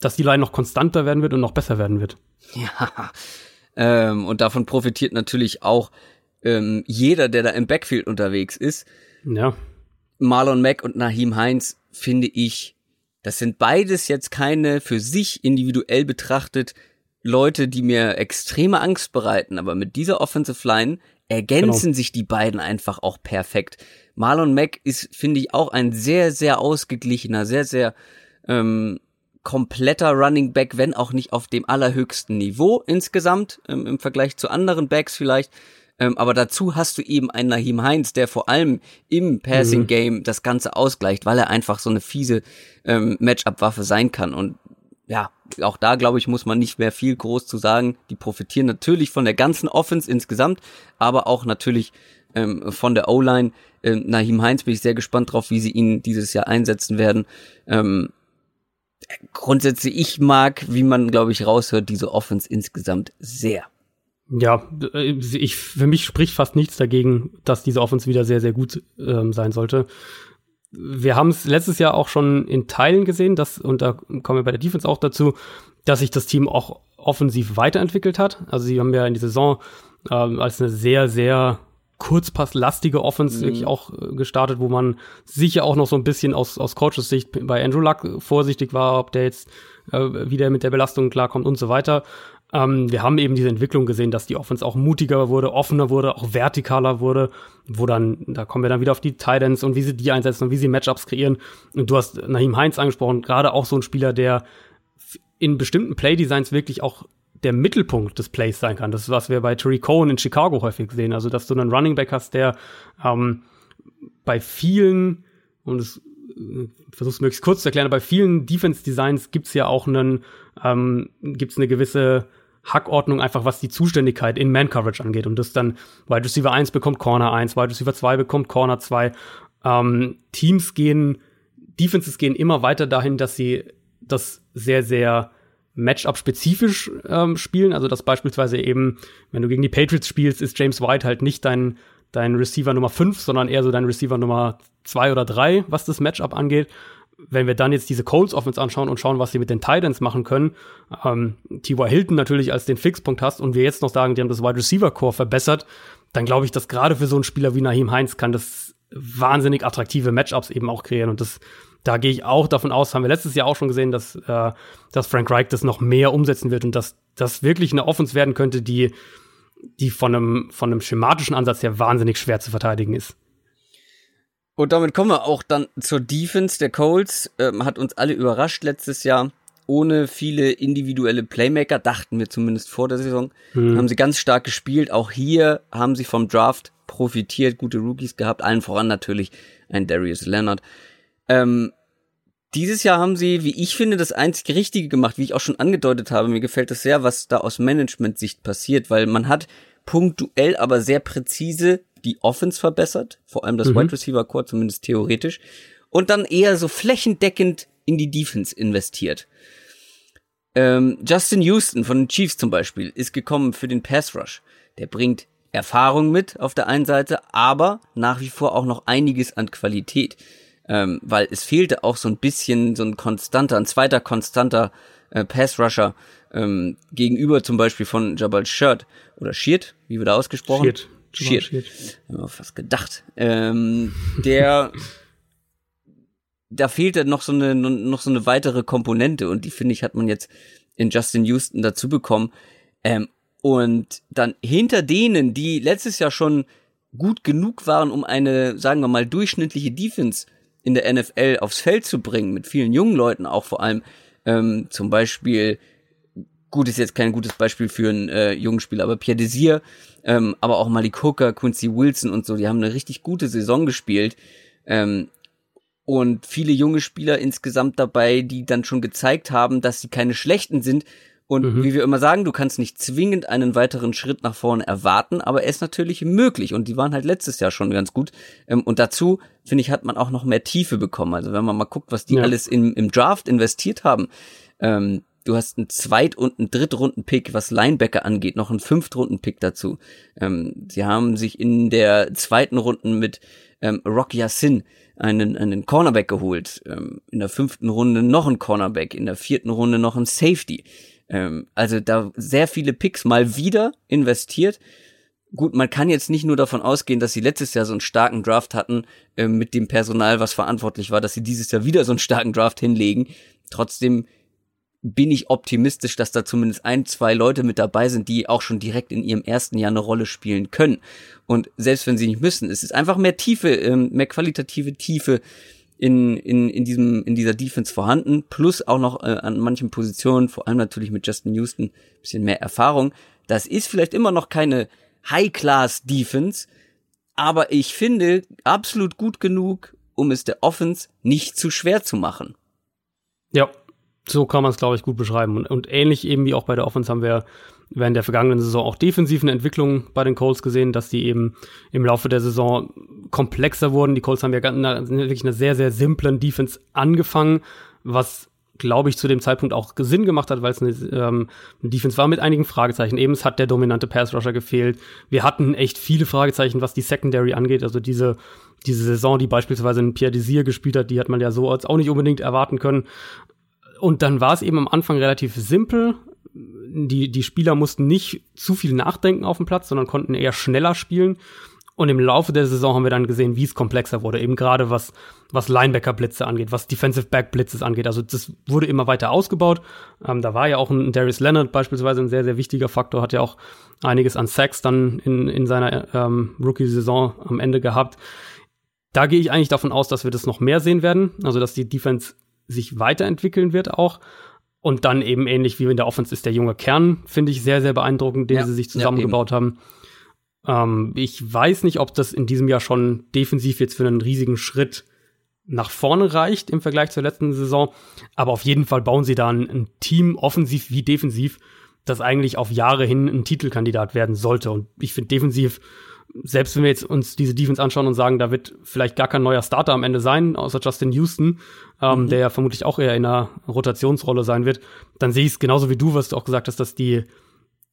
[SPEAKER 2] dass die Line noch konstanter werden wird und noch besser werden wird.
[SPEAKER 1] Ja, ähm, und davon profitiert natürlich auch ähm, jeder, der da im Backfield unterwegs ist.
[SPEAKER 2] Ja.
[SPEAKER 1] Marlon Mack und Naheem Heinz finde ich, das sind beides jetzt keine für sich individuell betrachtet Leute, die mir extreme Angst bereiten, aber mit dieser Offensive Line ergänzen genau. sich die beiden einfach auch perfekt. Marlon Mack ist, finde ich, auch ein sehr, sehr ausgeglichener, sehr, sehr ähm, kompletter Running Back, wenn auch nicht auf dem allerhöchsten Niveau insgesamt, ähm, im Vergleich zu anderen Backs vielleicht. Ähm, aber dazu hast du eben einen Nahim Heinz, der vor allem im Passing Game mhm. das Ganze ausgleicht, weil er einfach so eine fiese ähm, Matchup-Waffe sein kann. Und ja, auch da glaube ich, muss man nicht mehr viel groß zu sagen. Die profitieren natürlich von der ganzen Offense insgesamt, aber auch natürlich ähm, von der O-Line. Ähm, Nahim Heinz bin ich sehr gespannt drauf, wie sie ihn dieses Jahr einsetzen werden. Ähm, grundsätzlich, ich mag, wie man, glaube ich, raushört, diese Offense insgesamt sehr.
[SPEAKER 2] Ja, äh, ich, für mich spricht fast nichts dagegen, dass diese Offense wieder sehr, sehr gut ähm, sein sollte. Wir haben es letztes Jahr auch schon in Teilen gesehen, dass, und da kommen wir bei der Defense auch dazu, dass sich das Team auch offensiv weiterentwickelt hat. Also sie haben ja in die Saison ähm, als eine sehr, sehr kurzpasslastige Offense mhm. wirklich auch äh, gestartet, wo man sicher auch noch so ein bisschen aus, aus Coaches Sicht bei Andrew Luck vorsichtig war, ob der jetzt äh, wieder mit der Belastung klarkommt und so weiter. Ähm, wir haben eben diese Entwicklung gesehen, dass die Offense auch mutiger wurde, offener wurde, auch vertikaler wurde, wo dann, da kommen wir dann wieder auf die Titans und wie sie die einsetzen und wie sie Matchups kreieren. Und du hast Nahim Heinz angesprochen, gerade auch so ein Spieler, der in bestimmten Playdesigns wirklich auch der Mittelpunkt des Plays sein kann. Das ist, was wir bei Terry Cohen in Chicago häufig sehen. Also, dass du einen Running Back hast, der ähm, bei vielen, und es äh, versuch's möglichst kurz zu erklären, bei vielen Defense-Designs gibt's ja auch einen, ähm, gibt's eine gewisse Hackordnung einfach, was die Zuständigkeit in Man-Coverage angeht. Und das dann Wide Receiver 1 bekommt Corner 1, Wide Receiver 2 bekommt Corner 2. Ähm, Teams gehen, Defenses gehen immer weiter dahin, dass sie das sehr, sehr Matchup-spezifisch ähm, spielen. Also dass beispielsweise eben, wenn du gegen die Patriots spielst, ist James White halt nicht dein, dein Receiver Nummer 5, sondern eher so dein Receiver Nummer 2 oder 3, was das Matchup angeht wenn wir dann jetzt diese Colts Offense anschauen und schauen, was sie mit den Titans machen können, ähm, T.Y. Hilton natürlich als den Fixpunkt hast und wir jetzt noch sagen, die haben das Wide Receiver Core verbessert, dann glaube ich, dass gerade für so einen Spieler wie Naheem Heinz kann das wahnsinnig attraktive Matchups eben auch kreieren und das da gehe ich auch davon aus, haben wir letztes Jahr auch schon gesehen, dass, äh, dass Frank Reich das noch mehr umsetzen wird und dass das wirklich eine Offense werden könnte, die, die von einem, von einem schematischen Ansatz her wahnsinnig schwer zu verteidigen ist.
[SPEAKER 1] Und damit kommen wir auch dann zur Defense der Colts. Ähm, hat uns alle überrascht letztes Jahr. Ohne viele individuelle Playmaker, dachten wir zumindest vor der Saison, mhm. haben sie ganz stark gespielt. Auch hier haben sie vom Draft profitiert, gute Rookies gehabt, allen voran natürlich ein Darius Leonard. Ähm, dieses Jahr haben sie, wie ich finde, das einzig Richtige gemacht, wie ich auch schon angedeutet habe. Mir gefällt es sehr, was da aus Management-Sicht passiert, weil man hat punktuell, aber sehr präzise die Offense verbessert, vor allem das mhm. Wide Receiver Core zumindest theoretisch, und dann eher so flächendeckend in die Defense investiert. Ähm, Justin Houston von den Chiefs zum Beispiel ist gekommen für den Pass Rush. Der bringt Erfahrung mit auf der einen Seite, aber nach wie vor auch noch einiges an Qualität. Ähm, weil es fehlte auch so ein bisschen so ein konstanter, ein zweiter konstanter äh, Pass Rusher ähm, gegenüber zum Beispiel von Jabal Shirt oder Shirt, wie wird er ausgesprochen? Shirt. Shit. Shit. Ja, fast gedacht. Ähm, der, da fehlte noch so eine, noch so eine weitere Komponente und die finde ich hat man jetzt in Justin Houston dazu bekommen. Ähm, und dann hinter denen, die letztes Jahr schon gut genug waren, um eine, sagen wir mal, durchschnittliche Defense in der NFL aufs Feld zu bringen, mit vielen jungen Leuten auch vor allem, ähm, zum Beispiel gut ist jetzt kein gutes Beispiel für einen äh, jungen Spieler, aber Pierre Desir, ähm, aber auch Malik Hooker, Quincy Wilson und so, die haben eine richtig gute Saison gespielt. Ähm, und viele junge Spieler insgesamt dabei, die dann schon gezeigt haben, dass sie keine schlechten sind. Und mhm. wie wir immer sagen, du kannst nicht zwingend einen weiteren Schritt nach vorne erwarten, aber er ist natürlich möglich. Und die waren halt letztes Jahr schon ganz gut. Ähm, und dazu, finde ich, hat man auch noch mehr Tiefe bekommen. Also wenn man mal guckt, was die ja. alles im, im Draft investiert haben, ähm, du hast einen Zweit- und einen Drittrunden-Pick, was Linebacker angeht, noch einen Fünftrunden-Pick dazu. Ähm, sie haben sich in der zweiten Runde mit ähm, Rock Yassin einen, einen Cornerback geholt. Ähm, in der fünften Runde noch ein Cornerback, in der vierten Runde noch ein Safety. Ähm, also da sehr viele Picks mal wieder investiert. Gut, man kann jetzt nicht nur davon ausgehen, dass sie letztes Jahr so einen starken Draft hatten, äh, mit dem Personal, was verantwortlich war, dass sie dieses Jahr wieder so einen starken Draft hinlegen. Trotzdem bin ich optimistisch, dass da zumindest ein, zwei Leute mit dabei sind, die auch schon direkt in ihrem ersten Jahr eine Rolle spielen können. Und selbst wenn sie nicht müssen, es ist einfach mehr Tiefe, ähm, mehr qualitative Tiefe in, in, in, diesem, in dieser Defense vorhanden, plus auch noch äh, an manchen Positionen, vor allem natürlich mit Justin Houston, bisschen mehr Erfahrung. Das ist vielleicht immer noch keine High-Class-Defense, aber ich finde absolut gut genug, um es der Offense nicht zu schwer zu machen.
[SPEAKER 2] Ja, so kann man es, glaube ich, gut beschreiben. Und, und, ähnlich eben wie auch bei der Offense haben wir während der vergangenen Saison auch defensiven Entwicklungen bei den Colts gesehen, dass die eben im Laufe der Saison komplexer wurden. Die Colts haben ja eine, wirklich eine sehr, sehr simplen Defense angefangen, was glaube ich, zu dem Zeitpunkt auch Sinn gemacht hat, weil es eine, ähm, eine Defense war mit einigen Fragezeichen. Eben, es hat der dominante Pass-Rusher gefehlt. Wir hatten echt viele Fragezeichen, was die Secondary angeht. Also diese, diese Saison, die beispielsweise ein Pierre Desir gespielt hat, die hat man ja so als auch nicht unbedingt erwarten können. Und dann war es eben am Anfang relativ simpel. Die, die Spieler mussten nicht zu viel nachdenken auf dem Platz, sondern konnten eher schneller spielen. Und im Laufe der Saison haben wir dann gesehen, wie es komplexer wurde. Eben gerade was, was Linebacker-Blitze angeht, was Defensive Back-Blitzes angeht. Also das wurde immer weiter ausgebaut. Ähm, da war ja auch ein Darius Leonard beispielsweise ein sehr, sehr wichtiger Faktor, hat ja auch einiges an Sacks dann in, in seiner ähm, Rookie-Saison am Ende gehabt. Da gehe ich eigentlich davon aus, dass wir das noch mehr sehen werden. Also dass die Defense sich weiterentwickeln wird auch. Und dann eben ähnlich wie in der Offense ist der junge Kern, finde ich sehr, sehr beeindruckend, den ja, sie sich zusammengebaut ja, haben. Ähm, ich weiß nicht, ob das in diesem Jahr schon defensiv jetzt für einen riesigen Schritt nach vorne reicht im Vergleich zur letzten Saison. Aber auf jeden Fall bauen sie da ein, ein Team, offensiv wie defensiv, das eigentlich auf Jahre hin ein Titelkandidat werden sollte. Und ich finde defensiv selbst wenn wir jetzt uns diese Defense anschauen und sagen, da wird vielleicht gar kein neuer Starter am Ende sein, außer Justin Houston, ähm, mhm. der ja vermutlich auch eher in einer Rotationsrolle sein wird, dann sehe ich es genauso wie du, was du auch gesagt hast, dass die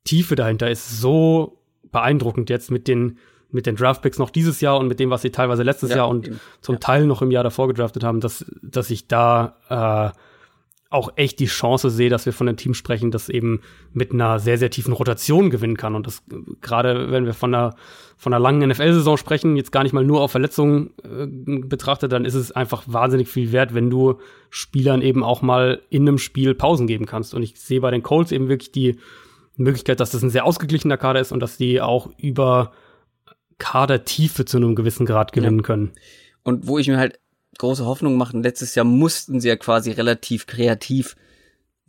[SPEAKER 2] Tiefe dahinter ist so beeindruckend jetzt mit den mit den Draftpicks noch dieses Jahr und mit dem, was sie teilweise letztes ja, Jahr und eben. zum ja. Teil noch im Jahr davor gedraftet haben, dass, dass ich da äh, auch echt die Chance sehe, dass wir von einem Team sprechen, das eben mit einer sehr, sehr tiefen Rotation gewinnen kann. Und das gerade, wenn wir von einer, von einer langen NFL-Saison sprechen, jetzt gar nicht mal nur auf Verletzungen äh, betrachtet, dann ist es einfach wahnsinnig viel wert, wenn du Spielern eben auch mal in einem Spiel Pausen geben kannst. Und ich sehe bei den Colts eben wirklich die Möglichkeit, dass das ein sehr ausgeglichener Kader ist und dass die auch über Kadertiefe zu einem gewissen Grad gewinnen ja. können.
[SPEAKER 1] Und wo ich mir halt große Hoffnung machen. Letztes Jahr mussten sie ja quasi relativ kreativ,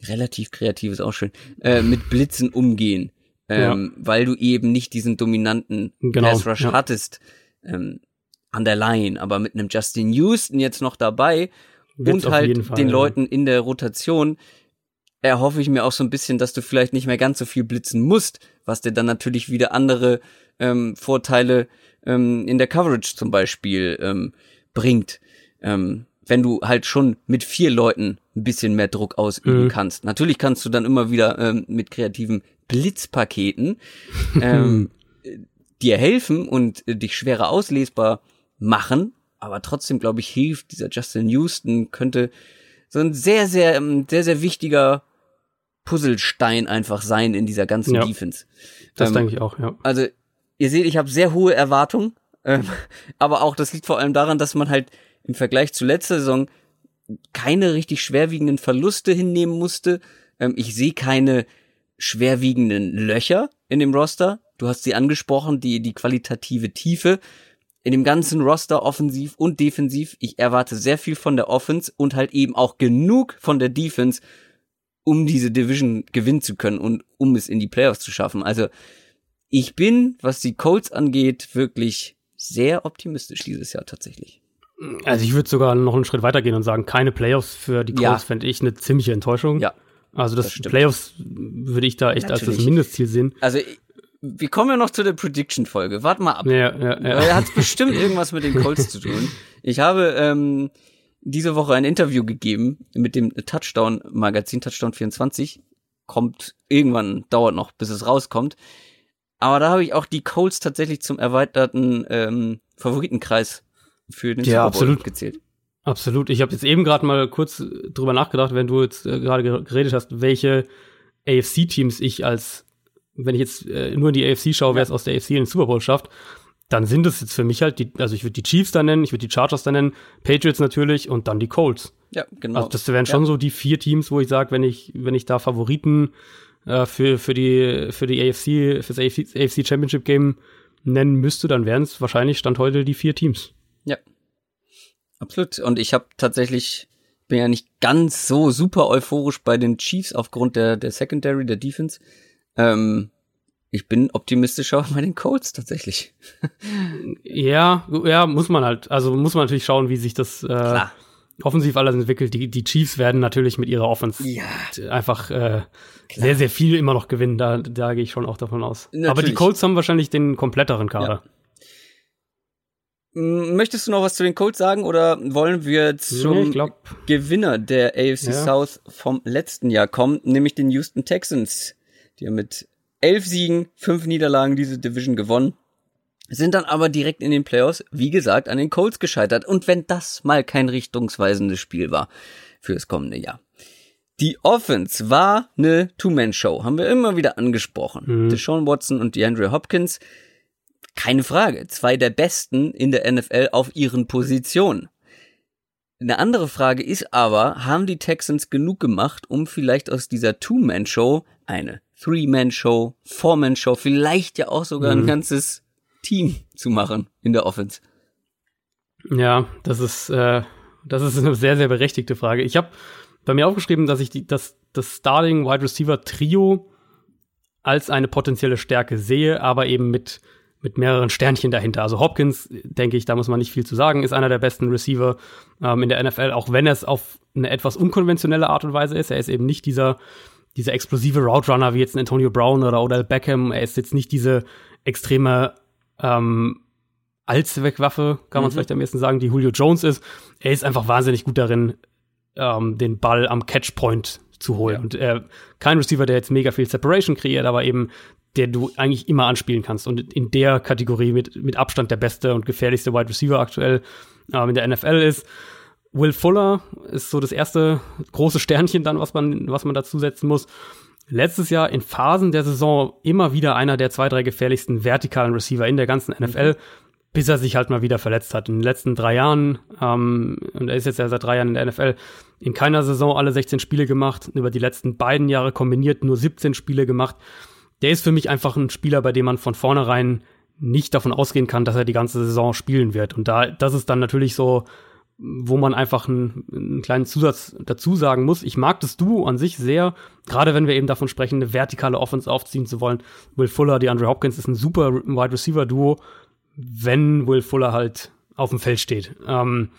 [SPEAKER 1] relativ kreativ ist auch schön, äh, mit Blitzen umgehen. Ähm, ja. weil du eben nicht diesen dominanten genau, Pass Rush ja. hattest ähm, an der Line, aber mit einem Justin Houston jetzt noch dabei Wird's und halt Fall, den ja. Leuten in der Rotation erhoffe ich mir auch so ein bisschen, dass du vielleicht nicht mehr ganz so viel blitzen musst, was dir dann natürlich wieder andere ähm, Vorteile ähm, in der Coverage zum Beispiel ähm, bringt ähm, wenn du halt schon mit vier Leuten ein bisschen mehr Druck ausüben mhm. kannst. Natürlich kannst du dann immer wieder ähm, mit kreativen Blitzpaketen ähm, dir helfen und äh, dich schwerer auslesbar machen, aber trotzdem glaube ich hilft dieser Justin Houston könnte so ein sehr sehr ähm, sehr sehr wichtiger Puzzlestein einfach sein in dieser ganzen ja, Defense.
[SPEAKER 2] Das ähm, denke ich auch, ja.
[SPEAKER 1] Also ihr seht, ich habe sehr hohe Erwartungen, ähm, aber auch das liegt vor allem daran, dass man halt im Vergleich zu letzter Saison keine richtig schwerwiegenden Verluste hinnehmen musste. Ähm, ich sehe keine schwerwiegenden Löcher in dem Roster. Du hast sie angesprochen, die, die qualitative Tiefe. In dem ganzen Roster, offensiv und defensiv, ich erwarte sehr viel von der Offense und halt eben auch genug von der Defense, um diese Division gewinnen zu können und um es in die Playoffs zu schaffen. Also ich bin, was die Colts angeht, wirklich sehr optimistisch dieses Jahr tatsächlich.
[SPEAKER 2] Also ich würde sogar noch einen Schritt weitergehen und sagen, keine Playoffs für die Colts ja. fände ich eine ziemliche Enttäuschung. Ja. Also das, das Playoffs würde ich da echt Natürlich. als das Mindestziel sehen.
[SPEAKER 1] Also wir kommen ja noch zu der Prediction-Folge. Warte mal ab. Ja, ja, ja. Er hat bestimmt irgendwas mit den Colts zu tun. Ich habe ähm, diese Woche ein Interview gegeben mit dem Touchdown-Magazin, Touchdown 24. Kommt irgendwann, dauert noch, bis es rauskommt. Aber da habe ich auch die Colts tatsächlich zum erweiterten ähm, Favoritenkreis für den
[SPEAKER 2] Ja,
[SPEAKER 1] Super Bowl
[SPEAKER 2] absolut.
[SPEAKER 1] gezählt.
[SPEAKER 2] Absolut. Ich habe jetzt eben gerade mal kurz drüber nachgedacht, wenn du jetzt äh, gerade ge- geredet hast, welche AFC-Teams ich als, wenn ich jetzt äh, nur in die AFC schaue, wer es aus der AFC in den Super Bowl schafft, dann sind es jetzt für mich halt die, also ich würde die Chiefs da nennen, ich würde die Chargers da nennen, Patriots natürlich und dann die Colts.
[SPEAKER 1] Ja, genau.
[SPEAKER 2] Also das wären schon so die vier Teams, wo ich sage, wenn ich, wenn ich da Favoriten äh, für, für die, für die AFC, fürs AFC, AFC Championship Game nennen müsste, dann wären es wahrscheinlich Stand heute die vier Teams.
[SPEAKER 1] Ja. Absolut. Und ich habe tatsächlich, bin ja nicht ganz so super euphorisch bei den Chiefs aufgrund der, der Secondary, der Defense. Ähm, ich bin optimistischer bei den Colts tatsächlich.
[SPEAKER 2] Ja, ja, muss man halt. Also muss man natürlich schauen, wie sich das äh, offensiv alles entwickelt. Die, die Chiefs werden natürlich mit ihrer Offense
[SPEAKER 1] Ja.
[SPEAKER 2] einfach äh, sehr, sehr viel immer noch gewinnen. Da, da gehe ich schon auch davon aus. Aber die
[SPEAKER 1] Natürlich.
[SPEAKER 2] Colts haben wahrscheinlich den kompletteren Kader.
[SPEAKER 1] M- Möchtest du noch was zu den Colts sagen oder wollen wir zum
[SPEAKER 2] Nee,
[SPEAKER 1] Gewinner der AFC
[SPEAKER 2] Ja.
[SPEAKER 1] South vom letzten Jahr kommen, nämlich den Houston Texans? Die haben mit elf Siegen, fünf Niederlagen diese Division gewonnen, sind dann aber direkt in den Playoffs, wie gesagt, an den Colts gescheitert. Und wenn das mal kein richtungsweisendes Spiel war für das kommende Jahr. Die Offense war eine Two-Man-Show, haben wir immer wieder angesprochen.
[SPEAKER 2] Mhm.
[SPEAKER 1] Deshaun Watson und DeAndre Hopkins keine Frage. Zwei der besten in der NFL auf ihren Positionen. Eine andere Frage ist aber, haben die Texans genug gemacht, um vielleicht aus dieser Two-Man-Show eine Three-Man-Show, Four-Man-Show, vielleicht ja auch sogar ein
[SPEAKER 2] Mhm.
[SPEAKER 1] ganzes Team zu machen in der Offense?
[SPEAKER 2] Ja, das ist, äh, das ist eine sehr, sehr berechtigte Frage. Ich habe bei mir aufgeschrieben, dass ich die, das, das Starting Wide Receiver Trio als eine potenzielle Stärke sehe, aber eben mit, mit mehreren Sternchen dahinter. Also Hopkins, denke ich, da muss man nicht viel zu sagen, ist einer der besten Receiver ähm, in der NFL, auch wenn es auf eine etwas unkonventionelle Art und Weise ist. Er ist eben nicht dieser, dieser explosive Route Runner wie jetzt ein Antonio Brown oder Odell Beckham. Er ist jetzt nicht diese extreme ähm, Allzweckwaffe, kann man
[SPEAKER 1] Mhm.
[SPEAKER 2] vielleicht am ehesten sagen, die Julio Jones ist. Er ist einfach wahnsinnig gut darin, ähm, den Ball am Catchpoint zu holen. Und äh, kein Receiver, der jetzt mega viel Separation kreiert, aber eben der du eigentlich immer anspielen kannst. Und in der Kategorie mit, mit Abstand der beste und gefährlichste Wide Receiver aktuell ähm, in der NFL ist. Will Fuller ist so das erste große Sternchen dann, was man, was man dazu setzen muss. Letztes Jahr in Phasen der Saison immer wieder einer der zwei, drei gefährlichsten vertikalen Receiver in der ganzen NFL, bis er sich halt mal wieder verletzt hat. In den letzten drei Jahren, ähm, und er ist jetzt ja seit drei Jahren in der NFL, in keiner Saison alle 16 Spiele gemacht, über die letzten beiden Jahre kombiniert nur 17 Spiele gemacht. Der ist für mich einfach ein Spieler, bei dem man von vornherein nicht davon ausgehen kann, dass er die ganze Saison spielen wird. Und da, das ist dann natürlich so, wo man einfach einen, einen kleinen Zusatz dazu sagen muss. Ich mag das Duo an sich sehr, gerade wenn wir eben davon sprechen, eine vertikale Offense aufziehen zu wollen. Will Fuller, die Andre Hopkins ist ein super Wide Receiver Duo, wenn Will Fuller halt auf dem Feld steht. Ähm,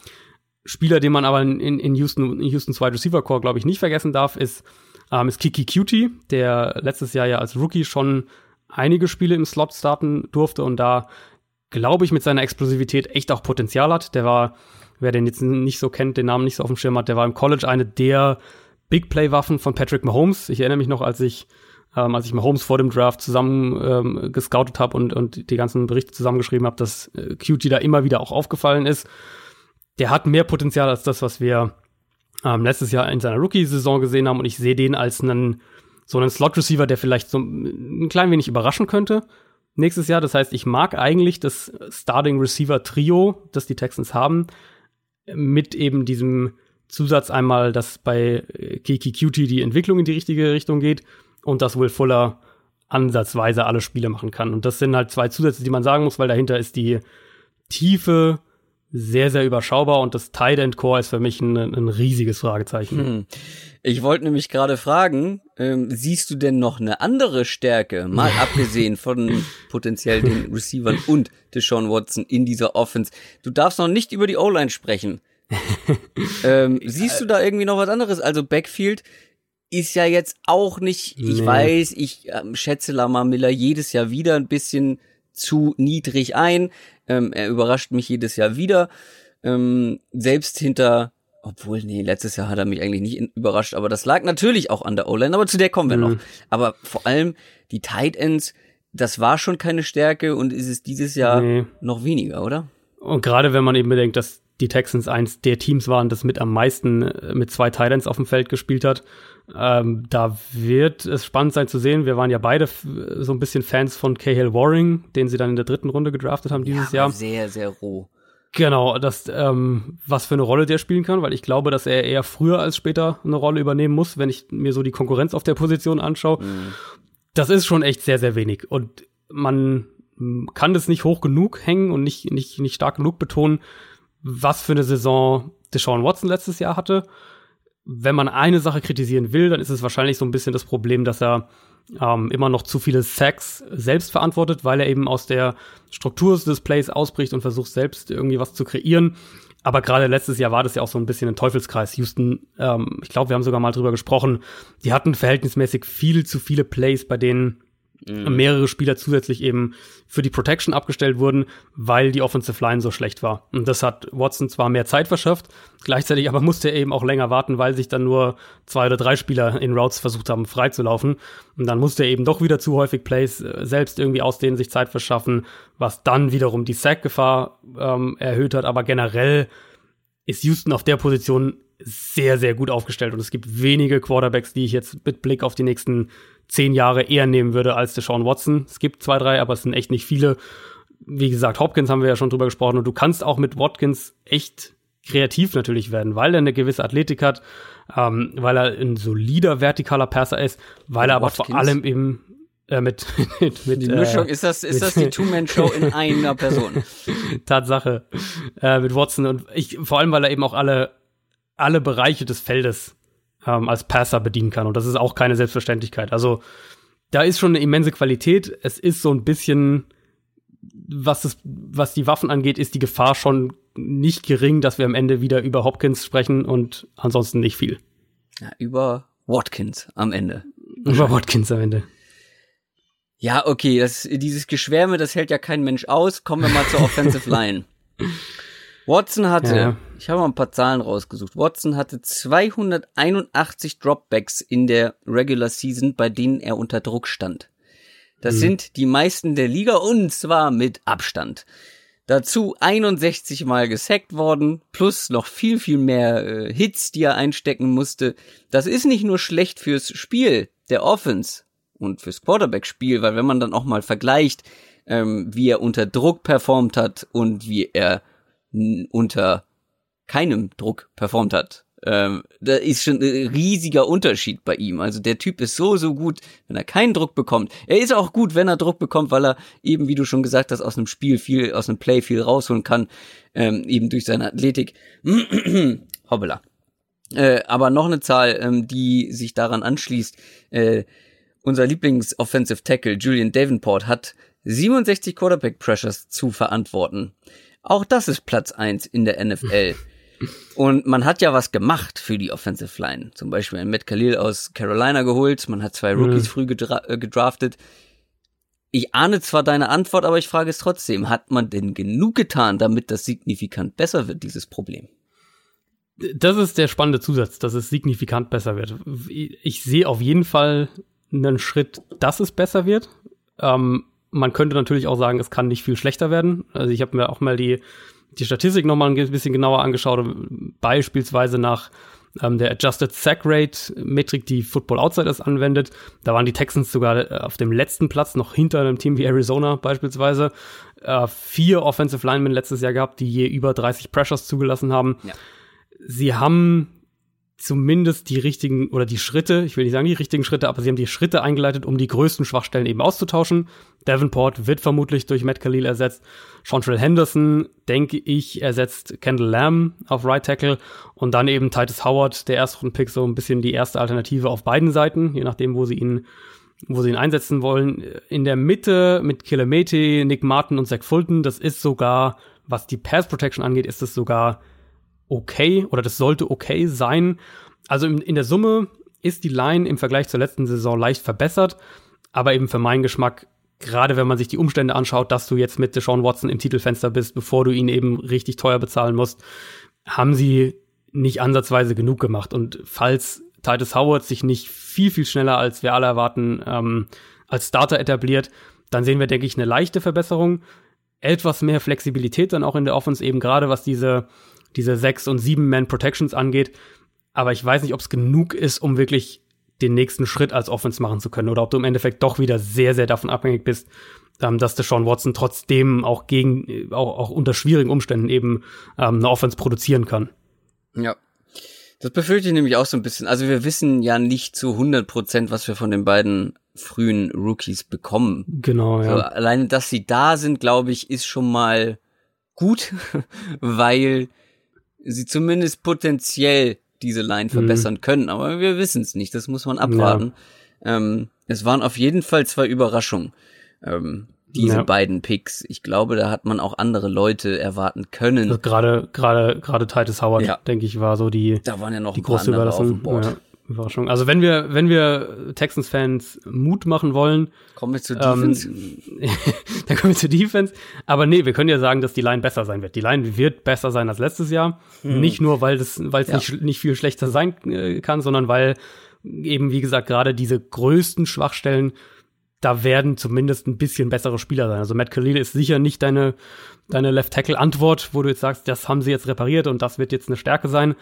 [SPEAKER 2] Spieler, den man aber in, in Houston, in Houstons Wide Receiver Core, glaube ich, nicht vergessen darf, ist, ähm, ist Kiki Cutie, der letztes Jahr ja als Rookie schon einige Spiele im Slot starten durfte und da, glaube ich, mit seiner Explosivität echt auch Potenzial hat. Der war, wer den jetzt nicht so kennt, den Namen nicht so auf dem Schirm hat, der war im College eine der Big Play Waffen von Patrick Mahomes. Ich erinnere mich noch, als ich ähm, als ich Mahomes vor dem Draft zusammen ähm, gescoutet habe und, und die ganzen Berichte zusammengeschrieben habe, dass äh, Cutie da immer wieder auch aufgefallen ist. Der hat mehr Potenzial als das, was wir ähm, letztes Jahr in seiner Rookie-Saison gesehen haben und ich sehe den als einen so einen Slot-Receiver, der vielleicht so ein klein wenig überraschen könnte nächstes Jahr. Das heißt, ich mag eigentlich das Starting-Receiver-Trio, das die Texans haben, mit eben diesem Zusatz einmal, dass bei Kiki Cutie die Entwicklung in die richtige Richtung geht und dass Will Fuller ansatzweise alle Spiele machen kann. Und das sind halt zwei Zusätze, die man sagen muss, weil dahinter ist die Tiefe sehr, sehr überschaubar und das Tight End Core ist für mich ein, ein riesiges Fragezeichen.
[SPEAKER 1] Hm. Ich wollte nämlich gerade fragen, ähm, siehst du denn noch eine andere Stärke, mal abgesehen von potenziell den Receivern und Deshaun Watson in dieser Offense? Du darfst noch nicht über die O-Line sprechen. ähm, siehst du da irgendwie noch was anderes? Also Backfield ist ja jetzt auch nicht, ich
[SPEAKER 2] Nee.
[SPEAKER 1] weiß, ich ähm, schätze Lamar Miller jedes Jahr wieder ein bisschen zu niedrig ein. Ähm, er überrascht mich jedes Jahr wieder. Ähm, selbst hinter Obwohl, nee, letztes Jahr hat er mich eigentlich nicht überrascht, aber das lag natürlich auch an der O-Line, aber zu der kommen wir mhm. noch. Aber vor allem die Tight Ends, das war schon keine Stärke und ist es dieses Jahr nee. noch weniger, oder?
[SPEAKER 2] Und gerade wenn man eben bedenkt, dass die Texans eins der Teams waren, das mit am meisten äh, mit zwei Titans auf dem Feld gespielt hat. Ähm, da wird es spannend sein zu sehen. Wir waren ja beide so ein bisschen Fans von Cahill Waring, den sie dann in der dritten Runde gedraftet haben dieses ja, Jahr.
[SPEAKER 1] Sehr, sehr roh.
[SPEAKER 2] Genau, das, ähm, was für eine Rolle der spielen kann, weil ich glaube, dass er eher früher als später eine Rolle übernehmen muss, wenn ich mir so die Konkurrenz auf der Position anschaue. Mhm. Das ist schon echt sehr, sehr wenig. Und man kann das nicht hoch genug hängen und nicht, nicht, nicht stark genug betonen, was für eine Saison Deshaun Watson letztes Jahr hatte. Wenn man eine Sache kritisieren will, dann ist es wahrscheinlich so ein bisschen das Problem, dass er ähm, immer noch zu viele Sacks selbst verantwortet, weil er eben aus der Struktur des Plays ausbricht und versucht selbst irgendwie was zu kreieren. Aber gerade letztes Jahr war das ja auch so ein bisschen ein Teufelskreis. Houston, ähm, ich glaube, wir haben sogar mal drüber gesprochen, die hatten verhältnismäßig viel zu viele Plays, bei denen mhm. mehrere Spieler zusätzlich eben für die Protection abgestellt wurden, weil die Offensive Line so schlecht war. Und das hat Watson zwar mehr Zeit verschafft, gleichzeitig aber musste er eben auch länger warten, weil sich dann nur zwei oder drei Spieler in Routes versucht haben, freizulaufen. Und dann musste er eben doch wieder zu häufig Plays äh, selbst irgendwie ausdehnen, sich Zeit verschaffen, was dann wiederum die Sack-Gefahr ähm, erhöht hat. Aber generell ist Houston auf der Position sehr, sehr gut aufgestellt. Und es gibt wenige Quarterbacks, die ich jetzt mit Blick auf die nächsten zehn Jahre eher nehmen würde als Deshaun Watson. Es gibt zwei, drei, aber es sind echt nicht viele. Wie gesagt, Hopkins haben wir ja schon drüber gesprochen. Und du kannst auch mit Watkins echt kreativ natürlich werden, weil er eine gewisse Athletik hat, ähm, weil er ein solider vertikaler Passer ist, weil er aber Watkins? vor allem eben äh, mit, mit, mit
[SPEAKER 1] die Mischung äh, ist das ist das die Two-Man-Show in einer Person
[SPEAKER 2] Tatsache äh, mit Watson und ich vor allem weil er eben auch alle alle Bereiche des Feldes ähm, als Passer bedienen kann. Und das ist auch keine Selbstverständlichkeit. Also da ist schon eine immense Qualität. Es ist so ein bisschen, was, das, was die Waffen angeht, ist die Gefahr schon nicht gering, dass wir am Ende wieder über Hopkins sprechen und ansonsten nicht viel.
[SPEAKER 1] Ja, über Watkins am Ende.
[SPEAKER 2] Über Watkins am Ende.
[SPEAKER 1] Ja, okay, das, dieses Geschwärme, das hält ja kein Mensch aus. Kommen wir mal zur Offensive Line. Watson hatte, ja. Ich habe mal ein paar Zahlen rausgesucht. Watson hatte 281 Dropbacks in der Regular Season, bei denen er unter Druck stand. Das mhm. sind die meisten der Liga und zwar mit Abstand. Dazu 61 Mal gesackt worden, plus noch viel, viel mehr äh, Hits, die er einstecken musste. Das ist nicht nur schlecht fürs Spiel der Offense und fürs Quarterback-Spiel, weil wenn man dann auch mal vergleicht, ähm, wie er unter Druck performt hat und wie er unter keinem Druck performt hat. Ähm, da ist schon ein riesiger Unterschied bei ihm. Also der Typ ist so, so gut, wenn er keinen Druck bekommt. Er ist auch gut, wenn er Druck bekommt, weil er eben, wie du schon gesagt hast, aus einem Spiel viel, aus einem Play viel rausholen kann, ähm, eben durch seine Athletik. Hoppala. Äh, aber noch eine Zahl, ähm, die sich daran anschließt. Äh, unser Lieblings-Offensive Tackle Julian Davenport hat 67 Quarterback Pressures zu verantworten. Auch das ist Platz eins in der NFL. Und man hat ja was gemacht für die Offensive Line. Zum Beispiel ein Matt Khalil aus Carolina geholt. Man hat zwei Rookies mhm. früh gedra äh, gedraftet. Ich ahne zwar deine Antwort, aber ich frage es trotzdem. Hat man denn genug getan, damit das signifikant besser wird, dieses Problem?
[SPEAKER 2] Das ist der spannende Zusatz, dass es signifikant besser wird. Ich sehe auf jeden Fall einen Schritt, dass es besser wird. Ähm, man könnte natürlich auch sagen, es kann nicht viel schlechter werden. Also ich habe mir auch mal die, die Statistik nochmal ein bisschen genauer angeschaut, beispielsweise nach ähm, der Adjusted Sack Rate Metrik, die Football Outsiders anwendet. Da waren die Texans sogar äh, auf dem letzten Platz, noch hinter einem Team wie Arizona beispielsweise. Äh, vier Offensive Linemen letztes Jahr gehabt, die je über 30 Pressures zugelassen haben. Ja. Sie haben zumindest die richtigen oder die Schritte, ich will nicht sagen die richtigen Schritte, aber sie haben die Schritte eingeleitet, um die größten Schwachstellen eben auszutauschen. Davenport wird vermutlich durch Matt Khalil ersetzt. Chantrell Henderson, denke ich, ersetzt Kendall Lamb auf Right Tackle und dann eben Titus Howard, der erste Pick, so ein bisschen die erste Alternative auf beiden Seiten, je nachdem, wo sie ihn wo sie ihn einsetzen wollen. In der Mitte mit Kilemete, Nick Martin und Zach Fulton, das ist sogar, was die Pass Protection angeht, ist es sogar okay oder das sollte okay sein. Also in, in der Summe ist die Line im Vergleich zur letzten Saison leicht verbessert, aber eben für meinen Geschmack, gerade wenn man sich die Umstände anschaut, dass du jetzt mit Deshaun Watson im Titelfenster bist, bevor du ihn eben richtig teuer bezahlen musst, haben sie nicht ansatzweise genug gemacht. Und falls Titus Howard sich nicht viel, viel schneller, als wir alle erwarten, ähm, als Starter etabliert, dann sehen wir, denke ich, eine leichte Verbesserung. Etwas mehr Flexibilität dann auch in der Offense, eben gerade was diese, diese sechs und sieben Man Protections angeht. Aber ich weiß nicht, ob es genug ist, um wirklich den nächsten Schritt als Offense machen zu können oder ob du im Endeffekt doch wieder sehr, sehr davon abhängig bist, ähm, dass der Sean Watson trotzdem auch gegen, auch, auch unter schwierigen Umständen eben ähm, eine Offense produzieren kann.
[SPEAKER 1] Ja. Das befürchte ich nämlich auch so ein bisschen. Also wir wissen ja nicht zu 100 Prozent, was wir von den beiden frühen Rookies bekommen.
[SPEAKER 2] Genau, ja.
[SPEAKER 1] So, alleine, dass sie da sind, glaube ich, ist schon mal gut, weil sie zumindest potenziell diese Line mhm. verbessern mhm. können. Aber wir wissen es nicht. Das muss man abwarten. Ja. Ähm, es waren auf jeden Fall zwei Überraschungen. Ähm, diese ja. beiden Picks. Ich glaube, da hat man auch andere Leute erwarten können.
[SPEAKER 2] Also gerade gerade gerade Titus Howard, ja. denke ich, war so die
[SPEAKER 1] da waren ja noch
[SPEAKER 2] die große Überraschung. Ja, Überraschung. Also wenn wir wenn wir Texans Fans Mut machen wollen,
[SPEAKER 1] kommen wir zu Defense.
[SPEAKER 2] Ähm, dann kommen wir zu Defense, aber nee, wir können ja sagen, dass die Line besser sein wird. Die Line wird besser sein als letztes Jahr, hm. nicht nur weil es ja. nicht nicht viel schlechter sein äh, kann, sondern weil eben wie gesagt gerade diese größten Schwachstellen da werden zumindest ein bisschen bessere Spieler sein. Also Matt Khalil ist sicher nicht deine, deine Left-Tackle-Antwort, wo du jetzt sagst, das haben sie jetzt repariert und das wird jetzt eine Stärke sein.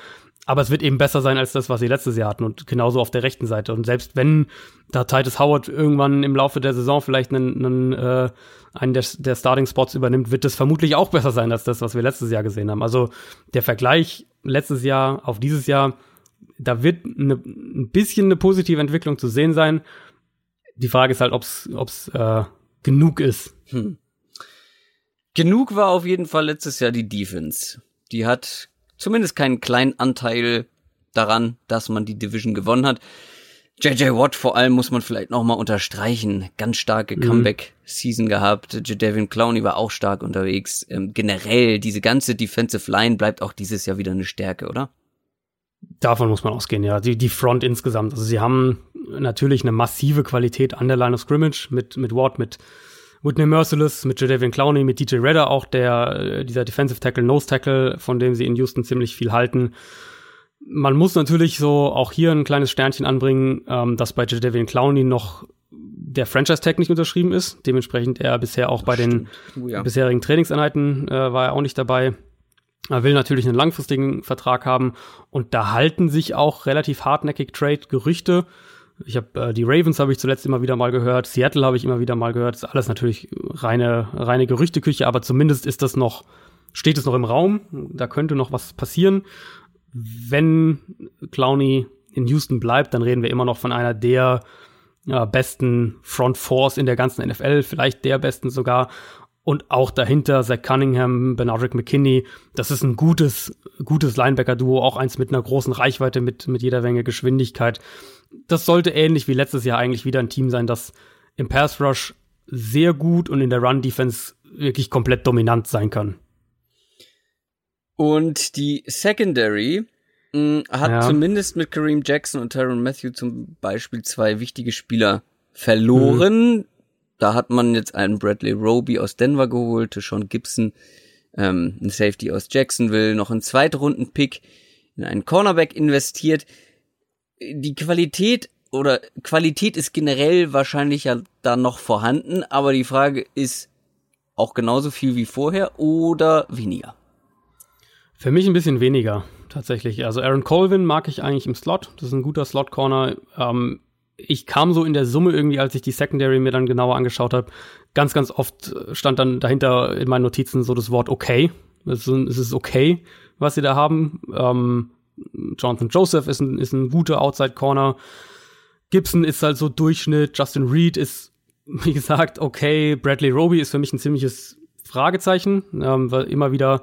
[SPEAKER 2] Aber es wird eben besser sein als das, was sie letztes Jahr hatten und genauso auf der rechten Seite. Und selbst wenn da Titus Howard irgendwann im Laufe der Saison vielleicht einen, einen, äh, einen der, der Starting-Spots übernimmt, wird das vermutlich auch besser sein als das, was wir letztes Jahr gesehen haben. Also der Vergleich letztes Jahr auf dieses Jahr, da wird eine, ein bisschen eine positive Entwicklung zu sehen sein die Frage ist halt, ob es äh, genug ist. Hm.
[SPEAKER 1] Genug war auf jeden Fall letztes Jahr die Defense. Die hat zumindest keinen kleinen Anteil daran, dass man die Division gewonnen hat. JJ Watt vor allem muss man vielleicht nochmal unterstreichen. Ganz starke mhm. Comeback-Season gehabt. Jadavion Clowney war auch stark unterwegs. Ähm, generell, diese ganze Defensive Line bleibt auch dieses Jahr wieder eine Stärke, oder?
[SPEAKER 2] Davon muss man ausgehen, ja. Die, die Front insgesamt. Also sie haben natürlich eine massive Qualität an der Line of Scrimmage mit, mit Ward, mit Whitney Merciless, mit Jadavian Clowney, mit DJ Redder auch, der, äh, dieser Defensive Tackle, Nose Tackle, von dem sie in Houston ziemlich viel halten. Man muss natürlich so auch hier ein kleines Sternchen anbringen, ähm, dass bei Jadavian Clowney noch der Franchise-Tag nicht unterschrieben ist. Dementsprechend er bisher auch bei den oh, ja. bisherigen Trainingseinheiten äh, war er auch nicht dabei. Er will natürlich einen langfristigen Vertrag haben und da halten sich auch relativ hartnäckig Trade-Gerüchte. Ich habe äh, die Ravens habe ich zuletzt immer wieder mal gehört, Seattle habe ich immer wieder mal gehört. Das ist alles natürlich reine reine Gerüchteküche, aber zumindest ist das noch steht es noch im Raum. Da könnte noch was passieren. Wenn Clowney in Houston bleibt, dann reden wir immer noch von einer der ja, besten Front Fours in der ganzen NFL, vielleicht der besten sogar. Und auch dahinter Zach Cunningham, Benardrick McKinney. Das ist ein gutes, gutes Linebacker-Duo, auch eins mit einer großen Reichweite, mit, mit jeder Menge Geschwindigkeit das sollte ähnlich wie letztes Jahr eigentlich wieder ein Team sein, das im Pass Rush sehr gut und in der Run Defense wirklich komplett dominant sein kann.
[SPEAKER 1] Und die Secondary mh, mm, hat ja. zumindest mit Kareem Jackson und Tyron Matthew zum Beispiel zwei wichtige Spieler verloren. Mhm. Da hat man jetzt einen Bradley Roby aus Denver geholt, Sean Gibson, ähm, ein Safety aus Jacksonville, noch einen Zweitrunden-Pick in einen Cornerback investiert die Qualität oder Qualität ist generell wahrscheinlich ja da noch vorhanden, aber die Frage ist auch genauso viel wie vorher oder weniger?
[SPEAKER 2] Für mich ein bisschen weniger, tatsächlich. Also Aaron Colvin mag ich eigentlich im Slot. Das ist ein guter Slot-Corner. Ähm, ich kam so in der Summe irgendwie, als ich die Secondary mir dann genauer angeschaut habe, ganz, ganz oft stand dann dahinter in meinen Notizen so das Wort okay. Es ist okay, was sie da haben. Ähm, Jonathan Joseph ist ein, ist ein guter Outside Corner. Gibson ist halt so Durchschnitt. Justin Reed ist, wie gesagt, okay. Bradley Roby ist für mich ein ziemliches Fragezeichen, ähm, war immer wieder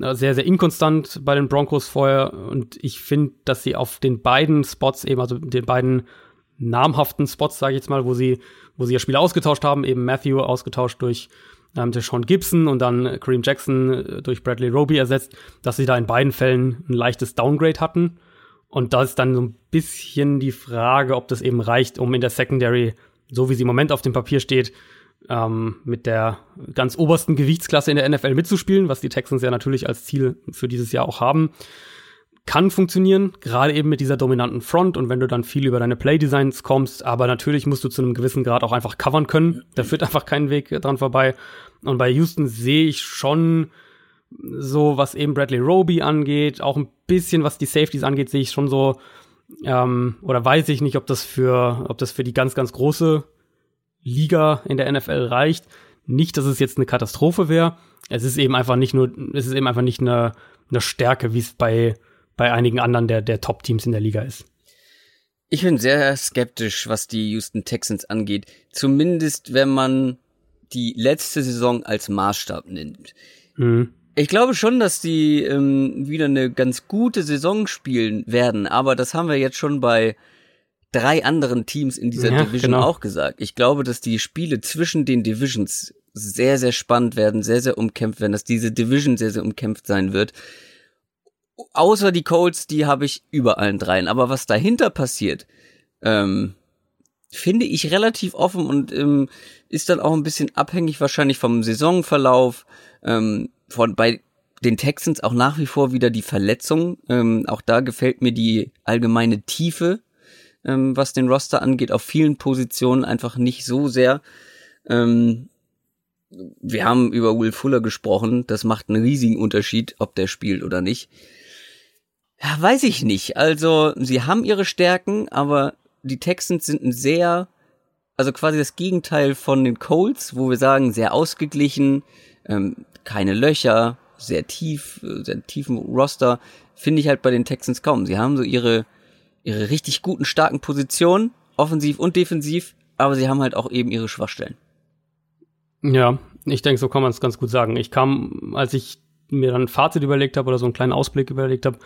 [SPEAKER 2] äh, sehr, sehr inkonstant bei den Broncos vorher. Und ich finde, dass sie auf den beiden Spots eben, also den beiden namhaften Spots, sage ich jetzt mal, wo sie, wo sie ja Spieler ausgetauscht haben, eben Matthew ausgetauscht durch ähm, Sean Gibson und dann Kareem Jackson äh, durch Bradley Roby ersetzt, dass sie da in beiden Fällen ein leichtes Downgrade hatten. Und da ist dann so ein bisschen die Frage, ob das eben reicht, um in der Secondary, so wie sie im Moment auf dem Papier steht, ähm, mit der ganz obersten Gewichtsklasse in der NFL mitzuspielen, was die Texans ja natürlich als Ziel für dieses Jahr auch haben. Kann funktionieren, gerade eben mit dieser dominanten Front und wenn du dann viel über deine Playdesigns kommst, aber natürlich musst du zu einem gewissen Grad auch einfach covern können. Da führt einfach kein Weg dran vorbei. Und bei Houston sehe ich schon so, was eben Bradley Roby angeht, auch ein bisschen, was die Safeties angeht, sehe ich schon so, ähm, oder weiß ich nicht, ob das für, ob das für die ganz, ganz große Liga in der NFL reicht. Nicht, dass es jetzt eine Katastrophe wäre. Es ist eben einfach nicht nur, es ist eben einfach nicht eine, eine Stärke, wie es bei bei einigen anderen der, der Top-Teams in der Liga ist.
[SPEAKER 1] Ich bin sehr skeptisch, was die Houston Texans angeht. Zumindest wenn man die letzte Saison als Maßstab nimmt. Mhm. Ich glaube schon, dass die ähm, wieder eine ganz gute Saison spielen werden, aber das haben wir jetzt schon bei drei anderen Teams in dieser ja, Division genau. auch gesagt. Ich glaube, dass die Spiele zwischen den Divisions sehr, sehr spannend werden, sehr, sehr umkämpft werden, dass diese Division sehr, sehr umkämpft sein wird außer die Colts, die habe ich über allen dreien. Aber was dahinter passiert, ähm, finde ich relativ offen und ähm, ist dann auch ein bisschen abhängig wahrscheinlich vom Saisonverlauf. Ähm, von bei den Texans auch nach wie vor wieder die Verletzung. Ähm, auch da gefällt mir die allgemeine Tiefe, ähm, was den Roster angeht, auf vielen Positionen einfach nicht so sehr. Ähm, wir haben über Will Fuller gesprochen. Das macht einen riesigen Unterschied, ob der spielt oder nicht. Ja, weiß ich nicht. Also, sie haben ihre Stärken, aber die Texans sind ein sehr, also quasi das Gegenteil von den Colts, wo wir sagen, sehr ausgeglichen, ähm, keine Löcher, sehr tief, sehr tiefen Roster, finde ich halt bei den Texans kaum. Sie haben so ihre, ihre richtig guten, starken Positionen, offensiv und defensiv, aber sie haben halt auch eben ihre Schwachstellen.
[SPEAKER 2] Ja, ich denke, so kann man es ganz gut sagen. Ich kam, als ich mir dann ein Fazit überlegt habe oder so einen kleinen Ausblick überlegt habe,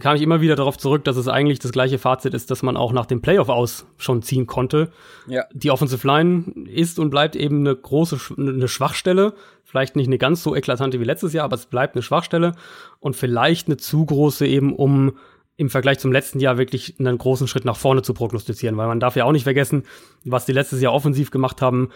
[SPEAKER 2] kam ich immer wieder darauf zurück, dass es eigentlich das gleiche Fazit ist, dass man auch nach dem Playoff aus schon ziehen konnte. Ja. Die Offensive Line ist und bleibt eben eine große, eine Schwachstelle. Vielleicht nicht eine ganz so eklatante wie letztes Jahr, aber es bleibt eine Schwachstelle und vielleicht eine zu große eben, um im Vergleich zum letzten Jahr wirklich einen großen Schritt nach vorne zu prognostizieren, weil man darf ja auch nicht vergessen, was die letztes Jahr offensiv gemacht haben,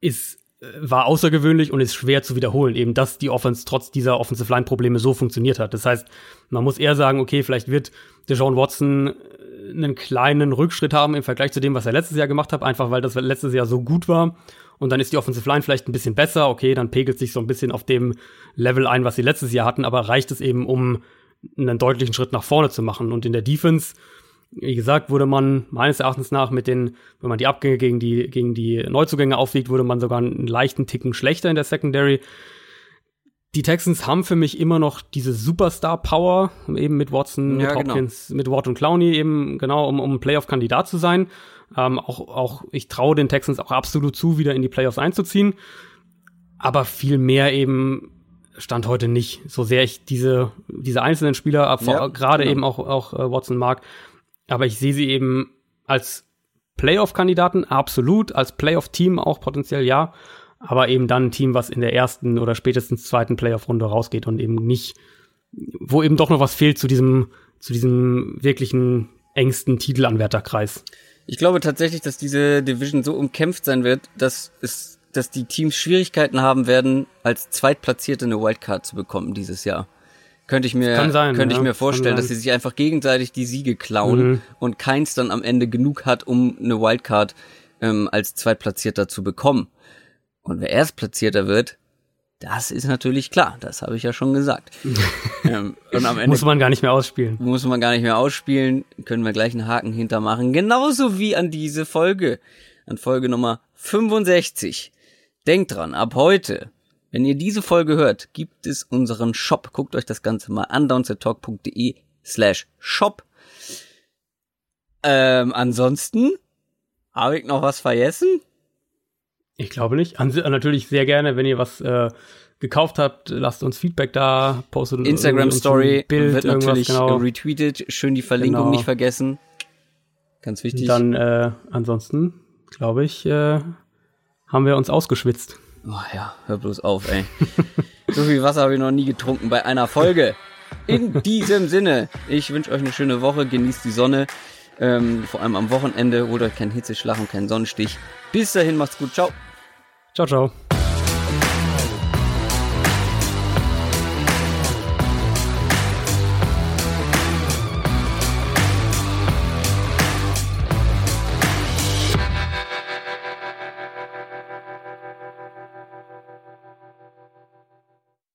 [SPEAKER 2] ist war außergewöhnlich und ist schwer zu wiederholen, eben dass die Offense trotz dieser Offensive Line Probleme so funktioniert hat. Das heißt, man muss eher sagen, okay, vielleicht wird Deshaun Watson äh, einen kleinen Rückschritt haben im Vergleich zu dem, was er letztes Jahr gemacht hat, einfach weil das letztes Jahr so gut war. Und dann ist die Offensive Line vielleicht ein bisschen besser. Okay, dann pegelt sich so ein bisschen auf dem Level ein, was sie letztes Jahr hatten, aber reicht es eben, um einen deutlichen Schritt nach vorne zu machen. Und in der Defense wie gesagt, wurde man meines Erachtens nach mit den, wenn man die Abgänge gegen die, gegen die Neuzugänge aufwiegt, wurde man sogar einen leichten Ticken schlechter in der Secondary. Die Texans haben für mich immer noch diese Superstar-Power, eben mit Watson, ja, mit genau. Hopkins, genau. mit Ward und Clowney, eben genau, um, um Playoff-Kandidat zu sein. Ähm, auch, auch, ich traue den Texans auch absolut zu, wieder in die Playoffs einzuziehen. Aber viel mehr eben stand heute nicht, so sehr ich diese, diese einzelnen Spieler, ja, gerade genau. eben auch, auch äh, Watson mag, aber ich sehe sie eben als Playoff-Kandidaten, absolut, als Playoff-Team auch potenziell ja, aber eben dann ein Team, was in der ersten oder spätestens zweiten Playoff-Runde rausgeht und eben nicht, wo eben doch noch was fehlt zu diesem, zu diesem wirklichen engsten Titelanwärterkreis.
[SPEAKER 1] Ich glaube tatsächlich, dass diese Division so umkämpft sein wird, dass es, dass die Teams Schwierigkeiten haben werden, als Zweitplatzierte eine Wildcard zu bekommen dieses Jahr. Könnte ich mir, sein, könnte ja, ich mir vorstellen, dass sie sich einfach gegenseitig die Siege klauen mhm. und keins dann am Ende genug hat, um eine Wildcard ähm, als Zweitplatzierter zu bekommen. Und wer Erstplatzierter wird, das ist natürlich klar, das habe ich ja schon gesagt.
[SPEAKER 2] ähm, und am Ende muss man gar nicht mehr ausspielen.
[SPEAKER 1] Muss man gar nicht mehr ausspielen, können wir gleich einen Haken hintermachen. Genauso wie an diese Folge, an Folge Nummer 65. Denkt dran, ab heute wenn ihr diese Folge hört, gibt es unseren Shop. Guckt euch das Ganze mal an, downsettalk.de slash shop. Ähm, ansonsten, habe ich noch was vergessen?
[SPEAKER 2] Ich glaube nicht. An natürlich sehr gerne, wenn ihr was äh, gekauft habt, lasst uns Feedback da, postet
[SPEAKER 1] Instagram Story Bild, wird natürlich genau. retweetet. Schön die Verlinkung genau. nicht vergessen. Ganz wichtig.
[SPEAKER 2] Dann äh, ansonsten, glaube ich, äh, haben wir uns ausgeschwitzt.
[SPEAKER 1] Oh ja, hör bloß auf, ey. so viel Wasser habe ich noch nie getrunken bei einer Folge. In diesem Sinne, ich wünsche euch eine schöne Woche, genießt die Sonne, ähm, vor allem am Wochenende, holt euch keinen Hitzeschlag und keinen Sonnenstich. Bis dahin, macht's gut, ciao.
[SPEAKER 2] Ciao, ciao.